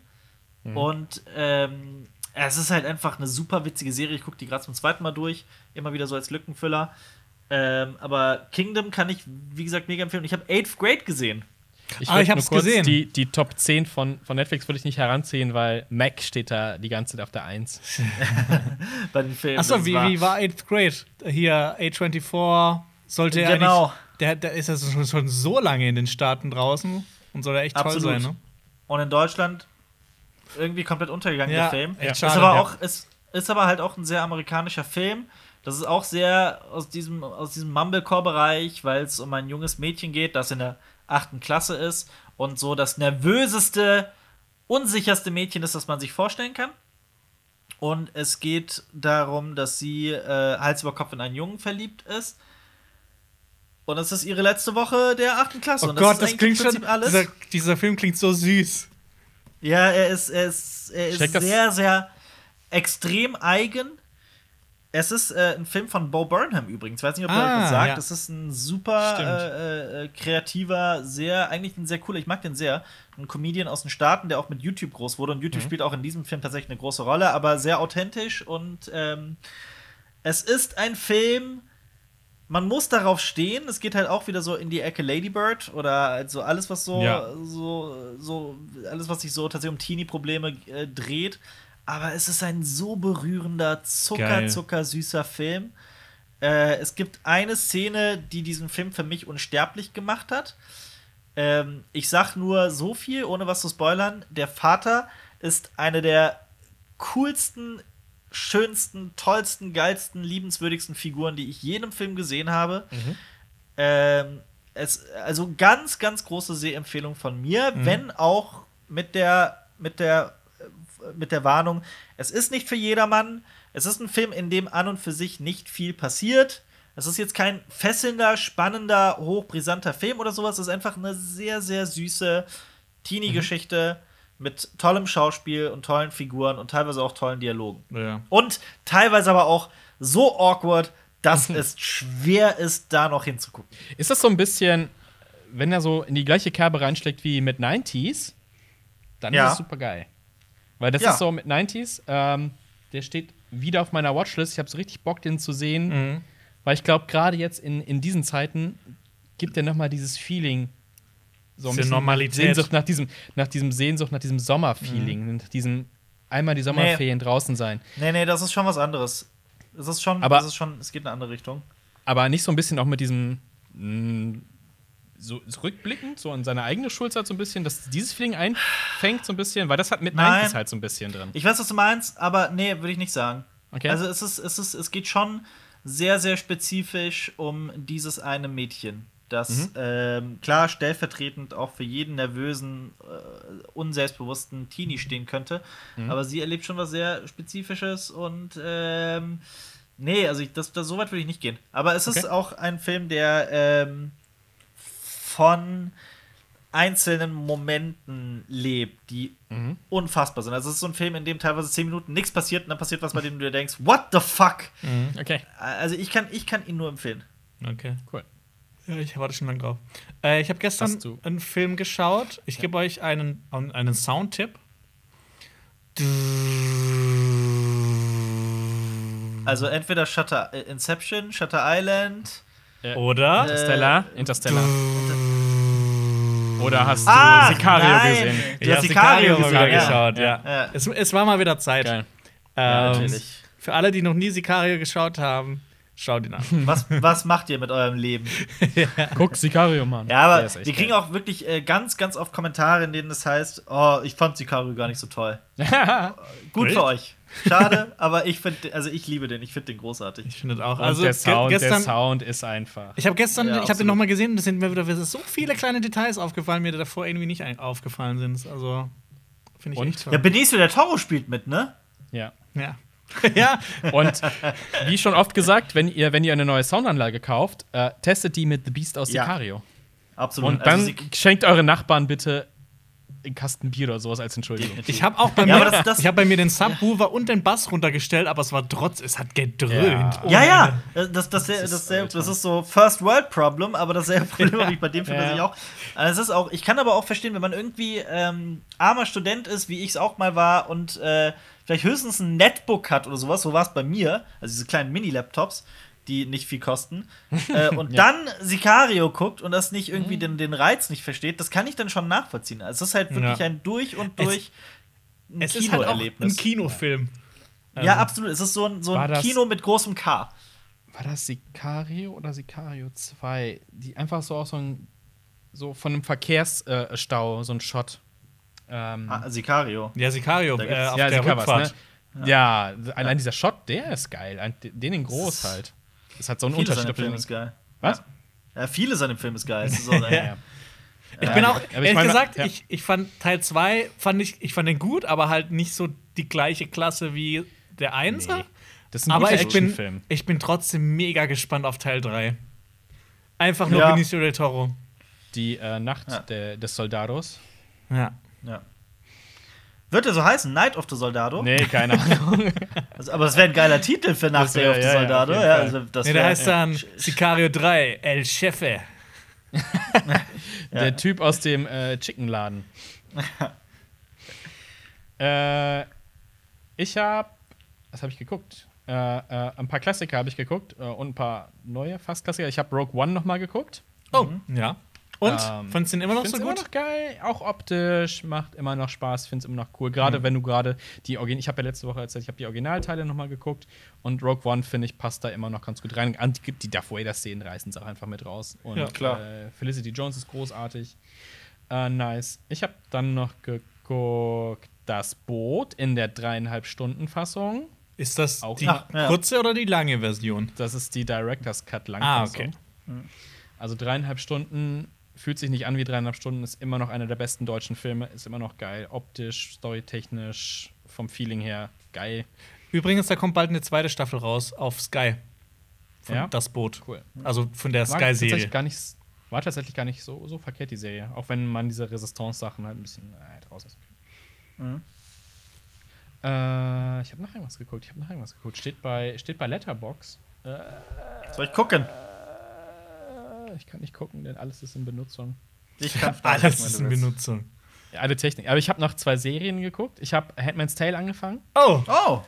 Und ähm, es ist halt einfach eine super witzige Serie. Ich gucke die gerade zum zweiten Mal durch. Immer wieder so als Lückenfüller. Ähm, aber Kingdom kann ich, wie gesagt, mega empfehlen. Ich habe Eighth Grade gesehen.
Ich,
Ah, ich hab's
kurz
gesehen.
Die, die Top 10 von, von Netflix würde ich nicht heranziehen, weil Mac steht da die ganze Zeit auf der 1. *laughs*
Bei den Filmen.
Achso, wie,
war-
wie war 8th Grade? Hier, A24 sollte er
Genau.
eigentlich. Der, der ist ja schon, schon so lange in den Staaten draußen und soll ja echt
Absolut.
toll sein, ne?
Und in Deutschland irgendwie komplett untergegangen,
Ja,
der Film. ist
schade,
aber
ja.
auch, ist, ist aber halt auch ein sehr amerikanischer Film. Das ist auch sehr aus diesem, aus diesem Mumblecore-Bereich, weil es um ein junges Mädchen geht, das in der achten Klasse ist und so das nervöseste, unsicherste Mädchen ist, das man sich vorstellen kann. Und es geht darum, dass sie äh, Hals über Kopf in einen Jungen verliebt ist. Und es ist ihre letzte Woche der achten Klasse.
Oh
und
Gott, das
eigentlich
klingt schon. Dieser, dieser Film klingt so süß.
Ja, er ist, er ist, er ist
Check das-
sehr, sehr extrem eigen. Es ist äh, ein Film von Bo Burnham übrigens. Ich weiß nicht, ob ihr
Ah,
euch das sagt.
ja.
Das ist ein super äh, äh, kreativer, sehr, eigentlich ein sehr cooler, ich mag den sehr. Ein Comedian aus den Staaten, der auch mit YouTube groß wurde. Und YouTube
Mhm.
spielt auch in diesem Film tatsächlich eine große Rolle, aber sehr authentisch. Und ähm, es ist ein Film, man muss darauf stehen. Es geht halt auch wieder so in die Ecke Ladybird oder also alles, was so,
Ja.
so, so, alles, was sich so tatsächlich um Teenie-Probleme äh, dreht. Aber es ist ein so berührender, zucker, zucker süßer Film. Äh, es gibt eine Szene, die diesen Film für mich unsterblich gemacht hat. Ähm, ich sag nur so viel, ohne was zu spoilern. Der Vater ist eine der coolsten schönsten, tollsten, geilsten, liebenswürdigsten Figuren, die ich je in einem Film gesehen habe. Ähm, es, also ganz, ganz große Sehempfehlung von mir, wenn auch mit der, mit der, mit der Warnung, es ist nicht für jedermann. Es ist ein Film, in dem an und für sich nicht viel passiert. Es ist jetzt kein fesselnder, spannender, hochbrisanter Film oder sowas. Es ist einfach eine sehr, sehr süße Teenie-Geschichte mit tollem Schauspiel und tollen Figuren und teilweise auch tollen Dialogen.
Ja.
Und teilweise aber auch so awkward, dass *laughs* es schwer ist, da noch hinzugucken.
Ist das so ein bisschen, wenn er so in die gleiche Kerbe reinschlägt wie mit 90s, dann
Ja.
ist es super geil. Weil das
Ja.
ist so mit 90s, ähm, der steht wieder auf meiner Watchlist. Ich habe so richtig Bock, den zu sehen.
Mhm.
Weil ich glaube, gerade jetzt in, in diesen Zeiten gibt er noch mal dieses Feeling. So
Diese Normalität.
Sehnsucht nach diesem, nach diesem Sehnsucht, nach diesem Sommerfeeling,
Mhm.
nach diesem einmal die Sommerferien draußen sein.
Nee, nee, das ist schon was anderes. Es ist schon,
Aber-
das ist schon, es geht in eine andere Richtung.
Aber nicht so ein bisschen auch mit diesem mh, so so rückblickend, so an seine eigene Schulzeit so ein bisschen, dass dieses Feeling einfängt so ein bisschen, weil das hat mit
Nein.
90s halt so ein bisschen drin.
Ich weiß, was du meinst, aber nee, würde ich nicht sagen.
Okay.
Also es ist, es ist, es geht schon sehr, sehr spezifisch um dieses eine Mädchen, das
Mhm.
ähm, klar stellvertretend auch für jeden nervösen, äh, unselbstbewussten Teenie stehen könnte.
Mhm.
Aber sie erlebt schon was sehr Spezifisches und ähm, nee, also ich, das, das, so weit würde ich nicht gehen. Aber es ist
Okay.
auch ein Film, der ähm, von einzelnen Momenten lebt, die
Mhm.
unfassbar sind. Also es ist so ein Film, in dem teilweise zehn Minuten nichts passiert und dann passiert was, bei dem du dir denkst, what the fuck?
Okay,
Also ich kann, ich kann ihn nur empfehlen.
Okay.
cool.
Ja, ich warte schon lange drauf. Äh, ich habe gestern einen Film geschaut. Ich gebe euch einen, einen Soundtipp.
Also entweder Shutter äh, Inception, Shutter Island.
Oder?
Interstellar? Interstellar. Oder hast du
Ah,
Sicario
nein.
gesehen?
Du
ja,
hast
Sicario
Sicario
mal wieder geschaut, ja.
Ja.
Es, es war mal wieder Zeit.
Geil.
Ja,
Ähm,
natürlich.
für alle, die noch nie Sicario geschaut haben, schaut ihn an.
Was, was macht ihr mit eurem Leben? *laughs*
Guck Sicario, Mann.
Ja, aber
Der
wir kriegen
geil.
auch wirklich äh, ganz, ganz oft Kommentare, in denen es heißt, oh, ich fand Sicario gar nicht so toll. *laughs* Gut
Echt?
für euch. Schade, aber ich finde, also ich liebe den, ich finde den großartig.
Ich finde auch. Also
der, Sound, der
gestern,
Sound ist einfach.
ich habe gestern,
Ja,
ich habe den
absolut.
noch mal gesehen und es sind mir wieder so viele kleine Details aufgefallen, mir die davor irgendwie nicht aufgefallen sind. Also finde ich
Und?
echt toll.
Ja, Benicio der Toro spielt mit, ne?
Ja.
Ja. *laughs* ja.
Und wie schon oft gesagt, wenn ihr, wenn ihr eine neue Soundanlage kauft, äh, testet die mit The Beast aus
Ja.
Sicario.
Absolut.
Und dann
also
schenkt euren Nachbarn bitte einen Kasten Bier oder sowas als Entschuldigung.
Ich habe auch bei
Ja,
mir,
das- das-
ich habe bei mir den Subwoofer und den Bass runtergestellt, aber es war trotz, es hat gedröhnt.
Ja.
ohne
Ja, ja,
Ende.
das, das, das,
ist
dasselbe, das ist so First World Problem, aber dasselbe *laughs* Problem habe ich bei dem Film
Ja.
auch. Also es ist auch, ich kann aber auch verstehen, wenn man irgendwie ähm, armer Student ist, wie ich es auch mal war, und äh, vielleicht höchstens ein Netbook hat oder sowas, so war es bei mir, also diese kleinen Mini-Laptops, die nicht viel kosten, *laughs* äh, und dann Sicario guckt und das nicht irgendwie den, den Reiz nicht versteht, das kann ich dann schon nachvollziehen. Also es ist halt wirklich
Ja.
ein durch und
Es-
durch ein
Es ist halt ein. Kinofilm.
ja, absolut. Es ist so ein, so ein
das-
Kino mit großem K.
War das Sicario oder Sicario 2? Die einfach so auch so ein so von einem Verkehrsstau, äh, so ein Shot. Ähm,
Ah, Sicario.
Ja, Sicario äh, auf
ja,
der
Sicario war's,
Rückfahrt.
ne? Ja, allein dieser Shot, der ist geil. Den in groß halt. Das hat so einen
Viele
Unterschied.
seiner
ob
Filme ist geil.
Was?
Ja, viele seiner Filme ist geil. Es ist so *laughs*
Ja, ja.
Ich bin auch,
aber ich
ehrlich
meine-
gesagt,
ja.
ich, ich fand Teil 2, fand ich, ich fand den gut, aber halt nicht so die gleiche Klasse wie der Einser.
Nee. Das ist ein
aber
guter
ich bin, ich bin trotzdem mega gespannt auf Teil 3. Einfach nur
Ja.
Benicio del Toro.
Die äh, Nacht
Ja.
der, des Soldados.
Ja.
Ja. Wird er so heißen? Night of the Soldado?
Nee, keine *laughs* Ahnung.
Also, aber das wäre ein geiler Titel für Nacht
wär-
of the
ja, ja,
Soldado.
auf
Ja,
jeden
also das
Nee, der heißt dann Sicario 3, El Chefe.
Der Typ aus dem äh, Chickenladen. *laughs* äh, ich habe, was habe ich geguckt? Äh, äh, ein paar Klassiker habe ich geguckt äh, und ein paar neue, fast Klassiker. Ich habe Rogue One noch mal geguckt.
Oh, ja. Und?
Ähm,
Fandest du den immer noch so
immer
gut?
noch geil, auch optisch, macht immer noch Spaß, find's immer noch cool. Gerade
Mhm.
wenn du gerade die Origin ich habe ja letzte Woche erzählt, ich habe die Originalteile noch mal geguckt und Rogue One finde ich passt da immer noch ganz gut rein. Und die, Darth Vader Szenen reißen es auch einfach mit raus und
Ja,
klar.
Äh, Felicity Jones ist großartig. Äh, nice. Ich habe dann noch geguckt das Boot in der dreieinhalb Stunden Fassung.
Ist das
Auch
die
nach-
ja.
kurze oder die lange Version?
Das ist die Director's Cut lang.
Ah, okay.
Also dreieinhalb Stunden fühlt sich nicht an wie dreieinhalb Stunden, ist immer noch einer der besten deutschen Filme, ist immer noch geil. Optisch, storytechnisch, vom Feeling her geil.
Übrigens, da kommt bald eine zweite Staffel raus auf Sky. Von
Ja?
Das Boot.
Cool.
Also von der Sky-Serie.
war tatsächlich gar nicht so, so verkehrt, die Serie. Auch wenn man diese Resistance-Sachen halt ein bisschen äh, draußen ist.
Mhm.
Äh, ich habe noch irgendwas geguckt. Ich habe noch irgendwas geguckt. Steht bei, steht bei Letterbox.
Soll ich gucken?
Äh, ich kann nicht gucken, denn alles ist in Benutzung.
Ich kann *laughs*
Alles ist in. Benutzung.
Ja, alle Technik. Aber ich habe noch zwei Serien geguckt. Ich habe Handmaid's Tale angefangen.
Oh,
Oh,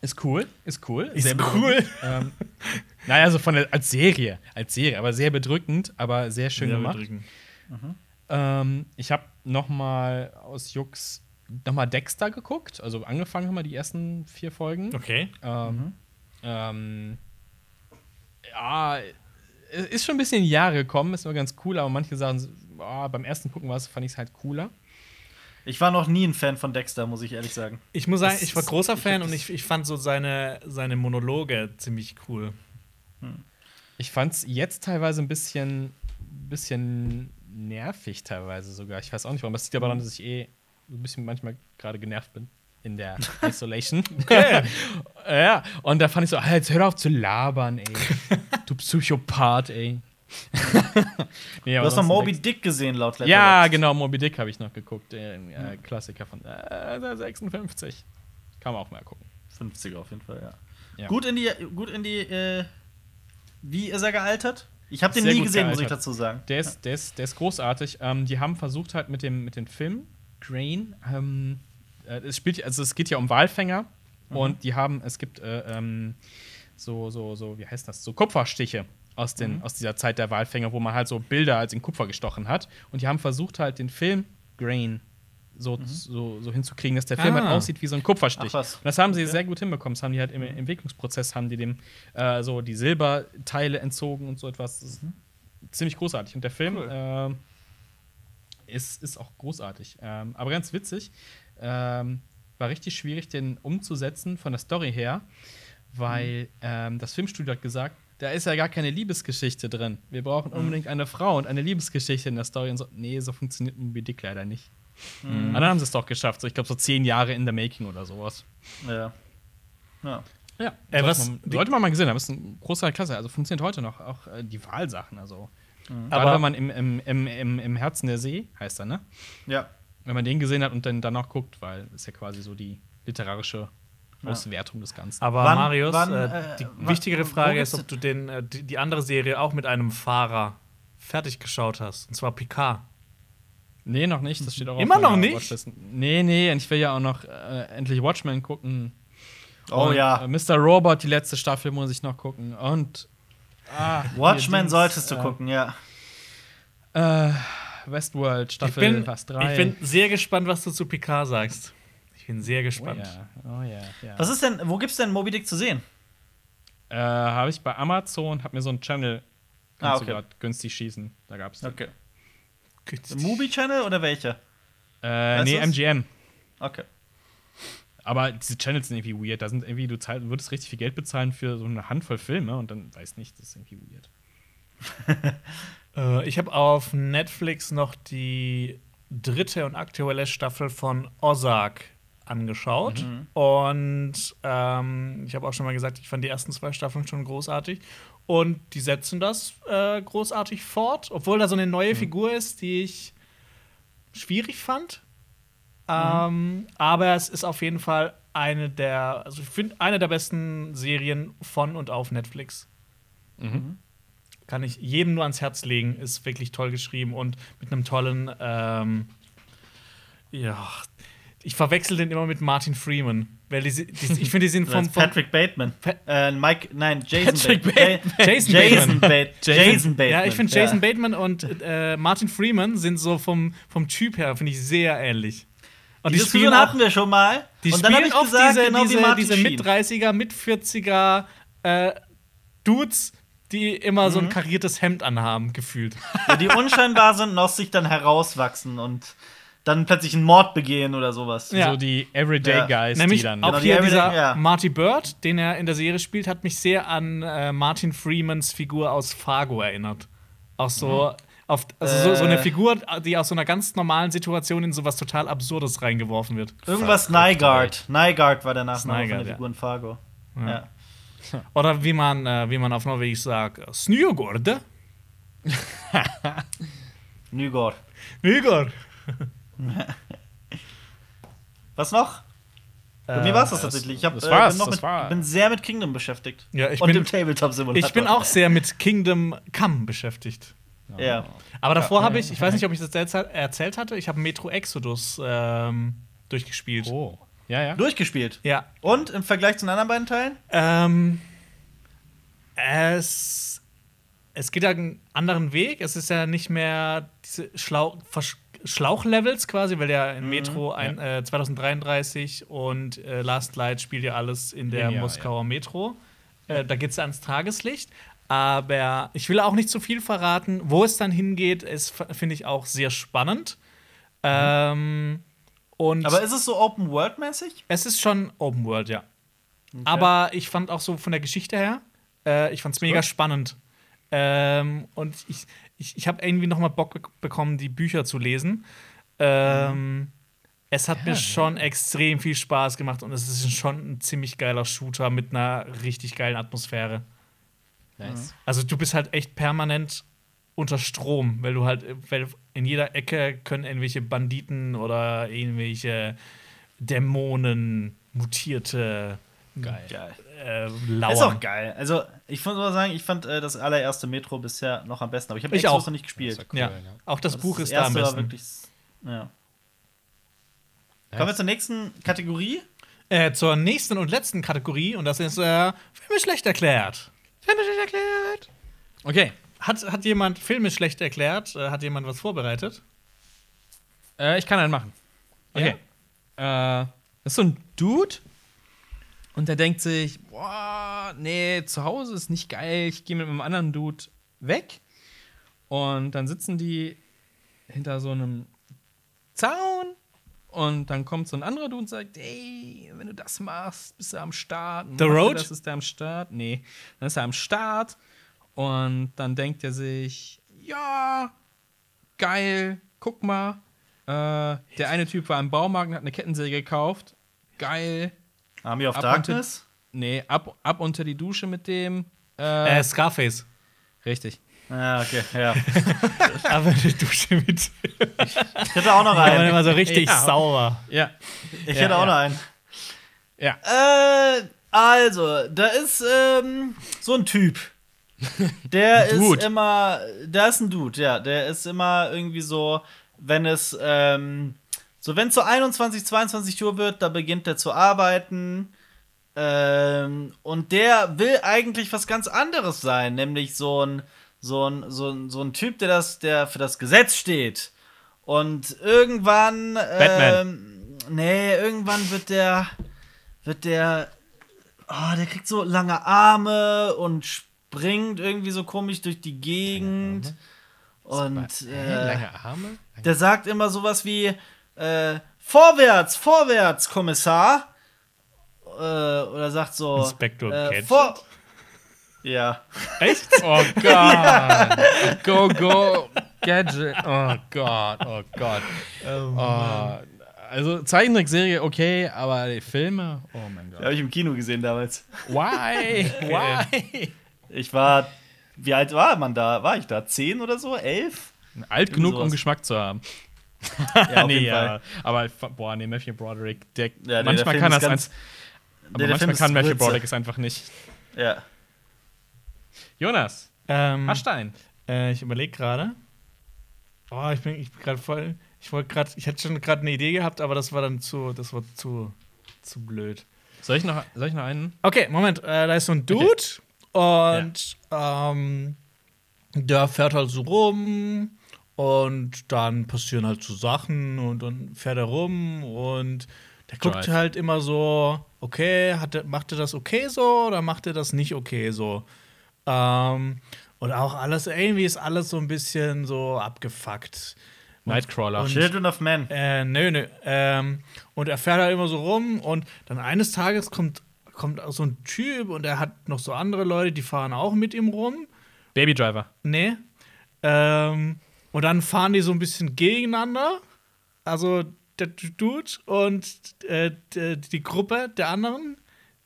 Ist cool, ist cool.
Ist
sehr
cool.
ähm, naja, also von der, als Serie, als Serie, aber sehr bedrückend, aber sehr schön
Sehr
gemacht.
bedrückend.
Ähm, ich habe noch mal aus Jux noch mal Dexter geguckt, also angefangen haben wir die ersten vier Folgen.
Okay.
Ähm, ähm, ja, ist schon ein bisschen in die Jahre gekommen, ist immer ganz cool, aber manche sagen, ah, beim ersten Gucken war es, fand ich es halt cooler.
ich war noch nie ein Fan von Dexter, muss ich ehrlich sagen.
Ich muss sagen,
Das
ich war großer
ich
Fan
hab
und ich, ich fand so seine, seine Monologe ziemlich cool.
Ich fand es jetzt teilweise ein bisschen, bisschen nervig, teilweise sogar. Ich weiß auch nicht warum. Das liegt aber daran, dass ich eh so ein bisschen manchmal gerade genervt bin in der *laughs* Isolation. *laughs* ja, und da fand ich so, ah, jetzt hör auf zu labern, ey. Du Psychopath, ey. *laughs* nee,
Du hast noch Moby Dick gesehen, laut Letterboxd.
Ja, genau, Moby Dick habe ich noch geguckt. Der äh, Klassiker von äh, 56. Kann man auch mal gucken.
50er auf jeden Fall, ja.
Ja.
Gut in die, gut in die, äh, wie ist er gealtert? Ich habe den nie gesehen, muss ich
gealtert.
dazu sagen.
Der ist, der ist, der ist großartig. Ähm, die haben versucht halt mit dem, mit dem Film Grain, ähm, äh, es spielt, also es geht ja um Walfänger und die haben, es gibt äh, ähm, so, so, so, wie heißt das, so Kupferstiche aus, den, aus dieser Zeit der Walfänger, wo man halt so Bilder als in Kupfer gestochen hat. Und die haben versucht halt den Film Grain so, so, so hinzukriegen, dass der Film halt
Ah.
aussieht wie so ein Kupferstich.
Ach.
Und das haben sie sehr gut hinbekommen. Das haben die halt im Entwicklungsprozess, haben die dem äh, so die Silberteile entzogen und so etwas. Das ist ziemlich großartig. Und der Film ähm, ist, ist auch großartig. Ähm, aber ganz witzig. Ähm, war richtig schwierig, den umzusetzen von der Story her, weil ähm, das Filmstudio hat gesagt, da ist ja gar keine Liebesgeschichte drin. Wir brauchen unbedingt eine Frau und eine Liebesgeschichte in der Story. Und so, nee, so funktioniert Moby Dick leider nicht. Und dann haben sie es doch geschafft. So, ich glaube, so zehn Jahre in der Making oder sowas.
Ja. Ja.
Ja,
Äh,
sollte,
was-
man, sollte man mal gesehen haben. Ist ein großer Klasse. Also funktioniert heute noch. Auch äh, die Wahlsachen. Also, Gerade
Aber-
wenn man im, im, im, im, im Herzen der See, heißt er, ne?
Ja.
Wenn man den gesehen hat und dann danach guckt, weil ist ja quasi so die literarische Auswertung des Ganzen.
Aber
Wann-
Marius,
wann,
äh,
äh,
die
wann-
wichtigere Frage ist, ob du den, äh, die, die andere Serie auch mit einem Fahrer fertig geschaut hast. Und zwar Picard.
Nee, noch nicht. Das steht auch
Immer
auf
noch nicht?
Watchlist. Nee, nee, und ich will ja auch noch äh, endlich Watchmen gucken.
Oh
und,
ja.
Äh, Mr. Robot, die letzte Staffel, muss ich noch gucken. Und. Ah,
Watchmen solltest du
äh,
gucken, ja.
Äh, Westworld,
Ich
Staffel
bin,
fast drei.
ich bin sehr gespannt, was du zu Picard sagst. Ich bin sehr
oh
gespannt.
ja, oh ja, ja.
Was ist denn, wo gibt's denn Moby Dick zu sehen?
Äh, habe ich bei Amazon, hab mir so einen Channel
Ah, okay.
günstig schießen. Da gab's. den.
Okay.
Günstig.
Movie Channel oder welcher?
Äh,
Weißt
nee,
du's?
MGM.
Okay.
Aber diese Channels sind irgendwie weird. Da sind irgendwie, du zahl, würdest richtig viel Geld bezahlen für so eine Handvoll Filme und dann weiß nicht, das ist irgendwie weird. *laughs*
Äh, ich habe auf Netflix noch die dritte und aktuelle Staffel von Ozark angeschaut. Und ähm, ich habe auch schon mal gesagt, ich fand die ersten zwei Staffeln schon großartig. Und die setzen das äh, großartig fort, obwohl da so eine neue Figur ist, die ich schwierig fand. Ähm, aber es ist auf jeden Fall eine der, also ich finde, eine der besten Serien von und auf Netflix. Kann ich jedem nur ans Herz legen. Ist wirklich toll geschrieben und mit einem tollen, ähm, ja, ich verwechsel den immer mit Martin Freeman. Weil die, die, ich finde, die sind *laughs* vom,
Vom, Patrick Bateman.
Pa-
äh, Mike, nein, Jason
Patrick
Bateman.
Jason
Jason,
Bateman.
Jason Bateman.
Ja, ich finde Jason Bateman und äh, Martin Freeman sind so vom, vom Typ her, finde ich, sehr ähnlich. Und
Die Diskussion
auch-
hatten wir schon mal.
Die
und dann habe
spielen
ich
oft
gesagt,
diese,
genau
diese, diese
Sheen.
Mit-30er, Mit-40er äh, Dudes, die immer
Mhm.
so ein kariertes Hemd anhaben, gefühlt. *laughs*
Ja, die unscheinbar sind, noch sich dann herauswachsen und dann plötzlich einen Mord begehen oder sowas.
Ja.
So die Everyday
Ja.
Guys,
Nämlich
die dann.
auch
Genau, die
hier dieser
ja.
Marty Bird, den er in der Serie spielt, hat mich sehr an äh, Martin Freemans Figur aus Fargo erinnert. Auch so auf, also so, so eine
Äh.
Figur, die aus so einer ganz normalen Situation in sowas total Absurdes reingeworfen wird.
Irgendwas Nygaard. Nygaard war der Nachname von der
ja.
Figur in Fargo. Ja. *laughs*
Oder wie man, äh, wie man auf Norwegisch sagt, Snygård. *laughs*
Nygård.
Nygård. *laughs*
Was noch? Bei mir war es das tatsächlich. Ich, hab,
das
äh,
war's,
bin, noch
das
mit,
war-
bin sehr mit Kingdom beschäftigt.
Ja, ich
Und
bin-
dem Tabletop-Simulator.
Ich bin auch sehr mit Kingdom Come beschäftigt.
Ja.
Aber davor habe ich, ich weiß nicht, ob ich das erzählt- erzählt hatte, ich habe Metro Exodus ähm, durchgespielt.
oh. Ja, ja.
Durchgespielt.
Ja.
Und im Vergleich zu den anderen beiden Teilen?
Ähm, es, es geht ja einen anderen Weg. Es ist ja nicht mehr diese Schlau Versch Schlauchlevels quasi, weil ja in Metro ein, äh, 2033 und äh, Last Light spielt ja alles in der
Linear,
Moskauer Metro. Äh, da geht es ans Tageslicht. Aber ich will auch nicht zu viel verraten. Wo es dann hingeht, ist, finde ich, auch sehr spannend. Ähm, und
Aber ist es so Open-World-mäßig?
es ist schon Open World, ja. Aber ich fand auch so von der Geschichte her, äh, ich fand es mega
gut.
spannend. Ähm, und ich, ich, ich habe irgendwie noch mal Bock be- bekommen, die Bücher zu lesen. Ähm, es hat mir schon extrem viel Spaß gemacht und es ist schon ein ziemlich geiler Shooter mit einer richtig geilen Atmosphäre.
Nice.
Also du bist halt echt permanent unter Strom, weil du halt, weil in jeder Ecke können irgendwelche Banditen oder irgendwelche Dämonen, mutierte
Geil.
Geil.
äh,
Ist auch
lauern.
geil. Also, ich muss mal sagen, ich fand äh, das allererste Metro bisher noch am besten. Aber ich habe
Ich
Exodus
auch.
noch nicht gespielt.
Cool,
Ja.
ja.
Auch das,
Das
Buch ist
das
da am besten.
wirklich. Ja. Kommen wir zur nächsten Kategorie.
Äh, zur nächsten und letzten Kategorie und das ist äh, Filme schlecht erklärt. Filme schlecht erklärt.
Okay.
Hat, hat jemand Filme schlecht erklärt? Äh, hat jemand was vorbereitet?
Äh, ich kann einen machen. Okay. Äh, das ist so ein Dude. Und der denkt sich, boah, nee, zu Hause ist nicht geil, ich gehe mit einem anderen Dude weg. Und dann sitzen die hinter so einem Zaun. Und dann kommt so ein anderer Dude und sagt, ey, wenn du das machst, bist du am Start.
The Road?
Das ist der am Start. Nee, dann ist er am Start. Und dann denkt er sich, ja, geil, guck mal. Äh, der eine Typ war im Baumarkt und hat eine Kettensäge gekauft. Geil.
Army of
Ab
Darkness.
Nee, ab, ab unter die Dusche mit dem. Äh,
Äh, Scarface.
richtig.
Ah, okay, ja. *laughs*
Aber die Dusche mit.
Ich hätte auch noch
Aber
einen.
immer so richtig
Ja.
sauber.
Ja.
Ich
Ja,
hätte auch
ja.
noch einen.
Ja.
Äh, also, da ist ähm, so ein Typ. *laughs* Der ist immer, da ist ein Dude, ja, der ist immer irgendwie so, wenn es, ähm, so wenn es so 21, 22 Uhr wird, da beginnt er zu arbeiten. Ähm, und der will eigentlich was ganz anderes sein, nämlich so ein, so ein, so ein, so ein Typ, der das, der für das Gesetz steht. Und irgendwann, ähm, nee, irgendwann wird der, wird der, oh, der kriegt so lange Arme und springt irgendwie so komisch durch die Gegend. Und äh,
lange Arme?
der sagt immer sowas wie äh, Vorwärts, vorwärts, Kommissar. Äh, oder sagt so
Inspektor
äh,
Gadget?
vor Ja.
Echt?
Oh *laughs* Gott. go, go, Gadget. Oh Gott, oh Gott. Oh, also Zeichentrickserie okay, aber die Filme, oh mein Gott.
Habe ich im Kino gesehen damals.
Why? *laughs* Why?
Ich war wie alt war man da? War ich da? Zehn oder so? Elf?
Alt genug, um
sowas.
Geschmack zu haben. *laughs*
Ja, auf
nee,
jeden
ja. Aber boah, nee, Matthew Broderick, der,
Ja, nee, der
manchmal
Film
kann das eins, aber
der Film
manchmal kann Matthew. Broderick es einfach nicht.
Ja.
Jonas,
ähm,
einen?
Äh, ich überlege gerade. Oh, ich bin, ich bin gerade voll. Ich wollte gerade, ich hätte schon gerade eine Idee gehabt, aber das war dann zu, das war zu, zu blöd.
Soll ich noch, soll ich noch einen?
Okay, Moment. Äh, da ist so ein Dude und ähm, der fährt halt so rum und dann passieren halt so Sachen und dann fährt er rum und der guckt
Drive.
halt immer so, okay, hat er, macht er das okay so oder macht er das nicht okay so? Ähm, und auch alles, irgendwie ist alles so ein bisschen so abgefuckt.
Nightcrawler.
Children of Men.
Äh, nö, nö. Ähm, und er fährt da immer so rum und dann eines Tages kommt, kommt auch so ein Typ und er hat noch so andere Leute, die fahren auch mit ihm rum.
Baby Driver.
Nee. Ähm, und dann fahren die so ein bisschen gegeneinander. Also der Dude und äh, die, die Gruppe der anderen.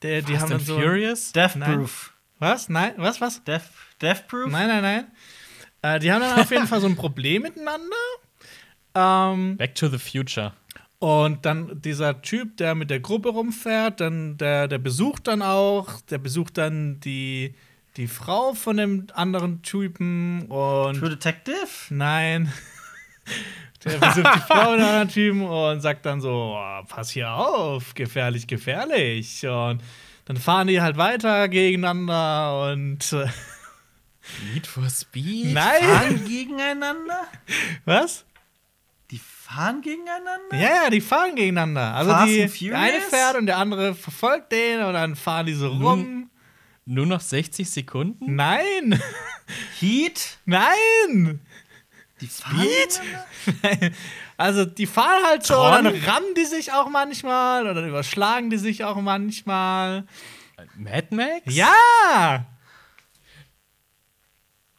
Der, die
Fast
haben dann so.
Furious?
Death
Nein.
Proof.
Was? Nein? Was? Was?
Death, Death Proof?
Nein, nein, nein. Äh, die haben dann auf jeden Fall so ein Problem miteinander. Ähm,
Back to the Future.
Und dann dieser Typ, der mit der Gruppe rumfährt, dann der, der besucht dann auch, der besucht dann die, die Frau von dem anderen Typen
True
und
Detective?
nein. *laughs* Der besucht die Frau von dem anderen Typen und sagt dann so, oh, pass hier auf, gefährlich, gefährlich. Und dann fahren die halt weiter gegeneinander und äh,
Need for Speed?
nein.
Fahren gegeneinander?
Was?
Fahren gegeneinander?
Ja, ja, die fahren gegeneinander. Also
Fast
die,
and
der
Furious?
eine fährt und der andere verfolgt den und dann fahren die so rum.
Nur noch 60 Sekunden?
Nein!
Heat?
Nein!
Die fahren gegeneinander? *laughs*
Also, die fahren halt so,
Tron?
dann rammen die sich auch manchmal oder dann überschlagen die sich auch manchmal.
Mad Max?
Ja!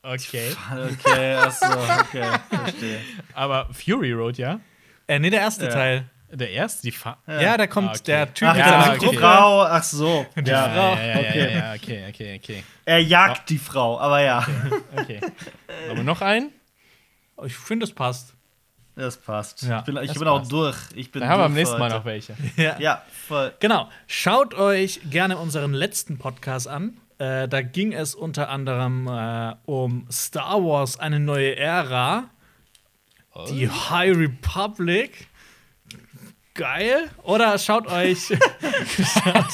Okay. *laughs*
Okay, achso, okay, verstehe.
Aber Fury Road, ja?
Äh, nee, der erste
Ja.
Teil.
Der erste, die Fa
Ja, da kommt
Ah, okay.
der Typ
Ach,
mit
ja,
seiner
okay.
die. Frau, ach so. Ja.
Ja, ja, ja,
okay.
ja, ja, okay, okay, okay.
Er jagt die Frau, aber ja,
okay. Aber noch ein?
Ich finde, es passt.
das passt.
Ja,
ich bin, ich
das
bin auch durch. Ich bin
Dann haben wir am nächsten Mal noch welche.
Ja.
Ja, voll.
Genau. Schaut euch gerne unseren letzten Podcast an. Äh, da ging es unter anderem äh, um Star Wars, eine neue Ära. Die High Republic. Geil. Oder schaut euch. *laughs* *laughs* schaut,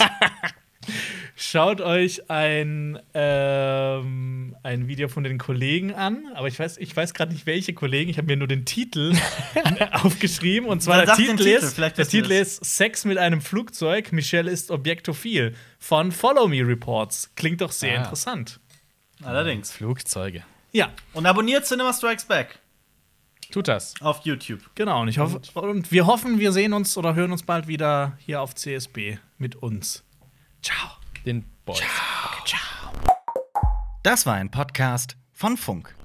schaut euch ein, ähm, ein Video von den Kollegen an. Aber ich weiß, ich weiß gerade nicht, welche Kollegen. Ich habe mir nur den Titel *laughs* aufgeschrieben. Und zwar der Titel,
Titel,
ist, der Titel ist Sex mit einem Flugzeug. Michelle ist objektophil. Von Follow Me Reports. Klingt doch sehr
Ah.
interessant.
Allerdings.
Flugzeuge.
Ja,
Und abonniert Cinema Strikes Back
Tut das.
auf YouTube.
genau. Und ich hoffe, und wir hoffen, wir sehen uns oder hören uns bald wieder hier auf CSB mit uns. Ciao.
Den Boys.
Das war ein Podcast von Funk.